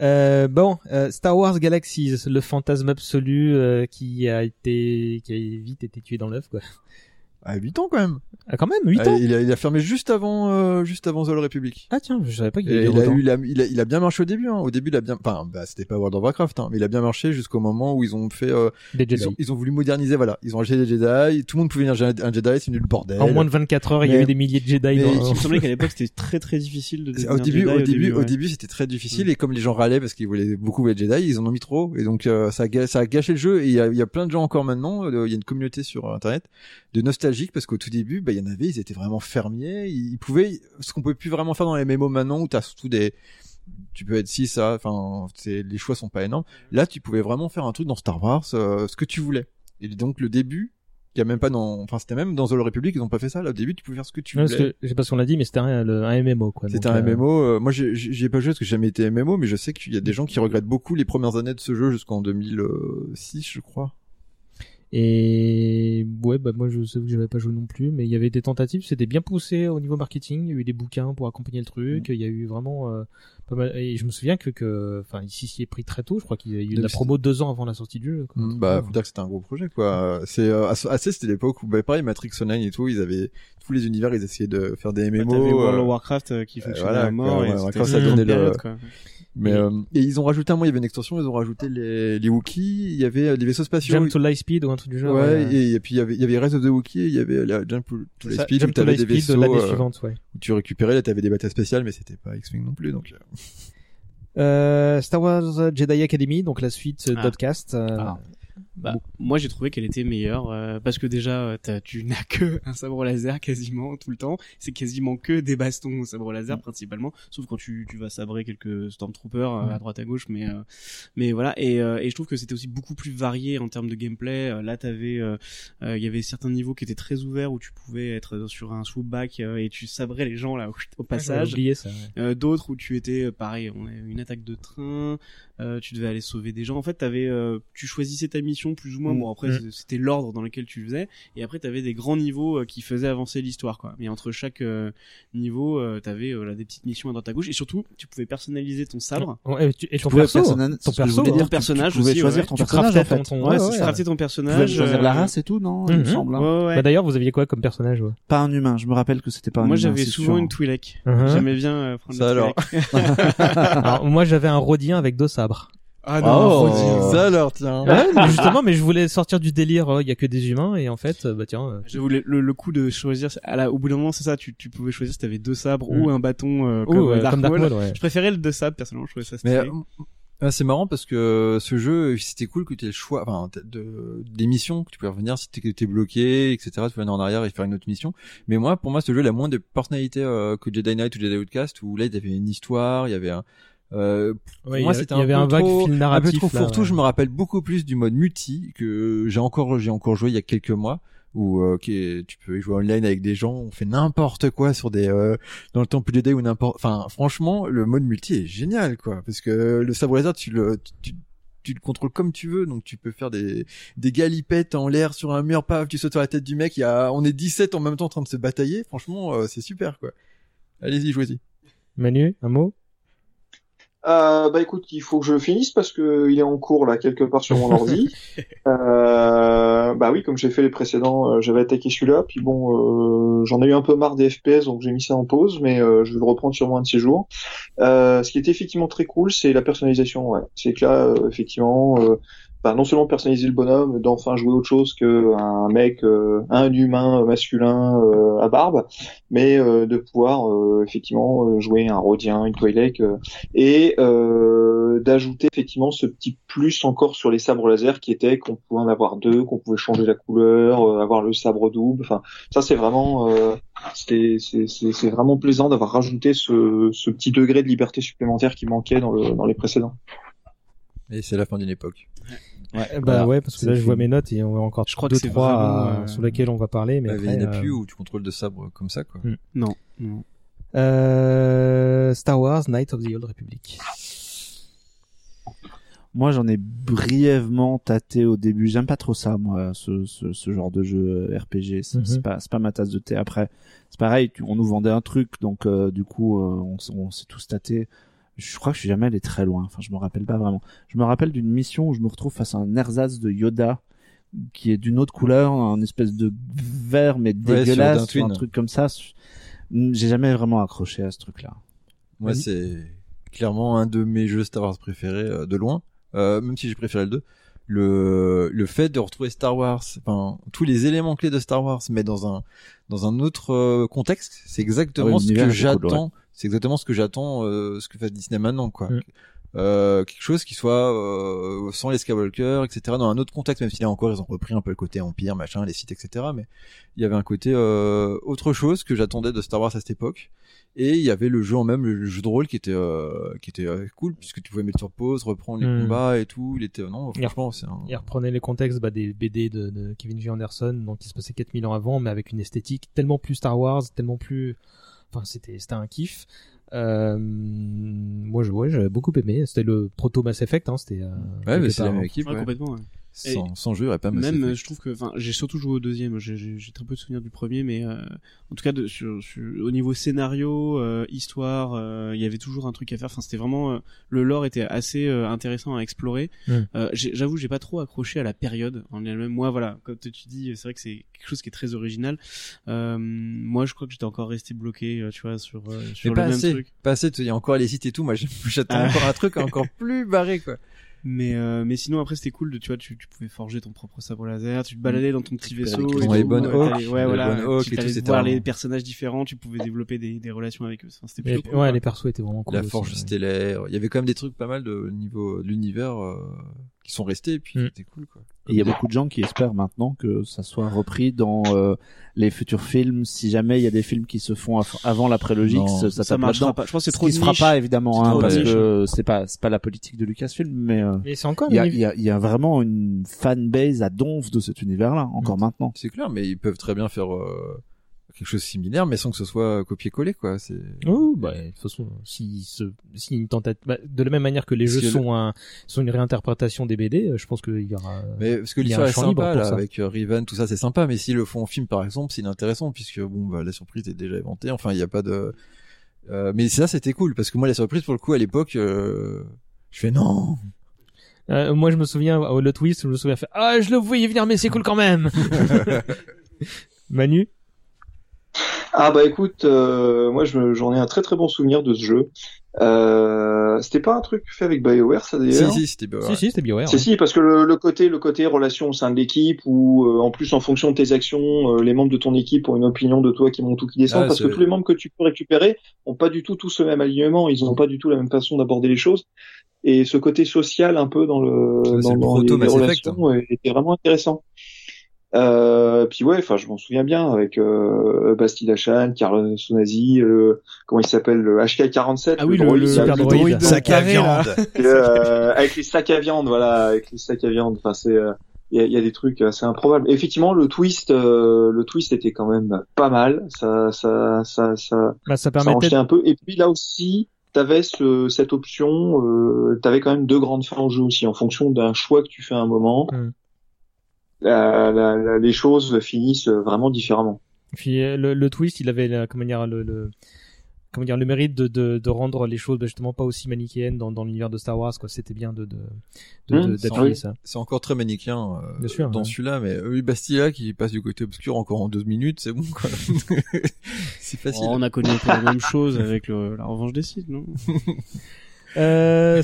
Euh, bon, euh, Star Wars Galaxies, le fantasme absolu euh, qui a été, qui a vite été tué dans l'œuf, quoi. À 8 ans quand même. Ah, quand même, 8 Ah, ans. il, a, il a fermé juste avant, euh, juste avant The Old Republic. Ah tiens, je savais pas qu'il avait il a eu, la- il a, il a bien marché au début. Hein. Au début, il a bien, enfin, bah, c'était pas World of Warcraft, hein, mais il a bien marché jusqu'au moment où ils ont fait, euh, Des ils Jedi. ont, ils ont voulu moderniser, voilà. Ils ont acheté des Jedi, tout le monde pouvait venir un un Jedi, c'est nul le bordel. En moins de 24 heures, il y a Mais- eu des milliers de Jedi mais- dans... Il me semblait qu'à l'époque c'était très très difficile de devenir Au début, Jedi au début, au ouais. début, c'était très difficile et comme les gens râlaient parce qu'ils voulaient beaucoup les Jedi, ils en ont mis trop et donc euh, ça, a, ça a gâché le jeu et il y a, y a plein de gens encore maintenant. euh, Il y a une communauté sur internet de parce qu'au tout début, bah, il y en avait, ils étaient vraiment fermiers, ils, ils pouvaient ce qu'on peut plus vraiment faire dans les MMO maintenant où t'as surtout des tu peux être 6 ça enfin les choix sont pas énormes. Là, tu pouvais vraiment faire un truc dans Star Wars euh, ce que tu voulais. Et donc le début il y a même pas dans enfin c'était même dans The Republic ils ont pas fait ça là au début tu pouvais faire ce que tu voulais je sais pas si on l'a dit, mais c'était un, MMO, quoi. c'était un euh, MMO. euh, moi, j'ai pas joué parce que j'ai jamais été MMO, mais je sais qu'il y a des gens qui regrettent beaucoup les premières années de ce jeu jusqu'en 2006, je crois. Et ouais, bah moi je sais que j'avais pas joué non plus, mais il y avait des tentatives, c'était bien poussé au niveau marketing, il y a eu des bouquins pour accompagner le truc, il y a eu vraiment euh, pas mal. Et je me souviens que, que enfin ici s'y est pris très tôt, je crois qu'il y a eu de la promo deux ans avant la sortie du jeu. quoi. Mm, Bah, faut dire que c'était un gros projet, quoi. C'est euh, assez, c'était l'époque où, bah, pareil, Matrix Online et tout, ils avaient tous les univers, ils essayaient de faire des Bah, MMO. T'avais World euh, of Warcraft euh, qui fonctionnait voilà, à mort quoi, et ouais, c'était Warcraft, ça donnait le- période, quoi. Mais Et- euh, et ils ont rajouté un mois, il y avait une extension, ils ont rajouté les, les Wookiees, il y avait euh, des vaisseaux spatiaux. Jump to Lightspeed ou un truc du genre. Ouais, ouais. et, et puis il y avait, il y avait Rise of the Wookiee, il y avait la Jump to C'est Light ça, Speed, Jump où t'avais des Lightspeed de vaisseaux, l'année euh, suivante, ouais. où tu récupérais, là t'avais des batailles spéciales, mais c'était pas X-Wing non plus, donc. euh. Euh, Star Wars Jedi Academy, donc la suite euh, Ah. d'Outcast. euh, Ah. Bah, moi j'ai trouvé qu'elle était meilleure euh, parce que déjà euh, t'as- tu n'as que un sabre laser quasiment tout le temps. C'est quasiment que des bastons au sabre laser Mm. principalement. Sauf quand tu, tu vas sabrer quelques stormtroopers euh, à droite à gauche mais euh, mais voilà. Et, euh, et je trouve que c'était aussi beaucoup plus varié en termes de gameplay. Là t'avais il y avait certains niveaux qui étaient très ouverts où tu pouvais être sur un swoopback euh, et tu sabrais les gens là au, passage j'avais oublié ça, ouais. d'autres où tu étais pareil on a une attaque de train euh, tu devais aller sauver des gens en fait t'avais euh, tu choisissais ta mission plus ou moins bon après Mm. c'était l'ordre dans lequel tu le faisais et après t'avais des grands niveaux euh, qui faisaient avancer l'histoire quoi mais entre chaque euh, niveau euh, t'avais euh, là, des petites missions à droite à gauche et surtout tu pouvais personnaliser ton sabre Ouais, et tu- et ton pouvais perso, personnaliser- ton perso, voulais hein. dire, ton personnage tu pouvais aussi, choisir ouais. ton Tu personnage craftais en fait. ton- ton- ouais, ouais, ton Tu personnage choisir la race et tout, non Mhm. Il me semble. hein. ouais, ouais. Bah d'ailleurs, vous aviez quoi comme personnage ouais Pas un humain. Je me rappelle que c'était pas un moi j'avais souvent une Twi'lek Mhm. j'aimais bien prendre Ça. Alors, moi j'avais un Rodien avec deux sabres. Ah Oh. Rodin. Ça alors, tiens. Ouais, mais justement, mais je voulais sortir du délire, euh, il y a que des humains, et en fait, euh, bah tiens, euh, J'avoue, le, le, le coup de choisir, à la, au bout d'un moment, c'est ça, tu, tu pouvais choisir si t'avais deux sabres Mm. ou un bâton euh, ou, comme, euh, euh, Dark comme Dark Maul. Maul, ouais. Je préférais le deux sabres, personnellement, je trouvais ça Mais stylé. euh, ah, c'est marrant parce que ce jeu, c'était cool que tu aies le choix, enfin, de, des missions que tu pouvais revenir si t'es bloqué, etc. Tu peux venir en arrière et faire une autre mission. Mais moi, pour moi, ce jeu, il a moins de personnalité euh, que Jedi Knight ou Jedi Outcast, où là, il y avait une histoire, il y avait un, euh, pour Ouais, moi, a- c'était il y avait un vague trop- fil un peu narratif, trop fourre-tout. ouais. Je me rappelle beaucoup plus du mode multi que j'ai encore, j'ai encore joué il y a quelques mois où euh, tu peux y jouer online avec des gens, on fait n'importe quoi sur des euh, dans le temple Jedi ou n'importe. Enfin, franchement, le mode multi est génial, quoi, parce que le sabre laser, tu le tu, tu le contrôles comme tu veux, donc tu peux faire des des galipettes en l'air sur un mur, paf, tu sautes sur la tête du mec. Il y a, on est 17 en même temps en train de se batailler. Franchement, euh, c'est super, quoi. Allez-y, jouez-y. Manu, un mot? Euh, bah écoute, il faut que je le finisse parce que il est en cours là quelque part sur mon ordi. Euh, bah oui, comme j'ai fait les précédents, euh, j'avais attaqué celui-là, puis bon, euh, j'en ai eu un peu marre des FPS, donc j'ai mis ça en pause, mais euh, je vais le reprendre sur un de ces jours. Euh, ce qui est effectivement très cool, c'est la personnalisation. Ouais. C'est que là, euh, effectivement, euh, bah, non seulement personnaliser le bonhomme, d'enfin jouer autre chose que un mec, euh, un humain masculin euh, à barbe, mais euh, de pouvoir euh, effectivement jouer un Rodien, une Twi'lek, et d'ajouter effectivement ce petit plus encore sur les sabres laser qui était qu'on pouvait en avoir deux, qu'on pouvait changer la couleur, avoir le sabre double. Enfin, ça c'est vraiment, c'est c'est vraiment plaisant d'avoir rajouté ce, ce petit degré de liberté supplémentaire qui manquait dans, le, dans les précédents. Et c'est la fin d'une époque. Ouais, bah ouais, parce que là je vois mes notes et on a encore je crois deux que trois vraiment, euh... sur lesquels on va parler, mais bah, après, il n'y en a euh... plus où tu contrôles de sabre comme ça quoi. Hmm. Non. non. Euh... Star Wars Knight of the Old Republic. Moi, j'en ai brièvement tâté au début. J'aime pas trop ça, moi, ce, ce, ce genre de jeu RPG. C'est Mhm. c'est pas, c'est pas ma tasse de thé. Après, c'est pareil. on nous vendait un truc, donc euh, du coup, euh, on, s'est tous tâté. Je crois que je suis jamais allé très loin. Enfin, je me rappelle pas vraiment. Je me rappelle d'une mission où je me retrouve face à un ersatz de Yoda qui est d'une autre couleur, un espèce de vert mais dégueulasse, ou un truc comme ça. J'ai jamais vraiment accroché à ce truc-là. Moi, c'est clairement un de mes jeux Star Wars préférés euh, de loin. Euh, même si j'ai préféré le 2. Le, le fait de retrouver Star Wars, enfin tous les éléments clés de Star Wars, mais dans un dans un autre euh, contexte, c'est exactement Ouais, ce que cool, j'attends. C'est exactement ce que j'attends, euh, ce que fait Disney maintenant, quoi. Mm. Euh, quelque chose qui soit euh, sans les Skywalker, etc. Dans un autre contexte, même si là encore ils ont repris un peu le côté empire, machin, les sites, etc. Mais il y avait un côté euh, autre chose que j'attendais de Star Wars à cette époque. Et il y avait le jeu en même, le jeu de rôle qui était euh, qui était euh, cool puisque tu pouvais mettre sur pause, reprendre les Mm. combats et tout. Il était non, Il franchement c'est un. Il reprenait les contextes bah, des BD de, de Kevin J. Anderson, donc qui se passait 4000 ans avant, mais avec une esthétique tellement plus Star Wars, tellement plus... Enfin, c'était c'était un kiff. Euh, moi, je, ouais, j'avais beaucoup aimé. C'était le proto Mass Effect, hein, c'était... Euh, Ouais, mais c'est la même hein. équipe. Ouais, ouais. complètement. ouais. Sans, sans jeu, il y aurait pas Mass Même, Effect. je trouve que, enfin, j'ai surtout joué au deuxième. J'ai- J'ai j'ai très peu de souvenirs du premier, mais euh, en tout cas, de, sur, sur- au niveau scénario, euh, histoire, euh, il y avait toujours un truc à faire. Enfin, c'était vraiment euh, le lore était assez euh, intéressant à explorer. Mm. Euh, j'ai- J'avoue, j'ai pas trop accroché à la période en elle-même. Moi, voilà, comme tu dis, c'est vrai que c'est quelque chose qui est très original. Euh, moi, je crois que j'étais encore resté bloqué, euh, tu vois, sur euh, sur Mais le pas même assez, truc. pas assez. Il y a encore les sites et tout. Moi, j'attends Ah. encore un truc encore plus barré quoi. Mais euh, mais sinon après c'était cool de tu vois tu, tu pouvais forger ton propre sabre laser, tu te baladais dans ton petit vaisseau, et tout, Les bonnes Hawks, t'allais- ouais les voilà, bonnes Hawks tu allais voir les personnages différents, tu pouvais développer des, des relations avec eux. Enfin, c'était plutôt cool, ouais, quoi. les persos étaient vraiment cool. la aussi, forge ouais. stellaire. Il y avait quand même des trucs pas mal de niveau de l'univers euh, qui sont restés et puis Mm. c'était cool quoi. Et il y a beaucoup de gens qui espèrent maintenant que ça soit repris dans euh, les futurs films. Si jamais il y a des films qui se font av- avant la prélogie, Non, ça, ça, ça marchera pas. Je pense que c'est Ce trop qui de se fera pas évidemment, hein, parce niche. que c'est pas c'est pas la politique de Lucasfilm, mais euh, Mais c'est encore il y a, il y, a, il y a vraiment une fanbase à donf de cet univers-là encore maintenant. C'est clair, mais ils peuvent très bien faire euh, quelque chose de similaire, mais sans que ce soit copier-coller quoi. C'est Oh, bah, de toute façon, si, ce, si une tentative, bah, de la même manière que les Parce jeux que le- sont un, sont une réinterprétation des BD, euh, je pense qu'il y aura. Mais parce que l'histoire est sympa là, avec euh, Riven, tout ça c'est sympa, mais s'ils le font en film par exemple, c'est inintéressant puisque bon bah la surprise est déjà inventée. Enfin il y a pas de. Euh, mais ça c'était cool parce que moi la surprise pour le coup à l'époque, euh, je fais non. Euh, moi, je me souviens, au le twist, je me souviens faire, ah, je le voyais venir, mais c'est cool quand même. Manu? Ah bah écoute, euh, moi j'en ai un très très bon souvenir de ce jeu. Euh, c'était pas un truc fait avec BioWare ça Si d'ailleurs si c'était bah, Si, si, c'était BioWare. Si ouais. si parce que le, le côté le côté relation au sein de l'équipe ou euh, en plus en fonction de tes actions euh, les membres de ton équipe ont une opinion de toi qui monte ou qui descend Ah, parce que tous les membres que tu peux récupérer ont pas du tout tous le même alignement ils ont pas du tout la même façon d'aborder les choses et ce côté social un peu dans le dans, le dans les, hein. relations euh, était vraiment intéressant euh, puis ouais, enfin je m'en souviens bien avec euh, Bastille Achan, Carl Sonazi, euh, comment il s'appelle, le HK47, Ah oui, le- droïde, le super le droïde. droïde, Sac à viande. euh, avec les sacs à viande, voilà, avec les sacs à viande. Enfin, c'est, euh, il y, y a des trucs assez improbables. Effectivement, le twist, euh, le twist était quand même pas mal. Ça, ça, ça, ça, Bah, ça ça permettait enchaînait un peu. Et puis là aussi, t'avais ce, cette option, euh, t'avais quand même deux grandes fins au jeu aussi, en fonction d'un choix que tu fais à un moment. Mm. La- la- la- les choses finissent vraiment différemment. Puis euh, le, le twist, il avait la- comment dire le, le comment dire le mérite de, de, de rendre les choses bah, justement pas aussi manichéennes dans, dans l'univers de Star Wars quoi. C'était bien de de de- Mmh, ça. c'est encore très manichéen euh, sûr, dans ouais. celui-là, mais eux Bastilla qui passe du côté obscur encore en deux minutes, c'est bon quoi. c'est facile. Oh, on a connu la même chose avec le, la revanche des sites, non? Euh,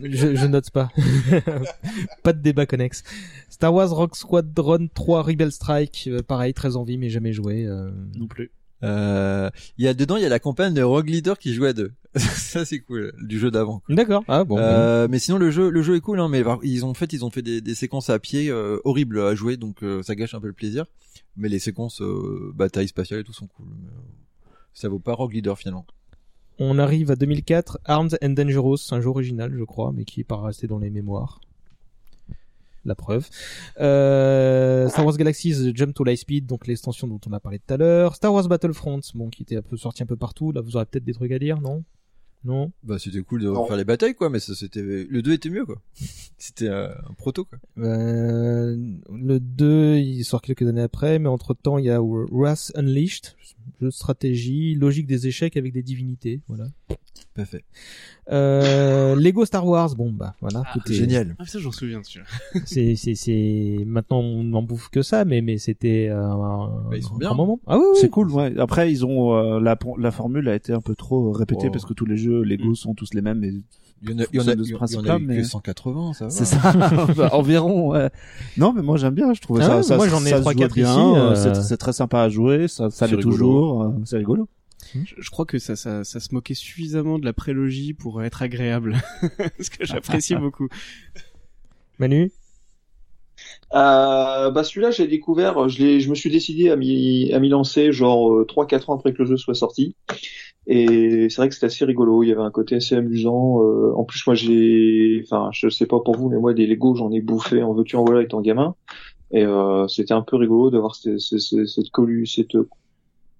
Je, je note pas. pas de débat connexe. Star Wars Rock Squadron 3 Rebel Strike, euh, pareil, très envie mais jamais joué. euh. Non plus. Euh, il y a dedans, il y a la campagne de Rogue Leader qui joue à deux. ça c'est cool, du jeu d'avant. quoi. D'accord. Ah bon. Euh, mais sinon le jeu, le jeu est cool, hein, mais ils ont fait, ils ont fait des, des séquences à pied euh, horribles à jouer, donc euh, ça gâche un peu le plaisir. Mais les séquences euh, bataille spatiale et tout sont cool. Euh, ça vaut pas Rogue Leader finalement. On arrive à 2004, Armed and Dangerous, un jeu original, je crois, mais qui est pas resté dans les mémoires. La preuve. Euh, Star Wars Galaxies Jump to Lightspeed, donc l'extension dont on a parlé tout à l'heure. Star Wars Battlefront, bon, qui était un peu sorti un peu partout. Là, vous aurez peut-être des trucs à dire, non? Non? Bah c'était cool de faire les batailles quoi, mais ça c'était le 2 était mieux quoi. c'était euh, un proto quoi. Euh, le 2, il sort quelques années après, mais entre temps, il y a Wrath Unleashed, jeu de stratégie, logique des échecs avec des divinités, voilà. Pas fait. Euh, Lego Star Wars, bon bah voilà, tout est- Génial. Ah, ça, j'en souviens, celui-là. c'est c'est c'est maintenant on n'en bouffe que ça, mais mais c'était euh, un, Bah, ils sont un bien. grand moment. Ah oui, oui. C'est cool, ouais. Après, ils ont euh, la la formule a été un peu trop répétée Oh. parce que tous les jeux Lego sont tous les mêmes. Mais Il y en a, il y en a, de ce principe-là, mais que 180, ça va. c'est ça. Bah, environ. Ouais. Non, mais moi j'aime bien. Je trouvais Ah ça. ouais, ça moi, j'en ai trois, quatre ici, euh, C'est c'est très sympa à jouer. Ça, ça l'est toujours. euh, C'est rigolo. Je, je crois que ça, ça, ça se moquait suffisamment de la prélogie pour être agréable. Ce que j'apprécie beaucoup. Manu? Euh, bah celui-là, j'ai découvert, je l'ai, je me suis décidé à m'y, à m'y lancer genre euh, 3-4 ans après que le jeu soit sorti. Et c'est vrai que c'était assez rigolo. Il y avait un côté assez amusant. Euh, en plus, moi, j'ai, enfin, je sais pas pour vous, mais moi, des Lego, j'en ai bouffé en veux-tu en voilà étant gamin. Et euh, c'était un peu rigolo d'avoir cette, cette, cette, cette collu- cette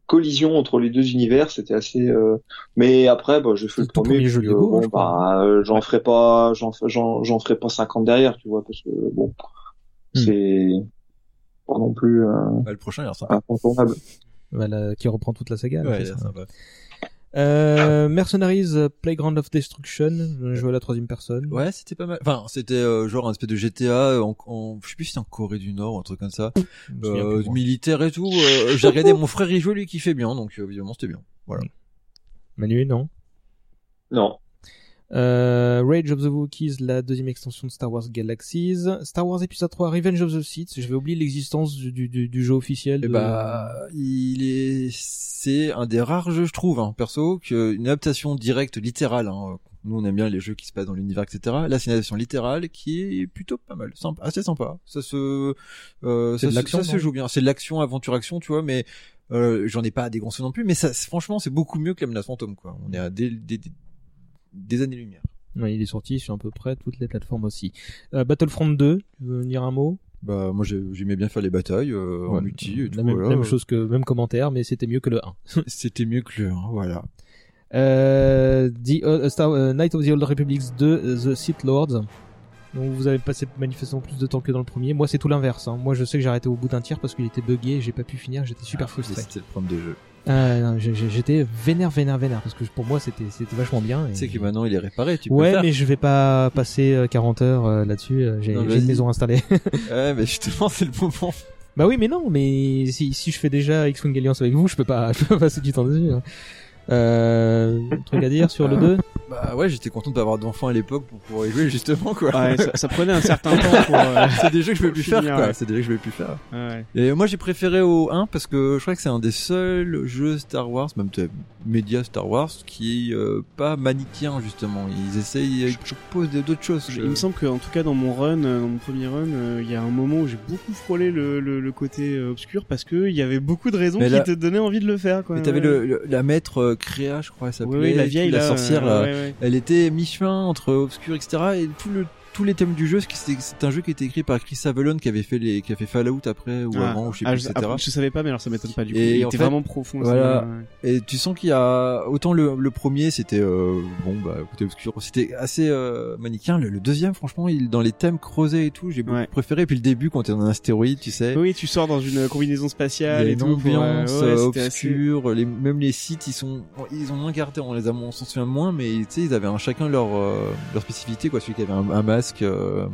collision entre les deux univers. C'était assez. euh, Mais après, bah, j'ai fait le premier. premier jeu Lego, euh, bon, je bah, euh, j'en ferai pas, j'en, j'en, j'en ferai pas 50 derrière, tu vois, parce que bon, Hmm. c'est pas non plus euh, Bah, le prochain il a l'air sympa. incontournable. voilà, qui reprend toute la saga. là, Ouais, ça. sympa. Euh, Mercenaries euh, Playground of Destruction, je jouais à la troisième personne. Ouais, c'était pas mal. Enfin, c'était euh, genre un espèce de GTA en, en je sais plus si c'est en Corée du Nord ou un truc comme ça. Euh, militaire et tout. Euh, J'ai regardé mon frère y jouer, lui qui fait bien, donc euh, évidemment c'était bien. Voilà. Manu, non? Non. Euh, Rage of the Wookiees, la deuxième extension de Star Wars Galaxies. Star Wars épisode 3, Revenge of the Sith. Je vais oublier l'existence du, du, du, jeu officiel. Et de- bah, il est, c'est un des rares jeux, je trouve, hein, perso, qu'une adaptation directe, littérale. Hein. Nous, on aime bien les jeux qui se passent dans l'univers, etc. Là, c'est une adaptation littérale qui est plutôt pas mal, sympa, assez sympa. Ça se, euh, C'est ça, de se- l'action, ça se joue bien. C'est de l'action, aventure, action, tu vois, mais euh, j'en ai pas des gros sauts non plus. Mais ça, franchement, c'est beaucoup mieux que la menace fantôme, quoi. On est à des, des, des, des années-lumière. Ouais, il est sorti sur à peu près toutes les plateformes aussi. Euh, Battlefront 2, tu veux dire un mot? Bah, moi, j'ai- j'aimais bien faire les batailles euh, en multi et tout. la même, voilà. même chose que même commentaire, mais c'était mieux que le 1. C'était mieux que le 1, voilà. Euh, The, euh, Star, euh, Night of the Old Republics 2, euh, The Sith Lords. Donc vous avez passé manifestement plus de temps que dans le premier. Moi c'est tout l'inverse. Hein. Moi je sais que j'ai arrêté au bout d'un tir parce qu'il était buggé et j'ai pas pu finir. J'étais super frustré. C'était le problème des jeux. Non, j'ai- j'étais vénère, vénère, vénère parce que pour moi c'était c'était vachement bien. et- sais que maintenant, il est réparé, tu peux ouais, le faire. mais je vais pas passer euh, 40 heures euh, là-dessus. euh, J'ai une maison installée. Ouais, mais justement, c'est le moment. bah oui, mais non, mais si, si je fais déjà X-Wing Alliance avec vous, je peux pas, je peux pas passer du temps dessus. hein. Euh, truc à dire sur le 2 Bah ouais, j'étais content d'avoir d'enfants à l'époque pour pouvoir y jouer justement quoi. Ouais, ça, ça prenait un certain temps pour. euh, c'est des jeux que je peux plus faire quoi. ouais. C'est des jeux que je peux plus faire. Ouais. Et moi j'ai préféré au 1 parce que je crois que c'est un des seuls jeux Star Wars, même peut-être média Star Wars, qui est euh, pas manichéen justement. Ils essayent, ils proposent des- d'autres choses. Il me semble qu'en tout cas dans mon run, euh, dans mon premier run, euh, il y a un moment où j'ai beaucoup frôlé le, le, le côté euh, obscur parce que il y avait beaucoup de raisons qui te donnaient envie de le faire. Quoi. Mais t'avais Ouais. le, le- la maître euh, Créa, je crois, elle s'appelait. Oui, oui, la vieille, la là, sorcière, là. ouais, ouais. Elle était mi-chemin entre obscur, etc. Et tout le, tous les thèmes du jeu, c'est un jeu qui a été écrit par Chris Avellone qui avait fait les, qui a fait Fallout après ou Ah. avant, ou je sais Ah, plus, je, etc. après, je savais pas, mais alors ça m'étonne pas du coup. Et il était fait, vraiment profond. Voilà. ouais. Et tu sens qu'il y a autant le, le premier c'était euh, bon bah côté obscur, c'était assez euh, manichéen. Le, le deuxième franchement, il dans les thèmes creusés et tout, j'ai beaucoup Ouais. préféré. Puis le début quand t'es dans un astéroïde, tu sais. Oui, tu sors dans une combinaison spatiale et tout. ambiance euh, ouais, euh, assez- obscure, les, même les sites ils sont ils ont moins gardé, on les a on s'en souvient moins, mais tu sais ils avaient un, chacun leur euh, leur spécificité quoi. Celui qui avait un, un masque, euh,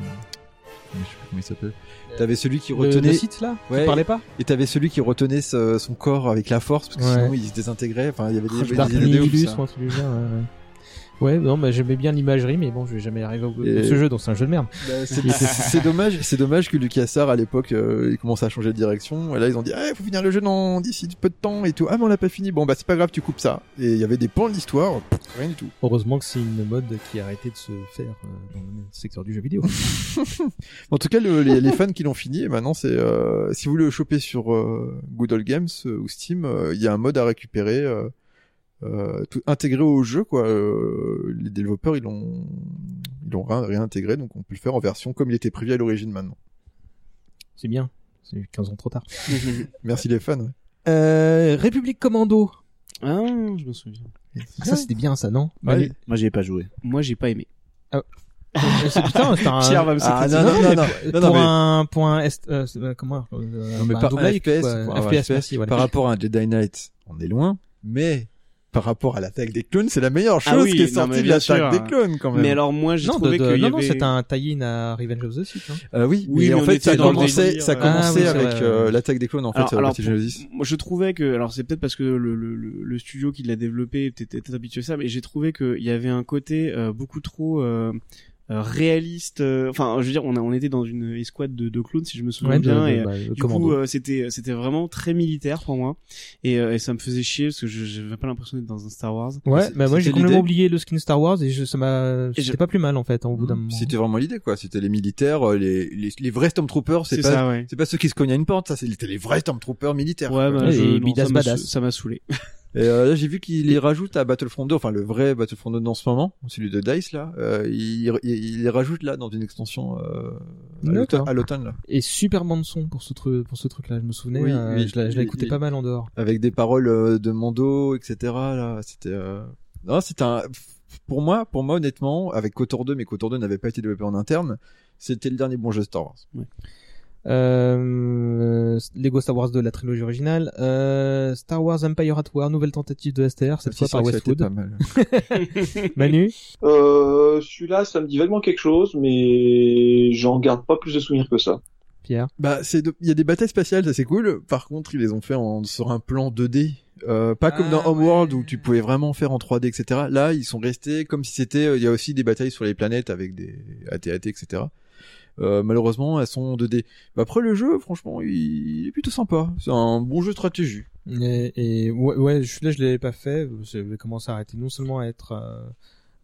je sais plus comment il s'appelle. T'avais celui qui retenait le site, là, qui ouais, parlait pas Et t'avais celui qui retenait ce- son corps avec la force parce que Ouais. sinon il se désintégrait. Enfin il y avait des, des. Ouais, non, bah, j'aimais bien l'imagerie, mais bon, je vais jamais arriver au bout de ce jeu, donc c'est un jeu de merde. Bah, c'est dommage, c'est dommage que LucasArts à l'époque euh, il commence à changer de direction et là ils ont dit ah faut finir le jeu dans d'ici peu de temps et tout ah mais on l'a pas fini bon bah c'est pas grave tu coupes ça et il y avait des plans de l'histoire rien du tout. Heureusement que c'est une mode qui a arrêté de se faire euh, dans le secteur du jeu vidéo. En tout cas le- les, les fans qui l'ont fini et maintenant c'est euh, si vous voulez le choper sur euh, Good Old Games euh, ou Steam euh, il y a un mode à récupérer euh, tout intégré au jeu quoi Euh, les développeurs ils l'ont ils l'ont ré- réintégré donc on peut le faire en version comme il était prévu à l'origine maintenant. c'est bien. C'est 15 ans trop tard. Merci les fans. ouais. Euh, République Commando. Ah, je me souviens. Ah, ça c'était bien ça, non? Ouais, Moi, j'y ai pas joué. Moi, j'ai pas aimé. Euh, c'est putain, c'est un... Pierre va me Ah, non, non, non, non, pour non, non, mais- un pour un est, euh, c'est- comment euh, Non, mais bah, par un FPS, quoi. FPS, merci, voilà. par rapport à un Jedi Knight, on est loin, mais par rapport à l'attaque des clones, c'est la meilleure chose Ah oui, qui est sortie de bien l'attaque des clones quand même. Mais alors, moi, j'ai de- trouvé de- qu'il y non, non, avait... c'est un tie-in à Revenge of the Sith. Hein. Euh, oui, Oui, mais en mais fait, ça commençait, ça commençait Ah oui, c'est avec euh, l'attaque des clones en fait alors, sur la alors, Genesis. moi, je trouvais que, alors c'est peut-être parce que le, le, le, le studio qui l'a développé était, était habitué à ça, mais j'ai trouvé qu'il y avait un côté euh, beaucoup trop euh, réaliste. euh, Enfin, je veux dire, on, a, on était dans une escouade de, de clowns, si je me souviens Ouais, bien, de- et bah, euh, du commando. coup, euh, c'était c'était vraiment très militaire pour moi, et, euh, et ça me faisait chier parce que je j'avais pas l'impression d'être dans un Star Wars. Ouais, c'est- bah moi j'ai complètement oublié le skin Star Wars et je, ça m'a, c'était pas plus mal en fait, hein, au bout d'un moment. C'était vraiment l'idée quoi. C'était les militaires, euh, les, les, les vrais Stormtroopers. C'est C'est pas, ça, ouais. c'est pas ceux qui se cognent à une porte. Ça, c'était les vrais Stormtroopers militaires. Ouais, bah, Ouais, je, et non, ça m'a saoulé. Et euh, là, j'ai vu qu'il les rajoute à Battlefront 2, enfin le vrai Battlefront 2 dans ce moment, celui de Dice là. Euh, il, il, rajoute là dans une extension euh, à l'automne- là. Et super bande son pour ce truc, pour ce truc-là. Je me souvenais, Oui, euh, oui, je oui. pas mal en dehors. avec des paroles euh, de Mando, etc. Là, c'était. Euh... Non, c'était un. Pour moi, pour moi, honnêtement, avec Kotor 2, mais Kotor 2 n'avait pas été développé en interne, c'était le dernier bon jeu Star Wars. Euh, Lego Star Wars 2, la trilogie originale. Euh, Star Wars Empire at War, nouvelle tentative de STR, cette C'est fois par Westwood. pas mal. Manu Euh, celui-là, ça me dit vaguement quelque chose, mais j'en garde pas plus de souvenirs que ça. Pierre Bah, c'est de- il y a des batailles spatiales, ça c'est cool. Par contre, ils les ont fait en, sur un plan 2D. Euh, pas comme Ah, dans Homeworld ouais. où tu pouvais vraiment faire en 3D, etc. Là, ils sont restés comme si c'était. euh, Il y a aussi des batailles sur les planètes avec des AT-AT, etc. Euh, malheureusement, elles sont en 2D. Bah, après, le jeu, franchement, il, il est plutôt sympa. C'est un bon jeu de stratégie. Et, et ouais, ouais, je- là je l'avais pas fait. J'avais commencé à arrêter non seulement à être euh,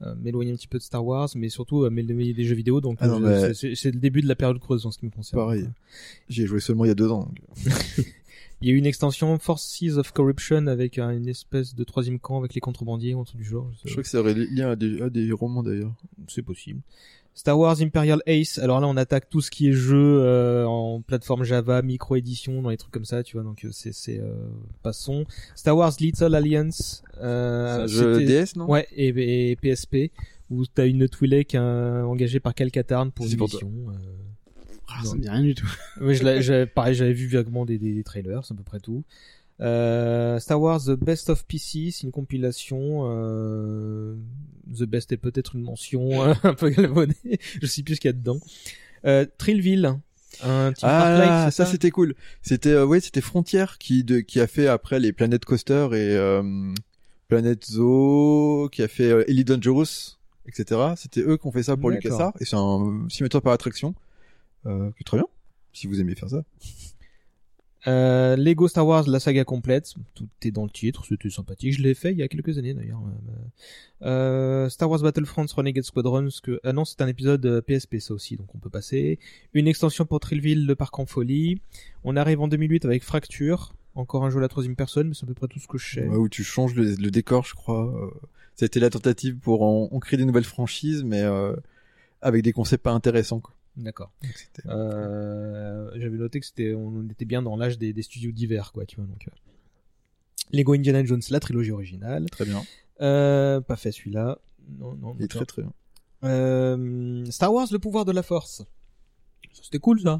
euh, m'éloigner un petit peu de Star Wars, mais surtout à m'éloigner des jeux vidéo. Donc Ah euh, mais- c'est- le début de la période creuse en ce qui me concerne. Pareil. J'y ai joué seulement il y a deux ans. Il y a eu une extension Forces of Corruption avec un- une espèce de troisième camp avec les contrebandiers ou un truc du genre. Je crois que c'est lié à des, à des romans d'ailleurs. C'est possible. Star Wars Imperial Ace. Alors là, on attaque tout ce qui est jeu euh, en plateforme Java, micro édition, dans les trucs comme ça, tu vois. Donc euh, c'est c'est euh, passons. Star Wars Little Alliance. Euh, C'est un jeu DS, non? Ouais, et, et PSP où t'as une Twi'lek euh, engagée par Calcatarn pour une mission. euh, Ah, ça me dit rien du tout. Ouais, je l'ai- j'ai- pareil, j'avais vu vaguement des, des, des trailers, c'est à peu près tout. Euh, Star Wars The Best of PC, c'est une compilation. Euh, The Best est peut-être une mention euh, un peu galvaudée. je sais plus ce qu'il y a dedans. Euh, Trillville, un petit Ah, c'est ça, c'était cool. C'était euh, ouais, c'était Frontier qui de qui a fait après les Planet Coaster et euh, Planet Zoo, qui a fait Elite Dangerous, etc. C'était eux qui ont fait ça pour. LucasArts et c'est un simulateur par attraction euh, très bien si vous aimez faire ça. Euh, Lego Star Wars, la saga complète, tout est dans le titre, c'était sympathique. Je l'ai fait il y a quelques années d'ailleurs. Euh, Star Wars Battlefront Renegade Squadron, que ah non, c'est un épisode euh, PSP ça aussi, donc on peut passer. Une extension pour Trillville, le parc en folie. On arrive en 2008 avec Fracture, encore un jeu à la troisième personne, mais c'est à peu près tout ce que je sais. Ouais, où tu changes le, décor, je crois. Euh, a été la tentative pour en, en créer des nouvelles franchises, mais euh, avec des concepts pas intéressants. Quoi. D'accord. Euh, J'avais noté que c'était, on était bien dans l'âge des, des studios divers, quoi, tu vois. Donc, euh. Lego Indiana Jones, la trilogie originale. Très bien. Euh, pas fait celui-là. Non, non. Il est très très bien. Euh, Star Wars, le pouvoir de la force. C'était cool, ça.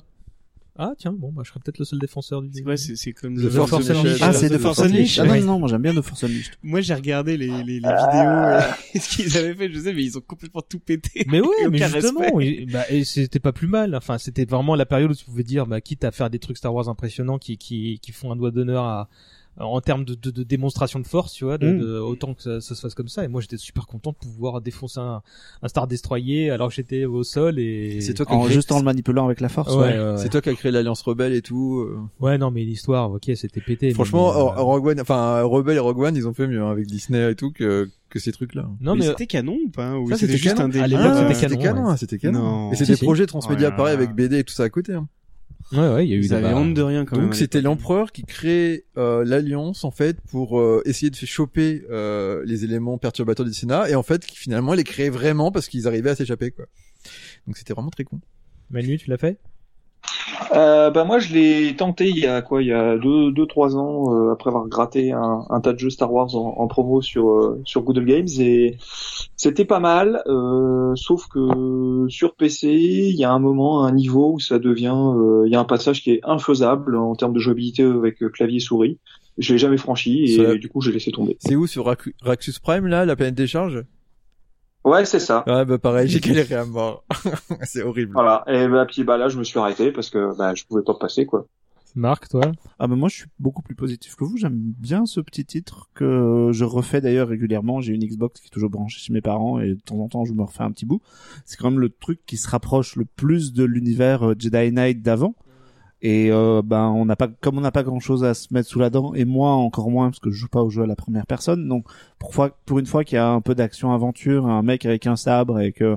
Ah, tiens, bon, bah, je serais peut-être le seul défenseur du C'est ouais, c'est c'est comme The le Force Force Unleashed. Unleashed. Ah, c'est de Force Force Unleashed. Ah non, non, moi j'aime bien de Force Unleashed. Moi, j'ai regardé les, les, les vidéos Ah. et ce qu'ils avaient fait, je sais, mais ils ont complètement tout pété. Mais ouais, mais justement, et, bah, et c'était pas plus mal. Enfin, c'était vraiment la période où tu pouvais dire, bah, quitte à faire des trucs Star Wars impressionnants qui, qui, qui font un doigt d'honneur à, en termes de, de, de démonstration de force, tu vois, de, Mm. de- autant que ça, ça se fasse comme ça. Et moi, j'étais super content de pouvoir défoncer un, un Star Destroyer alors que j'étais au sol et. C'est toi qui En, crée- juste en le manipulant avec la force. Ouais, ouais. ouais, ouais. C'est toi qui as créé l'Alliance Rebelle et tout. euh. Ouais, non, mais l'histoire, ok, c'était pété. Franchement, mais, euh, Ro- Rogue One, enfin Rebelle et Rogue One, ils ont fait mieux hein, avec Disney et tout que que ces trucs-là. non, mais, mais, c'était canon ou pas Ou Ça, c'était c'était juste canon. un délire À l'époque, Ah, c'était canon, ouais. c'était canon. Non. Et c'est Si, des si. projets transmédia Oh pareil là. avec BD et tout ça à côté. hein. Ouais, ouais, il y a eu Ils des avaient honte de rien quand même. Donc c'était l'empereur qui crée euh, l'alliance en fait pour euh, essayer de faire choper euh, les éléments perturbateurs du Sénat et en fait qui, finalement les créait vraiment parce qu'ils arrivaient à s'échapper quoi. Donc c'était vraiment très con. Manu, tu l'as fait? Euh, bah moi je l'ai tenté il y a quoi il y a deux deux trois ans euh, après avoir gratté un, un tas de jeux Star Wars en, en promo sur euh, sur Google Games et c'était pas mal euh, sauf que sur PC il y a un moment un niveau où ça devient euh, il y a un passage qui est infaisable en termes de jouabilité avec euh, clavier souris. Je l'ai jamais franchi et du coup j'ai laissé tomber. C'est où sur Raxus Prime là, la planète des charges? Ouais c'est ça Ouais bah pareil, j'ai galéré à mort. c'est horrible. voilà et bah puis bah là je me suis arrêté parce que bah je pouvais pas passer quoi Marc, toi? Ah ben moi je suis beaucoup plus positif que vous. J'aime bien ce petit titre que je refais d'ailleurs régulièrement. J'ai une Xbox qui est toujours branchée chez mes parents et de temps en temps je me refais un petit bout. C'est quand même le truc qui se rapproche le plus de l'univers euh, Jedi Knight d'avant. Et euh, ben on n'a pas comme on n'a pas grand chose à se mettre sous la dent et moi encore moins parce que je joue pas au jeu à la première personne. Donc pour fois pour une fois qu'il y a un peu d'action aventure, un mec avec un sabre et que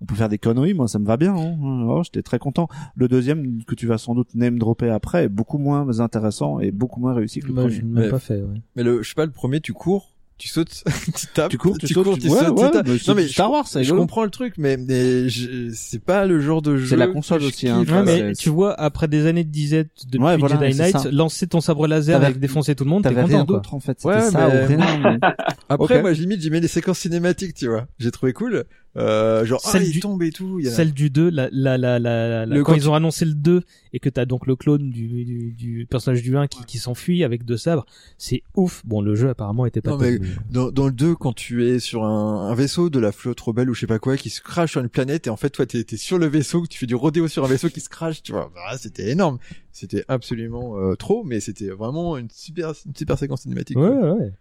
on peut faire des conneries, moi ça me va bien. Hein. Oh, J'étais très content. Le deuxième que tu vas sans doute name dropper après est beaucoup moins intéressant et beaucoup moins réussi que le Moi, premier. je l'ai même Mais- pas fait, ouais. Mais le je sais pas le premier tu cours, tu sautes, tu tapes, Tu cours, tu, tu sautes, cours, tu- tu ouais, sautes, ouais, tu tapes. Non mais Star Wars, c'est je rigolo. comprends le truc mais mais je- c'est pas le genre de jeu C'est la console je aussi, hein, Ouais, vois, mais tu vois, après des années de disette depuis Ouais, voilà, Jedi Knight, lancer ton sabre laser avec défoncer tout le monde, t'es T'avais content, d'autre en fait. C'était Ouais, ça mais- ou rien. mais- Après Ok. moi limite j'y mets des séquences cinématiques, tu vois. J'ai trouvé cool. Euh, genre Celle ah, il du- tombe et tout, il y a- Celle du 2, la, la, la, la, la- Le- quand ils ont annoncé le 2 et que t'as donc le clone du, du, du personnage du 1 qui, qui s'enfuit avec deux sabres, c'est ouf. Bon, le jeu apparemment était pas Non, mais dans, dans le 2, quand tu es sur un, un vaisseau de la flotte rebelle ou je sais pas quoi, qui se crache sur une planète, et en fait, toi, t'es, t'es sur le vaisseau, tu fais du rodéo sur un vaisseau qui se crache, tu vois. Bah, c'était énorme. C'était absolument euh, trop, mais c'était vraiment une super, une super séquence cinématique. Ouais, quoi. ouais, ouais.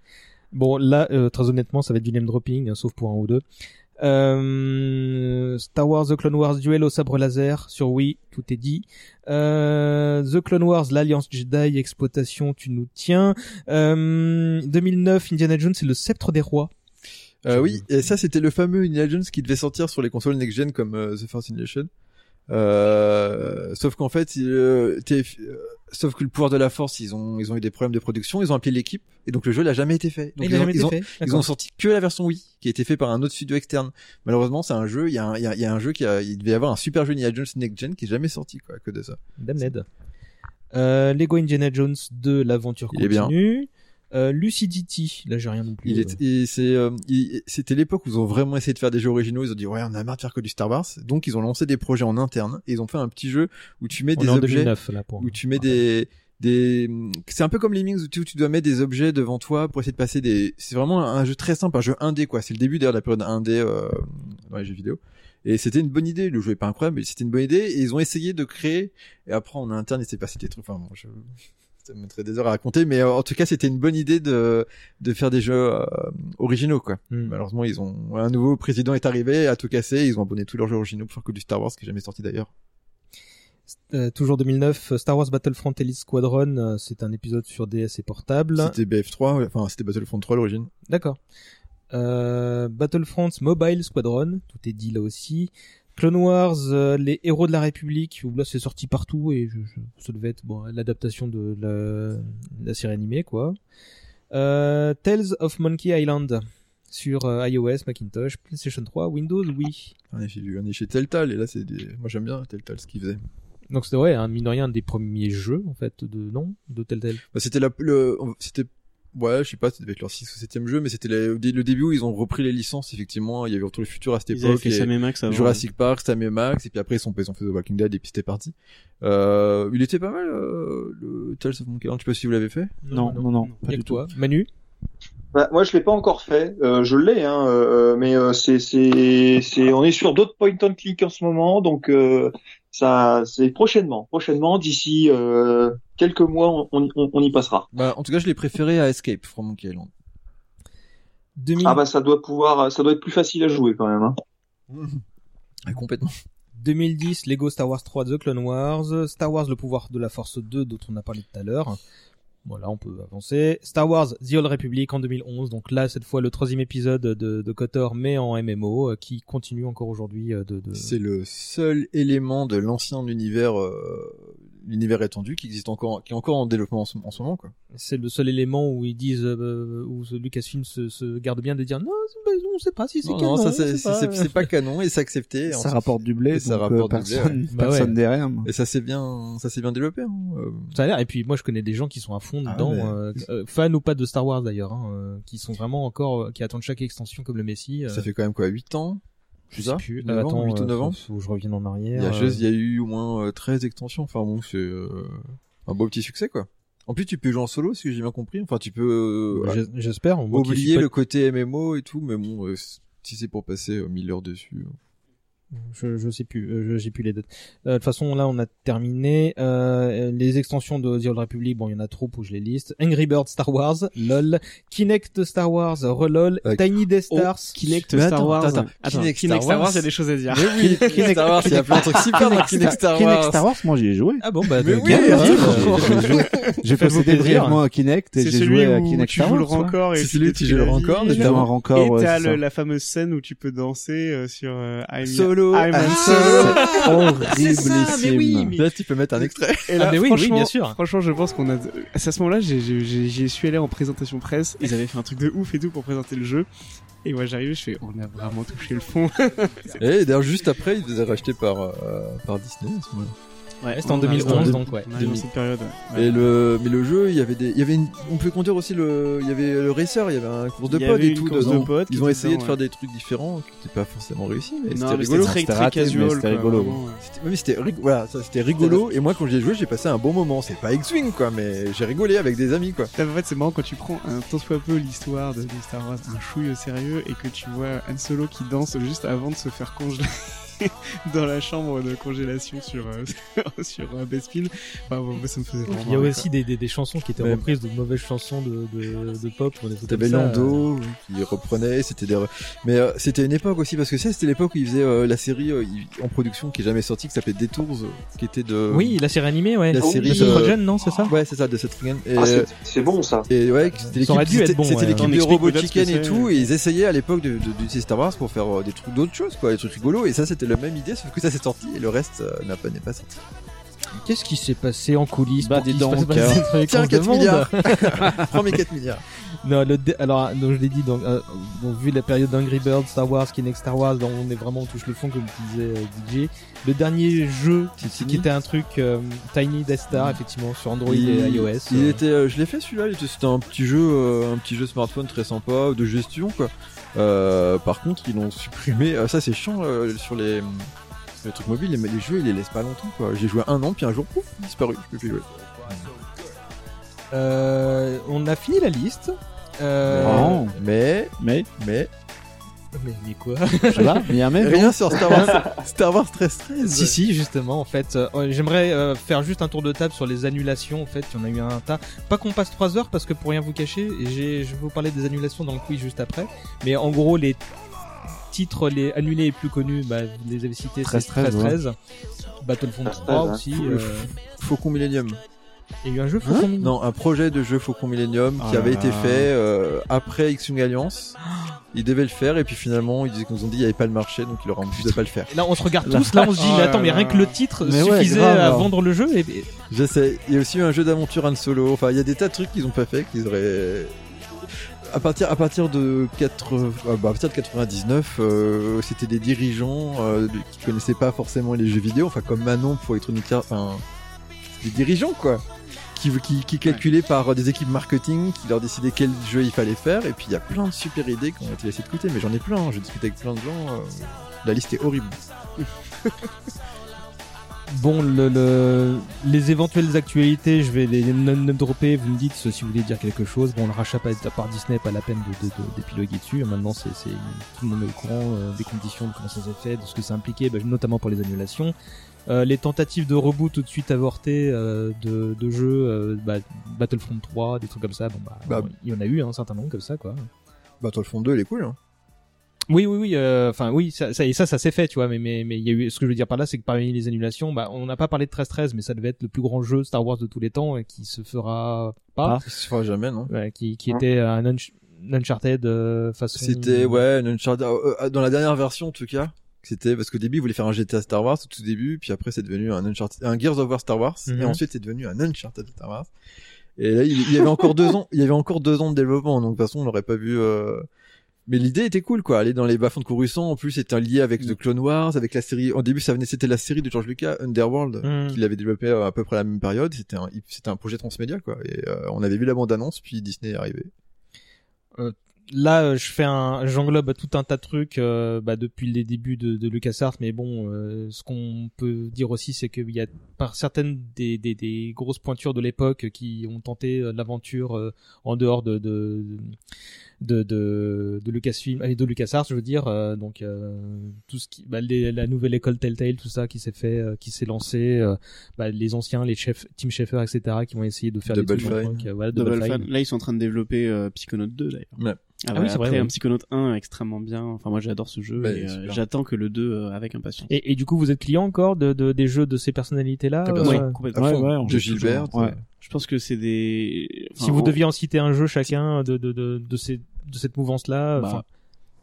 Bon, là, euh, très honnêtement, ça va être du name dropping, hein, sauf pour un ou deux. Euh, Star Wars The Clone Wars Duel au sabre laser sur Wii, tout est dit. Euh, The Clone Wars l'Alliance Jedi exploitation, tu nous tiens. Euh, 2009 Indiana Jones c'est le sceptre des rois. Euh, oui, et ça, c'était le fameux Indiana Jones qui devait sortir sur les consoles next-gen comme euh, The Force Nation. Euh, sauf qu'en fait, il, euh, t'es- euh, sauf que le pouvoir de la force, ils ont, ils ont eu des problèmes de production, ils ont appelé l'équipe, et donc le jeu n'a jamais été fait. Donc Il ils, ont, ils ont- fait. ils D'accord. ont sorti que la version Wii, qui a été fait par un autre studio externe. Malheureusement, c'est un jeu, il y a un, il y a, y a un jeu qui a, il devait y avoir un super jeu Indiana Jones next gen qui est jamais sorti, quoi, que de ça. Damned. Euh, Lego Indiana Jones 2 l'aventure Il est bien. Euh, Lucidity, là j'ai rien non plus. Il est, et c'est, euh, il- c'était l'époque où ils ont vraiment essayé de faire des jeux originaux. Ils ont dit ouais, on a marre de faire que du Star Wars. Donc ils ont lancé des projets en interne et ils ont fait un petit jeu où tu mets On des objets, 2009 là pour. où tu mets des, des, c'est un peu comme Lemmings où tu, où tu dois mettre des objets devant toi pour essayer de passer des. C'est vraiment un jeu très simple, un jeu 1D quoi. C'est le début d'ailleurs de la période 1D euh, dans les jeux vidéo. Et c'était une bonne idée. Le jeu est pas incroyable, mais c'était une bonne idée. Et ils ont essayé de créer. Et après en interne, il s'est passé des trucs. Enfin bon, je ça me mettrait des heures à raconter, mais euh, en tout cas, c'était une bonne idée de de faire des jeux euh, originaux, quoi. Hmm. Malheureusement, ils ont un nouveau président est arrivé, a tout cassé, ils ont abonné tous leurs jeux originaux pour faire que du Star Wars, qui est jamais sorti d'ailleurs. Euh, toujours 2009, Star Wars Battlefront Elite Squadron, euh, c'est un épisode sur DS et portable. C'était BF3, ouais, enfin c'était Battlefront 3 à l'origine. D'accord. Euh, Battlefront Mobile Squadron, tout est dit là aussi. Clone Wars, euh, les héros de la République, où là c'est sorti partout et je, je- ça devait être bon, l'adaptation de la, la série animée quoi. Euh, Tales of Monkey Island sur euh, iOS, Macintosh, PlayStation 3, Windows, Wii. On est, chez, on est chez Telltale et là c'est des... moi j'aime bien Telltale ce qu'ils faisaient. Donc c'était ouais, un mine de rien un des premiers jeux en fait de non de Telltale. Bah, c'était la, le, c'était, ouais, je sais pas, ça devait être leur 6 ou 7 jeu, mais c'était le, le début où ils ont repris les licences, effectivement. Il y avait Retour le futur à cette Ils époque. fait et Sam et Max avant. Jurassic Park, Sam et Max, et puis après ils, sont, ils ont fait The Walking Dead et puis c'était parti. Euh, il était pas mal, euh, le Tales of Monkey Island, je sais pas si vous l'avez fait. Non, non, non, pas Y a du toi. Manu? Bah, moi, je l'ai pas encore fait. Euh, je l'ai, hein, euh, mais euh, c'est, c'est, c'est, on est sur d'autres point and click en ce moment, donc euh, ça, c'est prochainement, prochainement, d'ici euh, quelques mois, on, on, on y passera. Bah, en tout cas, je l'ai préféré à Escape from Monkey Island. 2000... Ah bah, ça doit pouvoir, ça doit être plus facile à jouer quand même. Hein. Ah, complètement. 2010, Lego Star Wars 3 The Clone Wars, Star Wars Le pouvoir de la Force 2 dont on a parlé tout à l'heure. Voilà, on peut avancer. Star Wars The Old Republic en 2011, donc là cette fois le troisième épisode de, de KOTOR mais en MMO euh, qui continue encore aujourd'hui euh, de. de... C'est le seul élément de l'ancien univers, euh, l'univers étendu qui existe encore, qui est encore en développement en ce, en ce moment quoi. C'est le seul élément où ils disent, euh, où Lucasfilm se, se garde bien de dire non, on sait pas si c'est canon. Non, ça c'est c'est pas... c'est pas canon et c'est accepté. Ça rapporte du blé, ça rapporte personne, du blé. Bah personne ouais. derrière. Et ça s'est bien, ça s'est bien développé. Hein. Euh... Ça a l'air. Et puis moi je connais des gens qui sont à fond Ah dedans, euh, euh, fans ou pas de Star Wars d'ailleurs, hein, euh, qui sont vraiment encore, euh, qui attendent chaque extension comme le Messi. euh. Ça fait quand même quoi, 8 ans Je ça sais plus. 9 Euh, ans, attends, 8 ou 9 euh, ans que je revienne en arrière. Il y a, euh. juste- il y a eu au moins euh, 13 extensions. Enfin bon, c'est euh, un beau petit succès quoi. En plus, tu peux jouer en solo, si j'ai bien compris. Enfin, tu peux euh, J'es- J'espère. oublier pas- le côté MMO et tout, mais bon, euh, si c'est pour passer euh, 1000 heures dessus. Euh. Je, je sais plus, euh, je- j'ai plus les dates. Euh, De toute façon, là, on a terminé euh, les extensions de The Old Republic. Bon, il y en a trop pour je les liste. Angry Bird Star Wars, lol. Kinect Star Wars, relol. Euh, Tiny Death oh, Stars. Kinect Star Wars. attends, attends. Attends, Kinect Kinect, Star Wars, Wars, il y a des choses à dire. Mais oui, Kinect Star Wars, il y a plein de trucs super dans Kinect Star Kinect Wars. Star Wars, moi j'y ai joué. Ah bon, bah, Mais de oui, hein, J'ai- euh, possédé brièvement à Kinect et j'ai joué à Kinect tu Star joues le Wars. ouais. rancor et C'est tu tu joues le rancor. Tu joues un rancor, Et t'as le- la fameuse scène où tu peux danser euh, sur euh, I'm Solo, I'm Han Solo. C'est horriblissime. Là, tu peux mettre un extrait. Et là, Ah, mais oui, oui, franchement, bien sûr. Franchement, je pense qu'on a. À ce moment-là, j'ai- j'ai- j'ai- j'y suis allé en présentation presse. Ils avaient fait un truc de ouf et tout pour présenter le jeu. Et moi, j'arrive, je fais, on a vraiment touché le fond. Et d'ailleurs, juste après, il les a rachetés par, euh, par Disney. à ce moment-là. Ouais, C'était en on a- 2011, on a- donc, ouais. dans cette période. ouais. Et le, mais le jeu, il y avait des, il y avait une, on peut conduire aussi le, il y avait le racer, il y avait un course de avait et tout dedans. potes qui Ils ont essayé de faire ouais. des trucs différents qui n'étaient pas forcément réussis, mais c'était rigolo. c'était très, très casual. c'était rigolo. mais c'était rig- voilà, ça c'était rigolo. Et moi, quand j'y ai joué, j'ai passé un bon moment. C'est pas X-Wing, quoi, mais j'ai rigolé avec des amis, quoi. En fait, c'est marrant quand tu prends un tant soit peu l'histoire de, de Star Wars, un chouille au sérieux, et que tu vois Han Solo qui danse juste avant de se faire congeler dans la chambre de congélation sur euh, sur un Bespin. Enfin, bon, moi, ça me faisait vraiment Il y a aussi des, des, des chansons qui étaient Ouais. reprises de mauvaises chansons de, de, de pop T'avais. Lando qui reprenait, c'était des, mais euh, c'était une époque aussi parce que ça, c'était l'époque où ils faisaient euh, la série euh, en production qui est jamais sortie, qui s'appelait Detours, euh, qui était de. Oui, la série animée, ouais. La de série de- Rogen, non, c'est ça Ouais, c'est ça, de Seth Rogen. Et, Ah, c'est- c'est bon ça. Et ouais, c'était l'équipe, dû être c'était bon, c'était ouais. l'équipe On de Robot Chicken et tout, et ils essayaient à l'époque de- de- d'utiliser Star Wars pour faire euh, des trucs, d'autres choses, quoi, des trucs rigolos, et ça c'était la même idée, sauf que ça s'est sorti, et le reste euh, n'a pas, n'est pas sorti. Qu'est-ce qui s'est passé en coulisses Bah, ces trucs Tiens, qu'on se 4 demande milliards Prends mes 4 milliards Non, le dé- alors donc je l'ai dit donc, euh, donc vu la période d'Angry Birds, Star Wars, Kinect Star Wars, donc on est vraiment on touche le fond comme disait euh, DJ. Le dernier jeu qui, qui était un truc euh, Tiny Death Star effectivement sur Android Il- et iOS. Il euh. était, euh, je l'ai fait celui-là. il était- C'était un petit jeu, euh, un petit jeu smartphone très sympa de gestion quoi. Euh, par contre, ils l'ont supprimé. Euh, ça c'est chiant euh, sur les, les trucs mobiles. Les, les jeux, ils les laissent pas longtemps quoi. J'ai joué un an, puis un jour, pouf, disparu. Je peux plus jouer. Euh, on a fini la liste. Euh, Non. Mais, Mais, mais mais, mais quoi je sais pas, il y a un mec. rien sur Star Wars. Star Wars 13 13. Si si justement en fait euh, j'aimerais euh, faire juste un tour de table sur les annulations en fait il y en a eu un tas pas qu'on passe 3 heures parce que pour rien vous cacher j'ai je vais vous parler des annulations dans le quiz juste après mais en gros les titres les annulés les plus connus bah, vous les avez cités 13, c'est 13 13, 13 Battlefront 13, 3 hein. aussi Fau- euh, Faucon Millennium. Il y a eu un jeu Faucon Millennium Non, un projet de jeu Faucon Millennium qui Ah avait là été fait euh, après X-Wing Alliance. Ils devaient le faire et puis finalement ils nous ont dit qu'il n'y avait pas le marché donc ils leur ont dit de pas le faire. Et là on se regarde tous là on se dit Oh mais là attends mais rien que le titre Mais ouais, suffisait grave, à alors. vendre le jeu et, Je sais. Il y a aussi eu un jeu d'aventure Han Solo. Enfin, il y a des tas de trucs qu'ils ont pas fait, qu'ils auraient. À partir, à partir de 4, euh, bah, à partir de 99, euh, c'était des dirigeants euh, qui connaissaient pas forcément les jeux vidéo, enfin comme Manon pour Electronic Arts, enfin des dirigeants quoi, qui, qui, qui calculaient par des équipes marketing, qui leur décidaient quel jeu il fallait faire, et puis il y a plein de super idées qui ont été laissées de côté, mais j'en ai plein, j'ai discuté avec plein de gens, euh, la liste est horrible. bon, le, le- les éventuelles actualités, je vais les name dropper. Vous me dites si vous voulez dire quelque chose. Bon, le rachat par, Disney, pas la peine d'épiloguer dessus. Maintenant, c'est tout le monde est au courant euh, des conditions, de comment ça s'est fait, de ce que ça impliquait, bah, notamment pour les annulations. Euh, les tentatives de reboot tout de suite avortées euh, de, de jeux, euh, bah, Battlefront 3, des trucs comme ça. Bon, bah, Bah, il y en a eu hein, un certain nombre comme ça, quoi. Battlefront 2, il est cool. Hein. Oui, oui, oui. Enfin, oui, ça, ça, et ça, ça s'est fait, tu vois. Mais, mais, mais il y a eu. Ce que je veux dire par là, c'est que parmi les annulations, bah, on n'a pas parlé de 13-13, mais ça devait être le plus grand jeu Star Wars de tous les temps et qui se fera pas. Il se fera jamais, non Ouais, qui, qui était un un Uncharted euh, façon. C'était ouais, une Uncharted- euh, dans la dernière version en tout cas. C'était parce qu'au début, ils voulaient faire un GTA Star Wars au tout début, puis après c'est devenu un Uncharted, un Gears of War Star Wars, Mhm. et ensuite c'est devenu un Uncharted Star Wars. Et là, il, il y avait encore deux ans, il y avait encore deux ans de développement, donc de toute façon, on n'aurait pas vu. euh, Mais l'idée était cool, quoi. Aller dans les bas-fonds de Coruscant, en plus, c'était lié avec The Clone Wars, avec la série. Au début, ça venait, c'était la série de George Lucas, Underworld, Mhm. qu'il avait développé à peu près à la même période. C'était un, c'était un projet transmédia, quoi. Et euh, on avait vu la bande-annonce, puis Disney est arrivé. Euh, là, euh, je fais un, j'englobe tout un tas de trucs euh, bah, depuis les débuts de, de LucasArts, mais bon, euh, ce qu'on peut dire aussi, c'est qu'il y a par certaines des, grosses pointures de l'époque qui ont tenté l'aventure en dehors de de de, de, de Lucasfilm et de LucasArts, je veux dire, euh, donc euh, tout ce qui, bah, les- la nouvelle école Telltale, tout ça qui s'est fait, euh, qui s'est lancé, euh, bah, les anciens, les chefs, Tim Schafer, etc., qui vont essayer de faire Double des trucs, donc, euh, voilà, Double Double Fine. Là, ils sont en train de développer euh, Psychonaut 2 d'ailleurs. Ouais. Ah oui, c'est vrai, Après, oui. un Psychonaut 1 extrêmement bien. Enfin, moi, j'adore ce jeu Bah, et euh, j'attends que le 2 euh, avec impatience. Et, et du coup, vous êtes client encore de, de des jeux de ces personnalités-là Ah, euh, sûr. Ouais, complètement. De joue Gilbert. Je pense que c'est des. Si vous en- deviez en citer un jeu chacun de de de, de ces de cette mouvance-là, bah, enfin,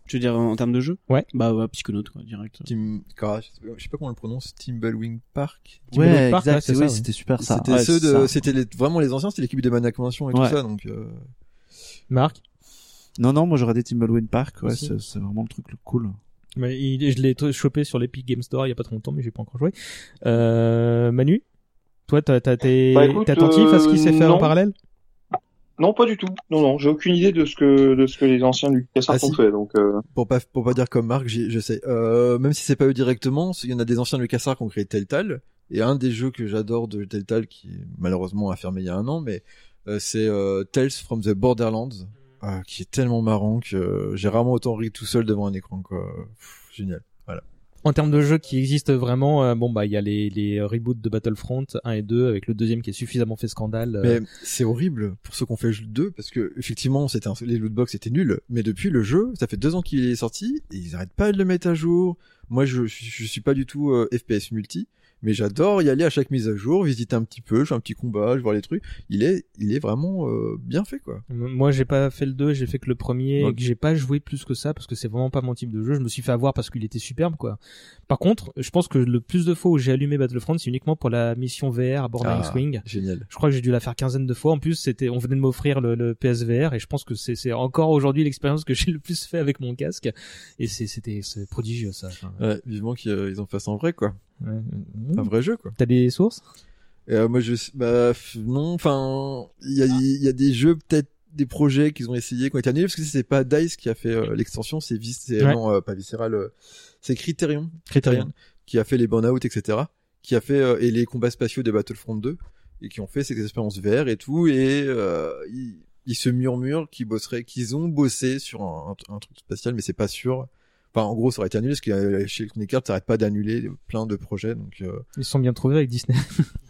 je veux dire en termes de jeu? Ouais. Bah ouais, Psychonaut quoi, direct. Tim, ah, je sais pas- comment on le prononce, Timberwing Park? Ouais, Park, exact, ouais, ouais. c'était super ça. C'était Ouais, ceux de, c'était les, vraiment les anciens, c'était l'équipe de Maniac Convention et Ouais. tout ça, donc, euh, Marc? Non, non, moi j'aurais des Timberwind Park, ouais, c'est vraiment le truc le cool. Mais il- je l'ai chopé sur l'Epic Game Store il y a pas trop longtemps, mais j'ai pas encore joué. Euh, Manu, toi, t'as t'as- t'es Bah, t'es attentif à ce qui s'est fait euh, en non. parallèle? Non, pas du tout. Non, non, j'ai aucune idée de ce que de ce que les anciens du LucasArts Ah, ont si. fait. Donc, euh, pour pas, pour pas dire comme Marc, je sais, euh, même si c'est pas eux directement, il y en a des anciens de LucasArts qui ont créé Telltale, et un des jeux que j'adore de Telltale, qui est malheureusement a fermé il y a un an, mais, euh, c'est, euh, Tales from the Borderlands, euh, qui est tellement marrant que euh, j'ai rarement autant ri tout seul devant un écran, quoi. Pff, génial. En termes de jeux qui existent vraiment, euh, bon bah il y a les les reboots de Battlefront 1 et 2 avec le deuxième qui est suffisamment fait scandale. euh, Mais c'est horrible pour ceux qui ont fait le 2 parce que effectivement c'était un, les lootbox étaient nuls mais depuis le jeu ça fait deux ans qu'il est sorti et ils arrêtent pas de le mettre à jour moi je, je, je suis pas du tout euh, FPS multi mais j'adore y aller à chaque mise à jour visiter un petit peu je fais un petit combat je vois les trucs il est il est vraiment euh, bien fait quoi Moi, j'ai pas fait le 2, j'ai fait que le premier, et que j'ai pas joué plus que ça parce que c'est vraiment pas mon type de jeu. Je me suis fait avoir parce qu'il était superbe, quoi. Par contre, je pense que le plus de fois où j'ai allumé Battlefront, c'est uniquement pour la mission VR à Borderlands Ah, Swing. génial Je crois que j'ai dû la faire quinzaine de fois. En plus, c'était, on venait de m'offrir le, le PSVR et je pense que c'est, c'est encore aujourd'hui l'expérience que j'ai le plus fait avec mon casque. Et c'est, c'était, c'est prodigieux, ça. Enfin, ouais, vivement qu'ils euh, en fassent en vrai quoi ouais. un vrai jeu quoi T'as des sources? Euh, moi je bah non enfin il y a y a des jeux peut-être des projets qu'ils ont essayé qui ont été annulés parce que c'est pas Dice qui a fait euh, l'extension c'est Vis c'est- Ouais. non euh, pas Visceral euh, c'est Criterion Criterion. qui a fait les burn-out etc qui a fait euh, et les combats spatiaux de Battlefront 2 et qui ont fait ces expériences VR et tout et euh, ils, ils se murmurent qu'ils bosseraient qu'ils ont bossé sur un, un truc spatial mais c'est pas sûr Enfin, en gros, ça aurait été annulé parce que euh, chez Electronic Arts, ça arrête pas d'annuler plein de projets, donc euh, Ils sont bien trouvés avec Disney.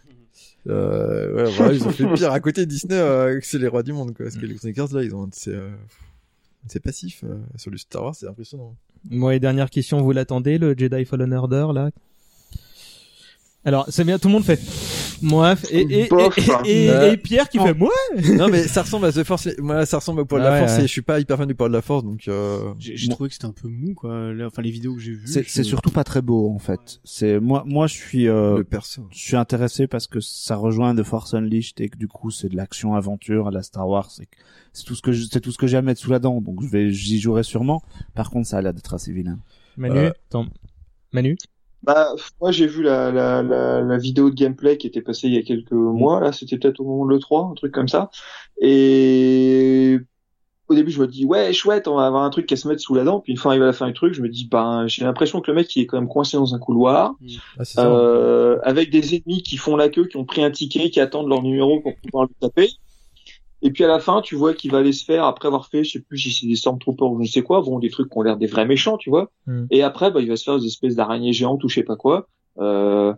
euh, ouais, voilà, ils ont fait pire à côté de Disney, euh, c'est les rois du monde, quoi. Parce que Electronic Arts, là, ils ont, c'est, euh, c'est passif, euh, sur le Star Wars, c'est impressionnant. Moi, et dernière question, vous l'attendez, le Jedi Fallen Order, là? Alors, c'est bien, tout le monde fait. Moi, et, et, et, Bof. et, et- et Pierre qui fait moi non, mais ça ressemble à The Force, moi, ça ressemble au poids de la ouais, force, ouais. et je suis pas hyper fan du poids de la force, donc, euh, J'ai j'ai trouvé que c'était un peu mou quoi. Là, enfin les vidéos que j'ai vues. C'est je- surtout pas très beau en fait. C'est moi, moi je suis, euh, le perso. je suis intéressé parce que ça rejoint The Force Unleashed et que du coup c'est de l'action aventure à la Star Wars. C'est que- c'est tout ce que je- c'est tout ce que j'ai à mettre sous la dent. Donc je vais, j'y jouerai sûrement. Par contre, ça a l'air d'être assez vilain. Manu, Euh. attends. Manu bah, moi j'ai vu la, la, la, la vidéo de gameplay qui était passée il y a quelques mois. Là, c'était peut-être au moment de le 3, un truc comme ça. Et au début, je me dis, ouais, chouette, on va avoir un truc qui va se mettre sous la dent. Puis une fois arrivé à la fin du truc, je me dis, ben, j'ai l'impression que le mec, il est quand même coincé dans un couloir, Ah, c'est ça. euh, avec des ennemis qui font la queue, qui ont pris un ticket, qui attendent leur numéro pour pouvoir le taper. Et puis à la fin, tu vois qu'il va aller se faire, après avoir fait, je sais plus si c'est des Stormtroopers ou je ne sais quoi, bon, des trucs qui ont l'air des vrais méchants, tu vois. Hmm. Et après, bah, il va se faire des espèces d'araignées géantes ou je sais pas quoi, euh,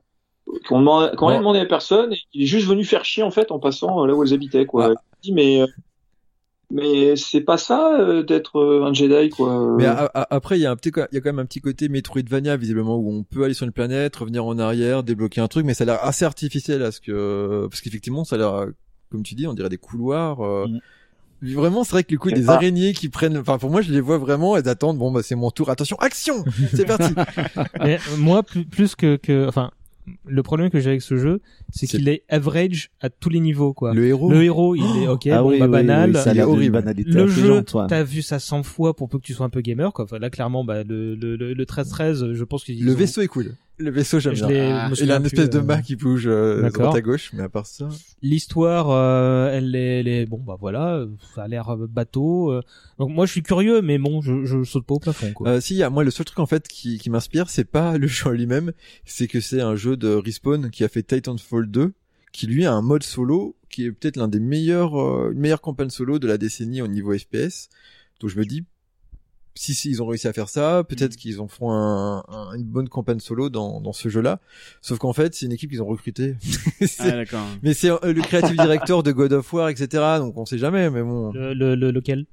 qu'on demande, qu'on Ouais. rien demandé à personne, et il est juste venu faire chier, en fait, en passant euh, là où elles habitaient, quoi. Ouais. Dis, mais, euh, mais c'est pas ça, euh, d'être euh, un Jedi, quoi. Mais a- a- après, il y a un petit, il y a quand même un petit côté Metroidvania visiblement où on peut aller sur une planète, revenir en arrière, débloquer un truc, mais ça a l'air assez artificiel à ce que, parce qu'effectivement, ça a l'air, comme tu dis, on dirait des couloirs. euh, Vraiment, c'est vrai que le coup des araignées qui prennent, enfin pour moi, je les vois vraiment, elles attendent. Bon bah c'est mon tour. Attention, action, c'est parti. Mais, euh, moi, plus, plus que, que, enfin, le problème que j'ai avec ce jeu, c'est qu'il est average à tous les niveaux, quoi. Le héros? Le héros, il est ok, ah bon, oui, bah, oui, banal. oui, ça il est horrible. banalité le jeu, t'as vu ça 100 fois pour peu que tu sois un peu gamer, quoi. Enfin, là, clairement, bah, le, le, le, le 13-13, je pense qu'ils Le ont- vaisseau est cool. Le vaisseau j'aime bien. Ah, Il a une espèce de euh, mât qui bouge euh, droite à gauche, mais à part ça. L'histoire, euh, elle, est, elle est, bon, bah voilà, ça a l'air euh, bateau. euh. Donc moi, je suis curieux, mais bon, je, je saute pas au plafond, quoi. Euh, si, il y a- moi le seul truc en fait qui, qui m'inspire, c'est pas le jeu en lui-même, c'est que c'est un jeu de Respawn qui a fait Titanfall 2, qui lui a un mode solo qui est peut-être l'un des meilleurs, euh, une meilleure campagne solo de la décennie au niveau FPS. Donc je me dis, si, si ils ont réussi à faire ça, peut-être qu'ils en feront un, un- une bonne campagne solo dans, dans ce jeu-là. Sauf qu'en fait, c'est une équipe qu'ils ont recrutée. Ah, d'accord. mais c'est euh, le creative director de God of War, etc. Donc on sait jamais, mais bon, Le, le, le- lequel?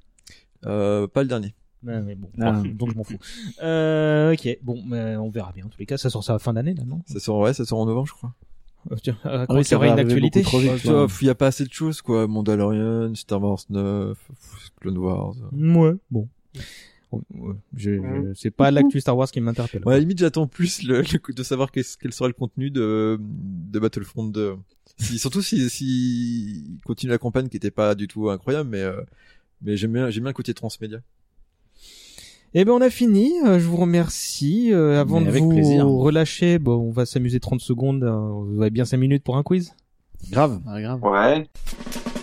Euh, pas le dernier. Ouais, mais bon, Ah. donc je m'en fous. Euh, ok, bon, mais on verra bien. En tous les cas, ça sort ça à la fin d'année, là, non? Ça sort, ouais, ça sort en novembre, je crois. Euh, tiens, euh, Ah quand oui, il y ça une actualité trop vite. Ouais, tu vois, il y a pas assez de choses, quoi. Mandalorian, Star Wars 9, Clone Wars. Ouais, bon. Je, je- c'est pas l'actu Star Wars qui m'interpelle. Ouais, à la limite, j'attends plus le, le de savoir qu'est-ce- quel sera le contenu de, de Battlefront 2. Si, surtout si, si il continue la campagne qui était pas du tout incroyable, mais, euh, mais j'aime bien, j'aime bien le côté transmédia. Eh ben on a fini. Euh, je vous remercie. Euh, avant de vous plaisir. relâcher, bon, on va s'amuser 30 secondes. Euh, Vous avez bien 5 minutes pour un quiz? Grave. Ah, grave. Ouais.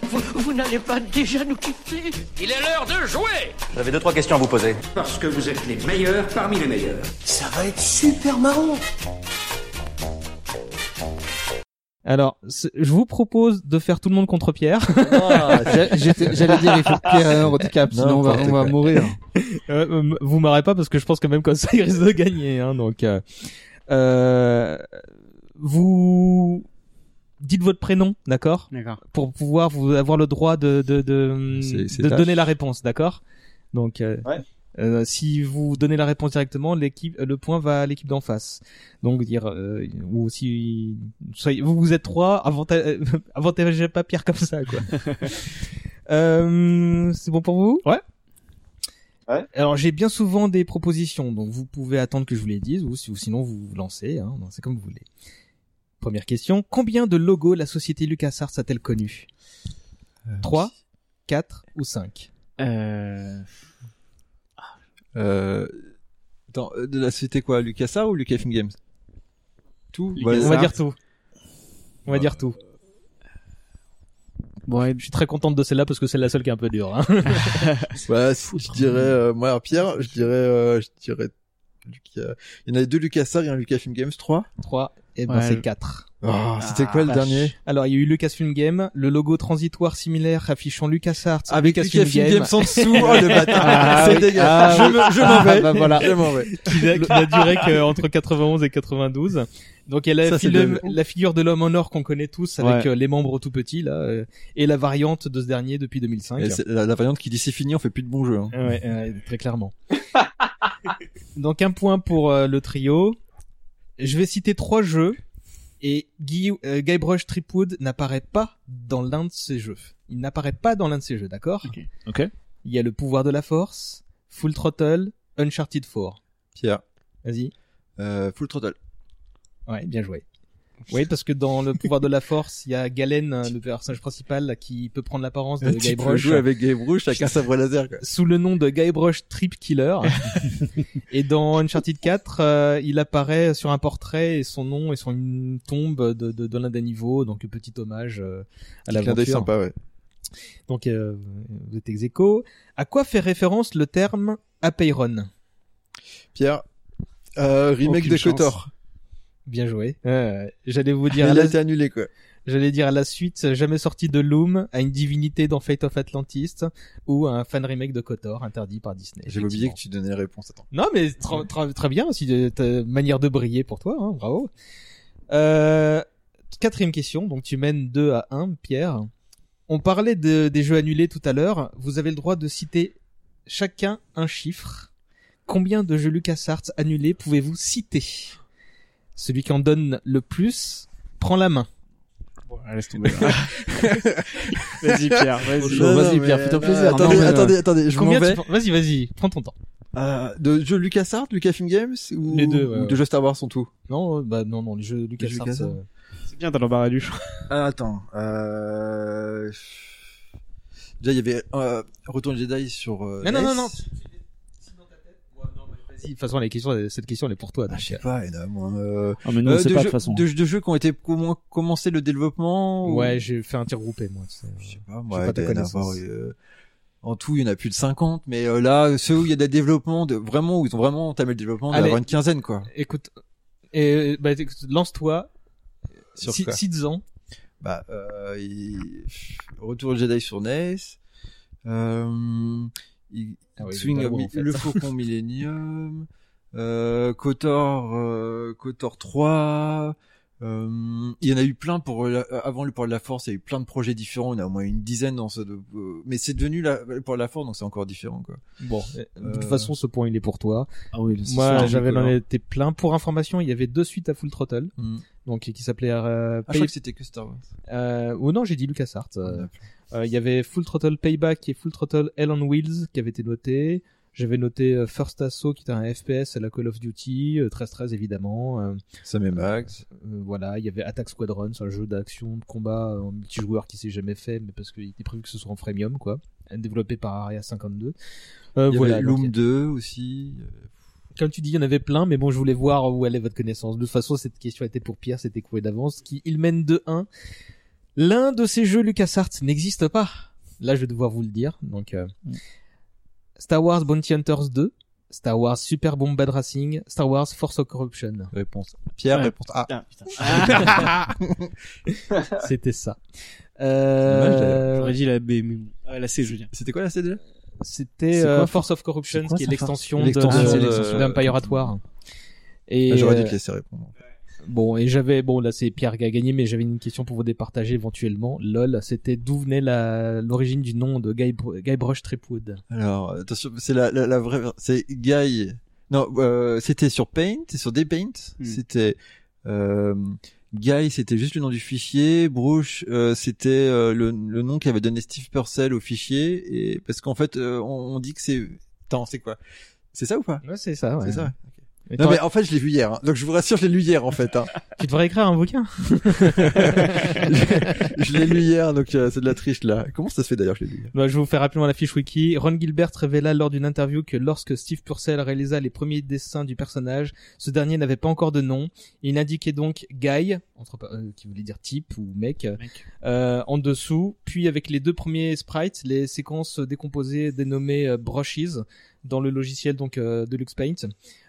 Vous, vous n'allez pas déjà nous quitter Il est l'heure de jouer J'avais deux trois questions à vous poser. Parce que vous êtes les meilleurs parmi les meilleurs. Ça va être super marrant Alors, je vous propose de faire tout le monde contre Pierre. Ah, J'allais dire, il faut que Pierre ait un handicap, sinon on va, on va mourir. Euh, euh, vous m'arrêtez pas parce que je pense que même comme ça, il risque de gagner. Hein, donc, euh, euh, vous dites votre prénom, d'accord D'accord. Pour pouvoir vous avoir le droit de de de, C'est- c'est de donner la réponse, d'accord Donc, euh, Ouais. euh, si vous donnez la réponse directement, l'équipe, le point va à l'équipe d'en face. Donc dire euh, ou si soyez- vous vous êtes trois, avantagez, avantagez pas Pierre comme ça, quoi. euh, c'est bon pour vous Ouais. Ouais. Alors j'ai bien souvent des propositions, donc vous pouvez attendre que je vous les dise, ou, si- ou sinon vous vous lancez, hein, c'est comme vous voulez. Première question, combien de logos la société LucasArts a-t-elle connu 3, 4 ou 5 Euh... Euh, attends, euh, de la société quoi, LucasArts ou Lucasfilm Games? Tout? Lucasarts. On va dire tout. On va Euh, dire tout. Bon, ouais, Je suis très contente de celle-là parce que c'est la seule qui est un peu dure. Hein. Ouais, je dirais, euh, moi, Pierre, je dirais, euh, je dirais, Lucas, il y en a deux LucasArts et un Lucasfilm Games 3. 3, et ben Ouais, c'est je- 4. Oh, c'était quoi le vache. dernier? Alors il y a eu Lucasfilm Game, le logo transitoire similaire affichant LucasArts, Avec Lucasfilm Lucasfilm Game, Games en dessous. Oh, le bâtard. Ah, c'est oui. dégueulasse. Ah, je oui. me, je m'en vais. Ah, bah, voilà. Je m'en vais. qui n'a qui n'a duré qu'entre 91 et 92. Donc il y a la, Ça, la figure de l'homme en or qu'on connaît tous avec Ouais. euh, les membres tout petits là, euh, et la variante de ce dernier depuis 2005. Et la, la variante qui dit c'est fini, on fait plus de bons jeux. Hein. Ouais, ouais, très clairement. Donc un point pour euh, le trio. Je vais citer trois jeux et Guy, euh, Guybrush Tripwood n'apparaît pas dans l'un de ces jeux. Il n'apparaît pas dans l'un de ces jeux, d'accord? Ok. Ok. Il y a le pouvoir de la force, Full Throttle, Uncharted 4. Pierre, Vas-y. euh, Full Throttle. Ouais, bien joué. Oui, parce que dans le pouvoir de la force, il y a Galen, euh, le personnage principal, qui peut prendre l'apparence de tu peux Guybrush. jouer avec Guybrush avec un sabre laser. Quoi. sous le nom de Guybrush Trip Killer. et dans Uncharted 4, euh, il apparaît sur un portrait et son nom est sur une tombe de, de, de l'un des niveaux, donc petit hommage euh, à Clin d'œil l'aventure. sympa, ouais. Donc euh, vous êtes ex aequo. À quoi fait référence le terme Apeiron? Pierre, euh, remake Aucune de chance. Bien joué. Euh, J'allais vous dire. Il à a la- été annulé quoi. J'allais dire à la suite, jamais sorti de Loom, à une divinité dans Fate of Atlantis, ou un fan remake de Kotor, interdit par Disney. J'avais oublié que tu donnais les réponses. Attends. Non, mais tra- tra- très bien, aussi, de- ta manière de briller pour toi, hein, bravo. Euh, quatrième question, donc tu mènes 2 à 1, Pierre. On parlait de, des jeux annulés tout à l'heure, vous avez le droit de citer chacun un chiffre. Combien de jeux LucasArts annulés pouvez-vous citer? Celui qui en donne le plus prend la main. Bon, laisse tomber. vas-y Pierre, vas-y. Vas-y, Pierre, fais-toi plaisir. euh, Attendez, Non, mais, attendez, attendez, je m'en vais. Vas-y, vas-y, prends ton temps. Euh, de jeux LucasArts, Lucasfilm Games ou, Les deux, ouais, ou ouais. de jeux Star Wars en tout? Non, euh, bah non, non, les jeux LucasArts. LucasArts. euh, C'est bien, t'as l'embarras du choix. Ah, attends. Euh... Déjà, il y avait euh, Retour de Jedi sur. Euh, Non, non, non, non. Vas-y, de toute façon, les questions, cette question, elle est pour toi. Ah, je sais euh, pas, énorme. Euh, Ah, mais nous, on euh, sait de pas de jeux, façon. De, de jeux qui ont été comment commencé le développement. ou- Ouais, j'ai fait un tir groupé, moi. tu sais. Je sais pas, J'ai moi, pas en avoir, euh, en tout, il y en a plus de 50, mais euh, là, ceux où il y a des développements, de, vraiment, où ils ont vraiment entamé le développement, il y avoir une quinzaine, quoi. Écoute, et, bah, écoute, lance-toi. Sur Ci- quoi Cites-en. Bah, euh, il... Retour de Jedi sur NES, euh, il... Ah oui, Swing en fait. le Faucon Millennium, euh, Kotor, euh, Kotor 3, euh, il y en a eu plein pour la- avant le pour la Force, il y a eu plein de projets différents, il y en a au moins une dizaine dans ce, de- euh, mais c'est devenu la, pour la Force, donc c'est encore différent, quoi. Bon, de toute Euh, façon, ce point, il est pour toi. Ah oui, Moi, j'avais l'en été plein. Pour information, il y avait deux suites à Full Throttle. Mm. Donc, qui s'appelait, euh, Ah, je Pay- crois que c'était que Star Wars. euh, ou non, j'ai dit LucasArts. Il y en Euh, Il y avait Full Throttle Payback et Full Throttle Hell on Wheels qui avaient été notés. J'avais noté euh, First Assault qui était un FPS à la Call of Duty, euh, 13-13 évidemment. Euh, Sam et Max. euh, voilà, il y avait Attack Squadron, c'est un jeu d'action, de combat en multijoueur qui s'est jamais fait, mais parce qu'il était prévu que ce soit en freemium, quoi. Développé par Area 52. Euh, Il y voilà, avait donc, Loom 2 aussi. comme tu dis, il y en avait plein, mais bon, je voulais voir où allait votre connaissance. De toute façon, cette question était pour Pierre, c'était coué d'avance. Qui, il mène 2-1. L'un de ces jeux LucasArts n'existe pas. Là, je vais devoir vous le dire. Donc, euh, Star Wars Bounty Hunters 2, Star Wars Super Bombad Racing, Star Wars Force of Corruption. Réponse. Pierre, Ouais. réponse A. Ah, putain. C'était ça. Euh, J'aurais dit la B, mais bon. Ah, la C, je veux dire. C'était quoi la C déjà? C'était C'est quoi, euh, For- Force of Corruption, quoi qui est l'extension de, L'extension de- de- de- at War. Et Ah, J'aurais dû euh, te laisser répondre. Bon, et j'avais, bon, là c'est Pierre qui a gagné, mais j'avais une question pour vous départager éventuellement. LOL, c'était d'où venait la, l'origine du nom de Guy, Br- Guy Brush Tripwood. Alors, attention, c'est la, la, la vraie, c'est Guy. Non, euh, c'était sur Paint, c'est sur Daypaint. Hmm. C'était euh, Guy, c'était juste le nom du fichier. Bruce, euh, c'était euh, le, le nom qu'avait donné Steve Purcell au fichier. Et parce qu'en fait, on, on dit que c'est. Attends, c'est quoi? C'est ça ou pas? Ouais, c'est ça, ouais. C'est ça. Mais Non mais en fait, je l'ai vu hier. hein. Donc je vous rassure, je l'ai lu hier en fait. Hein. Tu devrais écrire un bouquin. je l'ai lu hier, donc euh, c'est de la triche là. Comment ça se fait d'ailleurs que je l'ai lu hier Bah, je vais vous faire rapidement la fiche wiki. Ron Gilbert révéla lors d'une interview que lorsque Steve Purcell réalisa les premiers dessins du personnage, ce dernier n'avait pas encore de nom. Il indiquait donc Guy, entre, euh, qui voulait dire type ou mec, Mec. euh, en dessous. Puis avec les deux premiers sprites, les séquences décomposées dénommées euh, brushes dans le logiciel donc euh, de LuxPaint,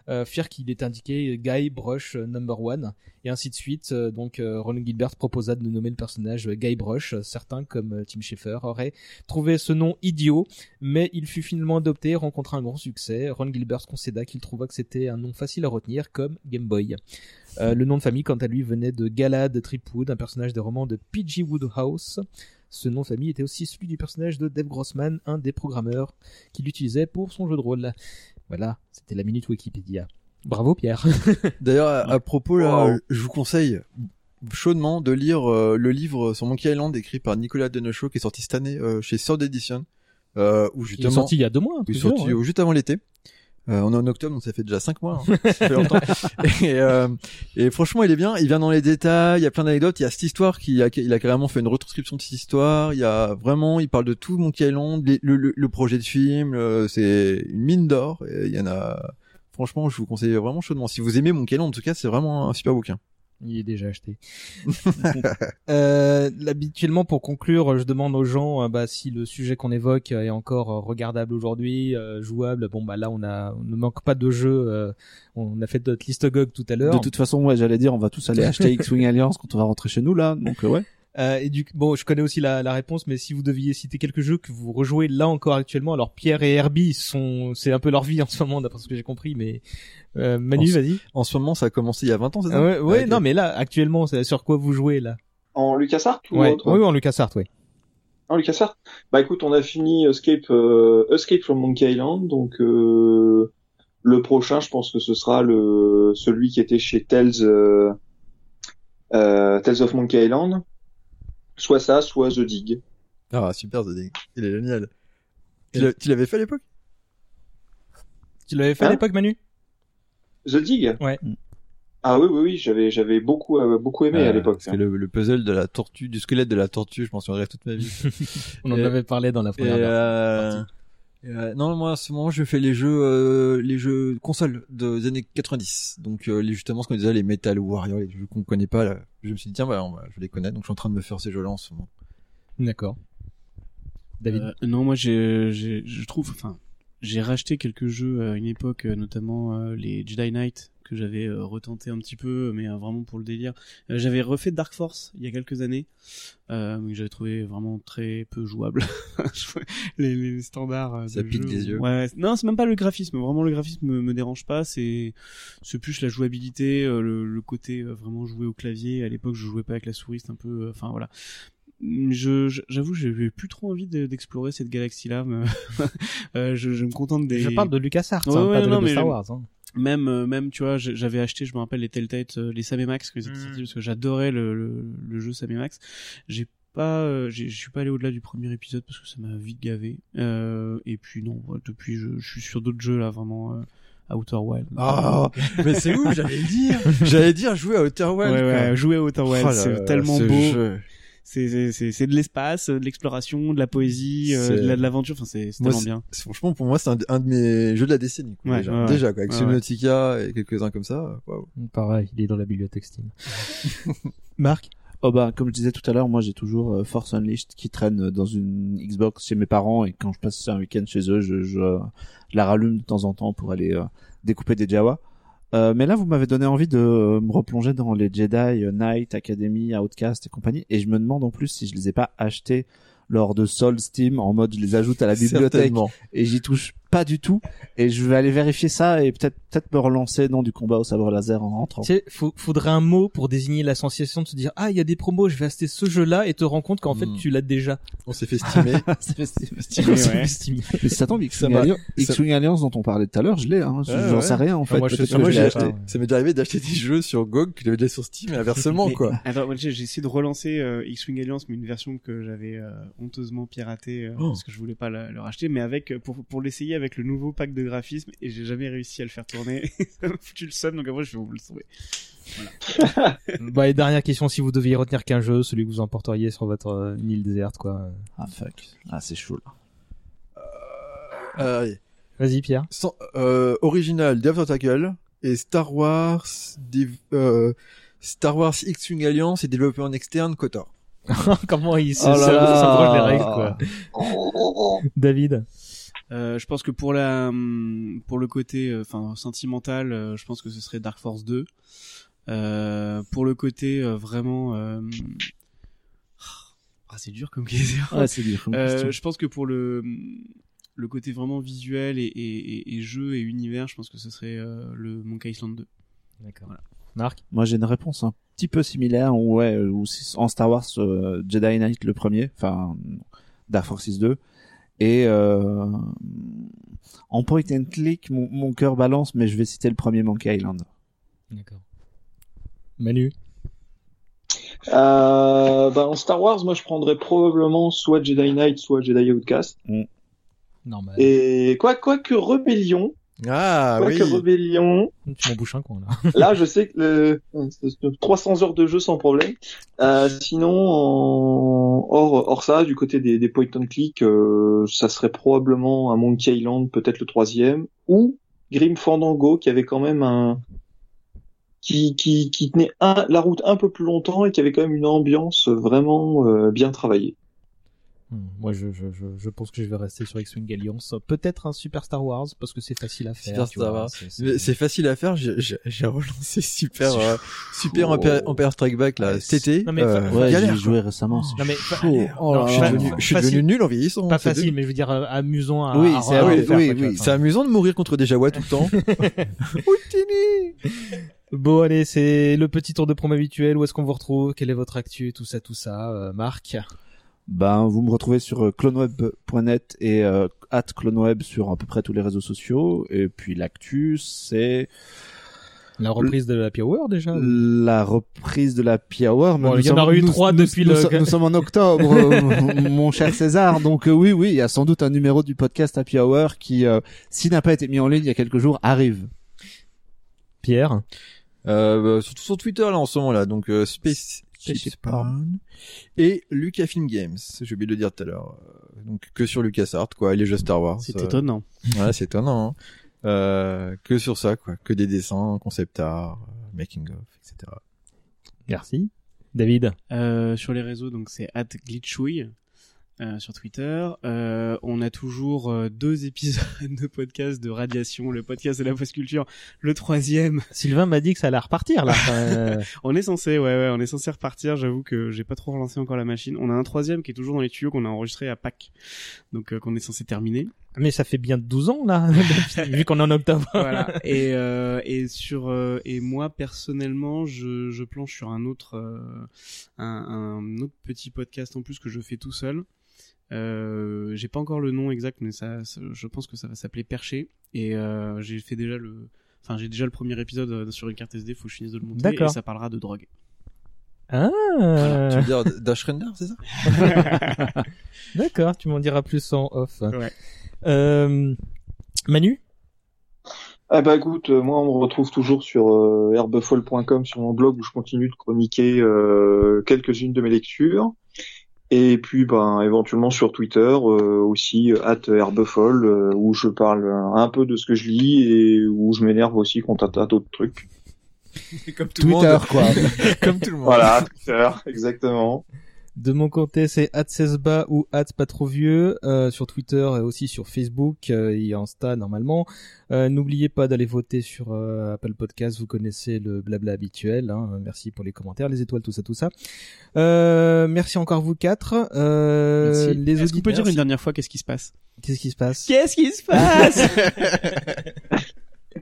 euh, firent qu'il est indiqué Guy Brush euh, Number One et ainsi de suite. Euh, donc euh, Ron Gilbert proposa de nommer le personnage Guy Brush. Certains comme Tim Schafer auraient trouvé ce nom idiot, mais il fut finalement adopté et rencontra un grand succès. Ron Gilbert concéda qu'il trouva que c'était un nom facile à retenir comme Game Boy. Le nom de famille, quant à lui, venait de Galad Tripwood, un personnage des romans de P.G. Woodhouse. Ce nom de famille était aussi celui du personnage de Dave Grossman, un des programmeurs qu'il utilisait pour son jeu de rôle. Voilà, c'était la minute Wikipédia. Bravo Pierre. D'ailleurs, à, à propos, là, Wow. je vous conseille chaudement de lire euh, le livre sur Monkey Island écrit par Nicolas Denechaud qui est sorti cette année euh, chez Sword Edition, euh, où Il est justement, sorti il y a deux mois. un il est sorti ouais. juste avant l'été. Euh, on est en octobre, donc ça fait déjà cinq mois. hein. Ça fait longtemps. et, euh, et franchement, il est bien. Il vient dans les détails. Il y a plein d'anecdotes. Il y a cette histoire qui a, il a carrément fait une retranscription de cette histoire. Il y a vraiment, il parle de tout Monkey Island, le, le, le projet de film. C'est une mine d'or. Et Il y en a. Franchement, je vous conseille vraiment chaudement. Si vous aimez Monkey Island, en tout cas, c'est vraiment un super bouquin. Il est déjà acheté. euh, habituellement, pour conclure, je demande aux gens euh, bah, si le sujet qu'on évoque est encore euh, regardable aujourd'hui, euh, jouable. Bon, bah là, on a, on ne manque pas de jeux. euh, on a fait notre liste GOG tout à l'heure. De toute façon, ouais, j'allais dire, on va tous aller acheter X-Wing Alliance quand on va rentrer chez nous, là. Donc, euh, ouais. Euh, et du bon, je connais aussi la, la réponse, mais si vous deviez citer quelques jeux que vous rejouez là encore actuellement, alors Pierre et Herbie sont, c'est un peu leur vie en ce moment, d'après ce que j'ai compris, mais euh, Manu, vas-y. En ce moment, ça a commencé il y a 20 ans, c'est ça? Ah ouais, ouais, ok. non, mais là, actuellement, c'est sur quoi vous jouez là? En LucasArts ou Ouais, autre? Oui, en LucasArts, ouais. En LucasArts? Bah écoute, on a fini Escape, euh, Escape from Monkey Island, donc euh, le prochain, je pense que ce sera le celui qui était chez Tales, euh, euh, Tales of Monkey Island. Soit ça, soit The Dig. Ah, super, The Dig. Il est génial. Tu l'avais fait à l'époque? Tu l'avais fait Hein à l'époque, Manu? The Dig? Ouais. Ah oui, oui, oui, j'avais, j'avais beaucoup, euh, beaucoup aimé à Euh, l'époque. Que le, le puzzle de la tortue, du squelette de la tortue, je m'en souviendrai toute ma vie. On en Et- avait parlé dans la Et, première euh, partie. Euh, non, moi, à ce moment, je fais les jeux, euh, les jeux consoles de- des années 90. Donc, euh, les, justement, ce qu'on disait, les Metal Warrior, les jeux qu'on connaît pas, là. Je me suis dit, tiens, bah, on va- je les connais, donc je suis en train de me faire ces jeux-là en ce moment. D'accord. David. Euh, non, moi j'ai, j'ai- je trouve, enfin, j'ai racheté quelques jeux à une époque, notamment euh, les Jedi Knight que j'avais euh, retenté un petit peu, mais euh, vraiment pour le délire. Euh, j'avais refait Dark Force il y a quelques années, euh, mais que j'avais trouvé vraiment très peu jouable. les, les standards. Ça de pique jeu. des yeux. Ouais, non, c'est même pas le graphisme. Vraiment, le graphisme me, me dérange pas. C'est, c'est plus la jouabilité, euh, le, le côté euh, vraiment jouer au clavier. À l'époque, je jouais pas avec la souris, c'est un peu, euh, enfin voilà je je- j'avoue j'ai plus trop envie de- d'explorer cette galaxie là euh, je, je me contente des Je parle de LucasArts, Ouais, hein, ouais, pas de, non, de mais Star je- Wars. Hein. Même euh, même tu vois j'avais acheté je me rappelle les Telltale euh, les Sam et Max que Mm. parce que j'adorais le, le, le jeu Sam et Max j'ai pas euh, j'ai- je suis pas allé au-delà du premier épisode parce que ça m'a vite gavé euh, et puis non ouais, depuis je, je suis sur d'autres jeux là vraiment euh, Outer Wild Ah, mais c'est où j'allais dire J'allais dire jouer à Outer Wild. ouais, quoi. ouais, jouer à Outer Wild, Oh là c'est tellement ce beau. jeu. C'est c'est c'est c'est de l'espace, de l'exploration, de la poésie, euh, de la- l'aventure. Enfin, c'est tellement bien. Franchement, pour moi, c'est un, de- un de mes jeux de la décennie. Quoi, Ouais, déjà. ouais, ouais. déjà, quoi, avec Ouais, Subnautica et quelques-uns comme ça. Waouh. Pareil, il est dans la bibliothèque Steam. Marc Oh bah, comme je disais tout à l'heure, moi j'ai toujours euh, Force Unleashed qui traîne dans une Xbox chez mes parents et quand je passe un week-end chez eux, je, je, je la rallume de temps en temps pour aller euh, découper des Jawa. Euh, mais là, vous m'avez donné envie de euh, me replonger dans les Jedi euh, Knight, Academy, Outcast et compagnie. Et je me demande en plus si je les ai pas achetés lors de Soul Steam en mode je les ajoute à la bibliothèque et j'y touche pas du tout. Et je vais aller vérifier ça et peut-être peut-être me relancer dans du combat au sabre laser en rentrant. Tu sais, faut, faudrait un mot pour désigner la sensation de se dire ah il y a des promos, je vais acheter ce jeu-là et te rends compte qu'en fait Hmm. tu l'as déjà. On s'est fait stimer. C'est ouais. estimé. Mais ça tombe, X-Wing Alliance, ça- X-Wing Alliance dont on parlait tout à l'heure, je l'ai, hein. Ouais, J'en ouais. sais rien, en fait. moi, je que moi, je acheté. Ça m'est déjà arrivé d'acheter des jeux sur GOG que j'avais déjà sur Steam et inversement, Mais- quoi. Attends, moi, j'ai j'ai essayé de relancer euh, X-Wing Alliance, mais une version que j'avais euh, honteusement piratée euh, Oh. parce que je voulais pas la- le racheter, mais avec euh, pour pour l'essayer avec le nouveau pack de graphisme et j'ai jamais réussi à le faire tourner. ça m'a foutu le seum, donc après je vais vous le trouver. bah et dernière question, si vous deviez retenir qu'un jeu, celui que vous emporteriez sur votre euh, une île déserte quoi. Ah, fuck. Ah, c'est chaud, là. Euh, allez. Vas-y Pierre. Sans- euh, original Death Tackle et Star Wars, Div- euh, Star Wars X-Wing Alliance et développé en externe Kotor. Comment il se Oh là se- là. s'approche des règles quoi. David. Euh, je pense que pour la hum, pour le côté euh, enfin sentimental, euh, je pense que ce serait Dark Force 2. Euh, pour le côté euh, vraiment euh, ah c'est dur comme question. Ouais, c'est dur comme Euh, je pense que pour le le côté vraiment visuel et, et, et- et jeu et univers, je pense que ce serait euh, le Monkey Island 2. D'accord. Marc? Moi, j'ai une réponse un petit peu similaire, ouais, c'est en Star Wars, euh, Jedi Knight le premier, enfin, Dark Forces 2. Et, euh, en point and click, mon, mon cœur balance, mais je vais citer le premier Monkey Island. D'accord. Manu. Euh, bah, en Star Wars, moi, je prendrais probablement soit Jedi Knight, soit Jedi Outcast. Normal. Et quoi, quoi que Rebellion, Ah quoi oui. Rebellion, Tu m'en bouches un coin là. là, je sais que le, c'est 300 heures de jeu sans problème. Euh, sinon, en, hors, hors ça, du côté des, des point and click, euh, ça serait probablement un Monkey Island, peut-être le troisième, ou Grim Fandango, qui avait quand même un, qui, qui, qui tenait un, la route un peu plus longtemps et qui avait quand même une ambiance vraiment euh, bien travaillée. Hmm, Moi, je, je, je, je pense que je vais rester sur X-Wing Alliance. Peut-être un Super Star Wars, parce que c'est facile à faire. Super Star Wars. c'est- facile à faire. J'ai relancé Super euh, Super. Empire, Empire Strike Back là cet été. Non, mais Euh, Ouais, galère, j'y joué récemment. Non, mais Oh non, je suis devenu- je suis facile- devenu nul en vieillissant. Pas facile, mais je veux dire euh, amusant à, Oui, c'est- oui, oui, oui, enfin. Amusant de mourir contre des Jawa tout le temps. Bon, allez, c'est le petit tour de promo habituel. Où est-ce qu'on vous retrouve? Quelle est votre actu? Tout ça, tout ça. Euh, Marc Ben, vous me retrouvez sur euh, cloneweb.net et euh, at cloneweb sur à peu près tous les réseaux sociaux. Et puis l'actu, c'est La reprise de la Hour déjà la reprise de la Hour. Bon, Nous il y en aura eu nous- trois nous- depuis nous, le- so- Nous sommes en octobre, euh, mon cher César. Donc euh, oui, oui, il y a sans doute un numéro du podcast Happy Hour qui, euh, s'il n'a pas été mis en ligne il y a quelques jours, arrive. Pierre? Euh, bah, surtout sur Twitter là en ce moment là. Donc euh, Space Spaceship Spawn et Lucasfilm Games. J'ai oublié de le dire tout à l'heure. Euh, Donc que sur LucasArts quoi, et les jeux Star Wars. C'est euh, étonnant. Ouais, c'est étonnant. hein. Euh, que sur ça quoi, que des dessins, concept art, making of, etc. Merci. David? Euh, sur les réseaux, donc c'est @glitchouille euh, sur Twitter. Euh, on a toujours euh, deux épisodes de podcast de Radiation, le podcast de la post culture, le troisième. Sylvain m'a dit que ça allait repartir là. Euh, On est censé, ouais, ouais, on est censé repartir. J'avoue que j'ai pas trop relancé encore la machine. On a un troisième qui est toujours dans les tuyaux qu'on a enregistré à Pâques, donc euh, qu'on est censé terminer. mais ça fait bien 12 ans là, vu qu'on est en octobre. voilà. Et euh, et sur euh, et moi personnellement, je je planche sur un autre euh, un, un autre petit podcast en plus que je fais tout seul. Euh, j'ai pas encore le nom exact, mais ça, ça- je pense que ça va s'appeler Perché. Et euh, j'ai fait déjà le, enfin j'ai déjà le premier épisode euh, sur une carte SD. Faut que je finisse de le monter. D'accord. Et ça parlera de drogue. Ah, Tu veux dire Dash Render, c'est ça? D'accord, tu m'en diras plus en off. Ouais. Euh, Manu? Ah bah écoute, euh, moi on me retrouve toujours sur euh, herbefolle.com sur mon blog où je continue de chroniquer euh, quelques-unes de mes lectures. Et puis ben éventuellement sur Twitter euh, aussi euh, at herbefolle euh, où je parle un peu de ce que je lis et où je m'énerve aussi contre un tas d'autres trucs. Comme tout Twitter, le monde. quoi. Comme tout le monde. Voilà, Twitter, exactement. De mon côté, c'est @cesba ou pas trop vieux euh, sur Twitter et aussi sur Facebook euh, et Insta normalement. Euh, N'oubliez pas d'aller voter sur euh, Apple Podcast. Vous connaissez le blabla habituel. Hein. Merci pour les commentaires, les étoiles, tout ça, tout ça. Euh, merci encore vous quatre. Euh, Merci. les Est-ce qu'on peut dire une dernière fois qu'est-ce qui se passe? Qu'est-ce qui se passe? Qu'est-ce qui se passe?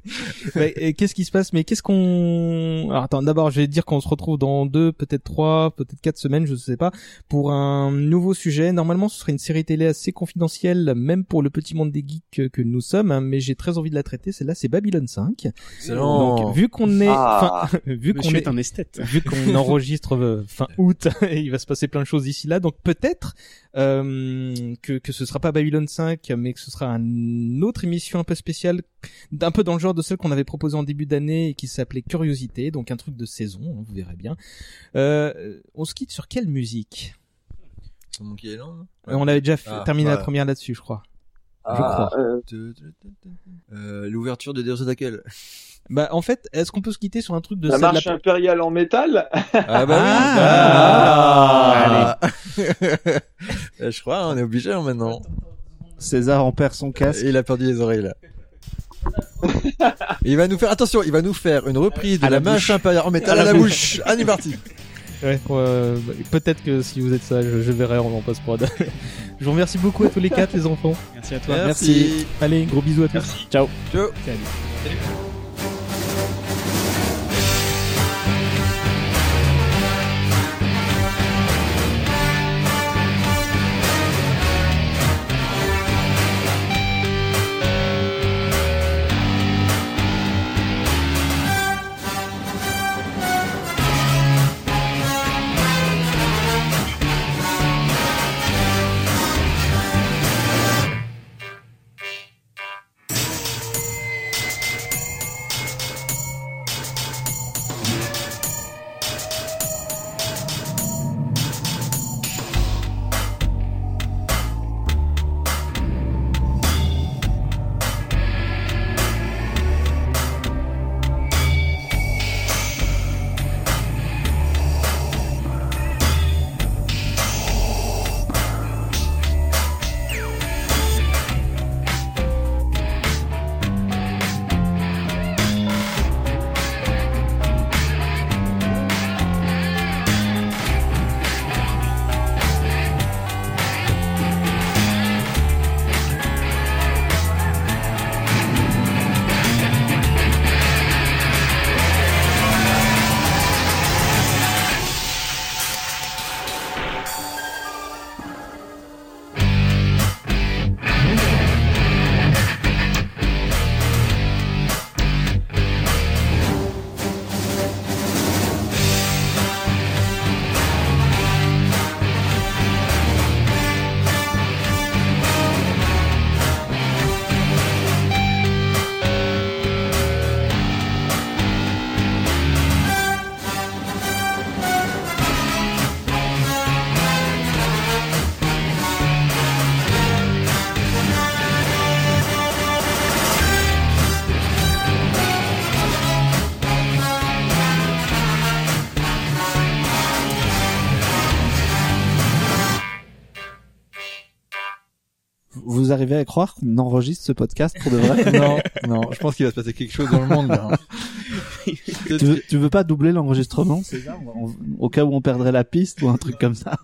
Qu'est-ce qui se passe? Mais qu'est-ce qu'on Alors attends, d'abord, je vais dire qu'on se retrouve dans deux, peut-être trois, peut-être quatre semaines, je sais pas, pour un nouveau sujet. Normalement, ce serait une série télé assez confidentielle, même pour le petit monde des geeks que, nous sommes. hein, mais j'ai très envie de la traiter. Celle-là, c'est Babylon 5. Excellent. Donc, vu qu'on est, Ah. enfin, vu qu'on est, un esthète. vu qu'on enregistre euh, fin août, et il va se passer plein de choses d'ici là. Donc peut-être euh, que que ce sera pas Babylon 5, mais que ce sera une autre émission un peu spéciale, d'un peu dans le genre de celle qu'on avait proposée en début d'année et qui s'appelait Curiosité, donc un truc de saison, hein, vous verrez bien. Euh, on se quitte sur quelle musique? C'est mon qui est lent, non? Euh, On avait déjà Ah, terminé la première là-dessus, je crois. Je Ah, crois. euh, Euh, L'ouverture de Deus Ex Bah en fait, est-ce qu'on peut se quitter sur un truc de la marche impériale en métal? Ah bah Ah. oui. Ah. Je crois, on est obligé hein, maintenant. César en perd son casque. Il a perdu les oreilles là. Il va nous faire attention, il va nous faire une reprise de À la, la bouche. impériale en métal À à la bouche. Allez parti. Ouais, euh, peut-être que si vous êtes sage, je, je verrai en, en post-prod. je vous remercie beaucoup à tous les quatre, les enfants. Merci à toi. Merci. Allez, gros bisous à tous. Ciao. Ciao. vous à croire qu'on enregistre ce podcast pour de vrai non, non, je pense qu'il va se passer quelque chose dans le monde. Là. tu, veux, tu veux pas doubler l'enregistrement? C'est ça On- Au cas où on perdrait la piste ou un truc comme ça.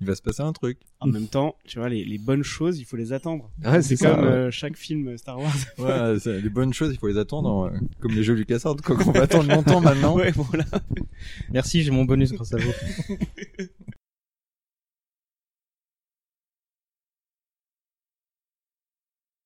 Il va se passer un truc. En même temps, tu vois, les, les bonnes choses, il faut les attendre. Ouais, c'est ça, comme ouais. euh, chaque film Star Wars. Ouais, les bonnes choses, il faut les attendre. euh, Comme les jeux LucasArts, quoi, qu'on va attendre longtemps maintenant. ouais, voilà. Merci, j'ai mon bonus grâce à vous.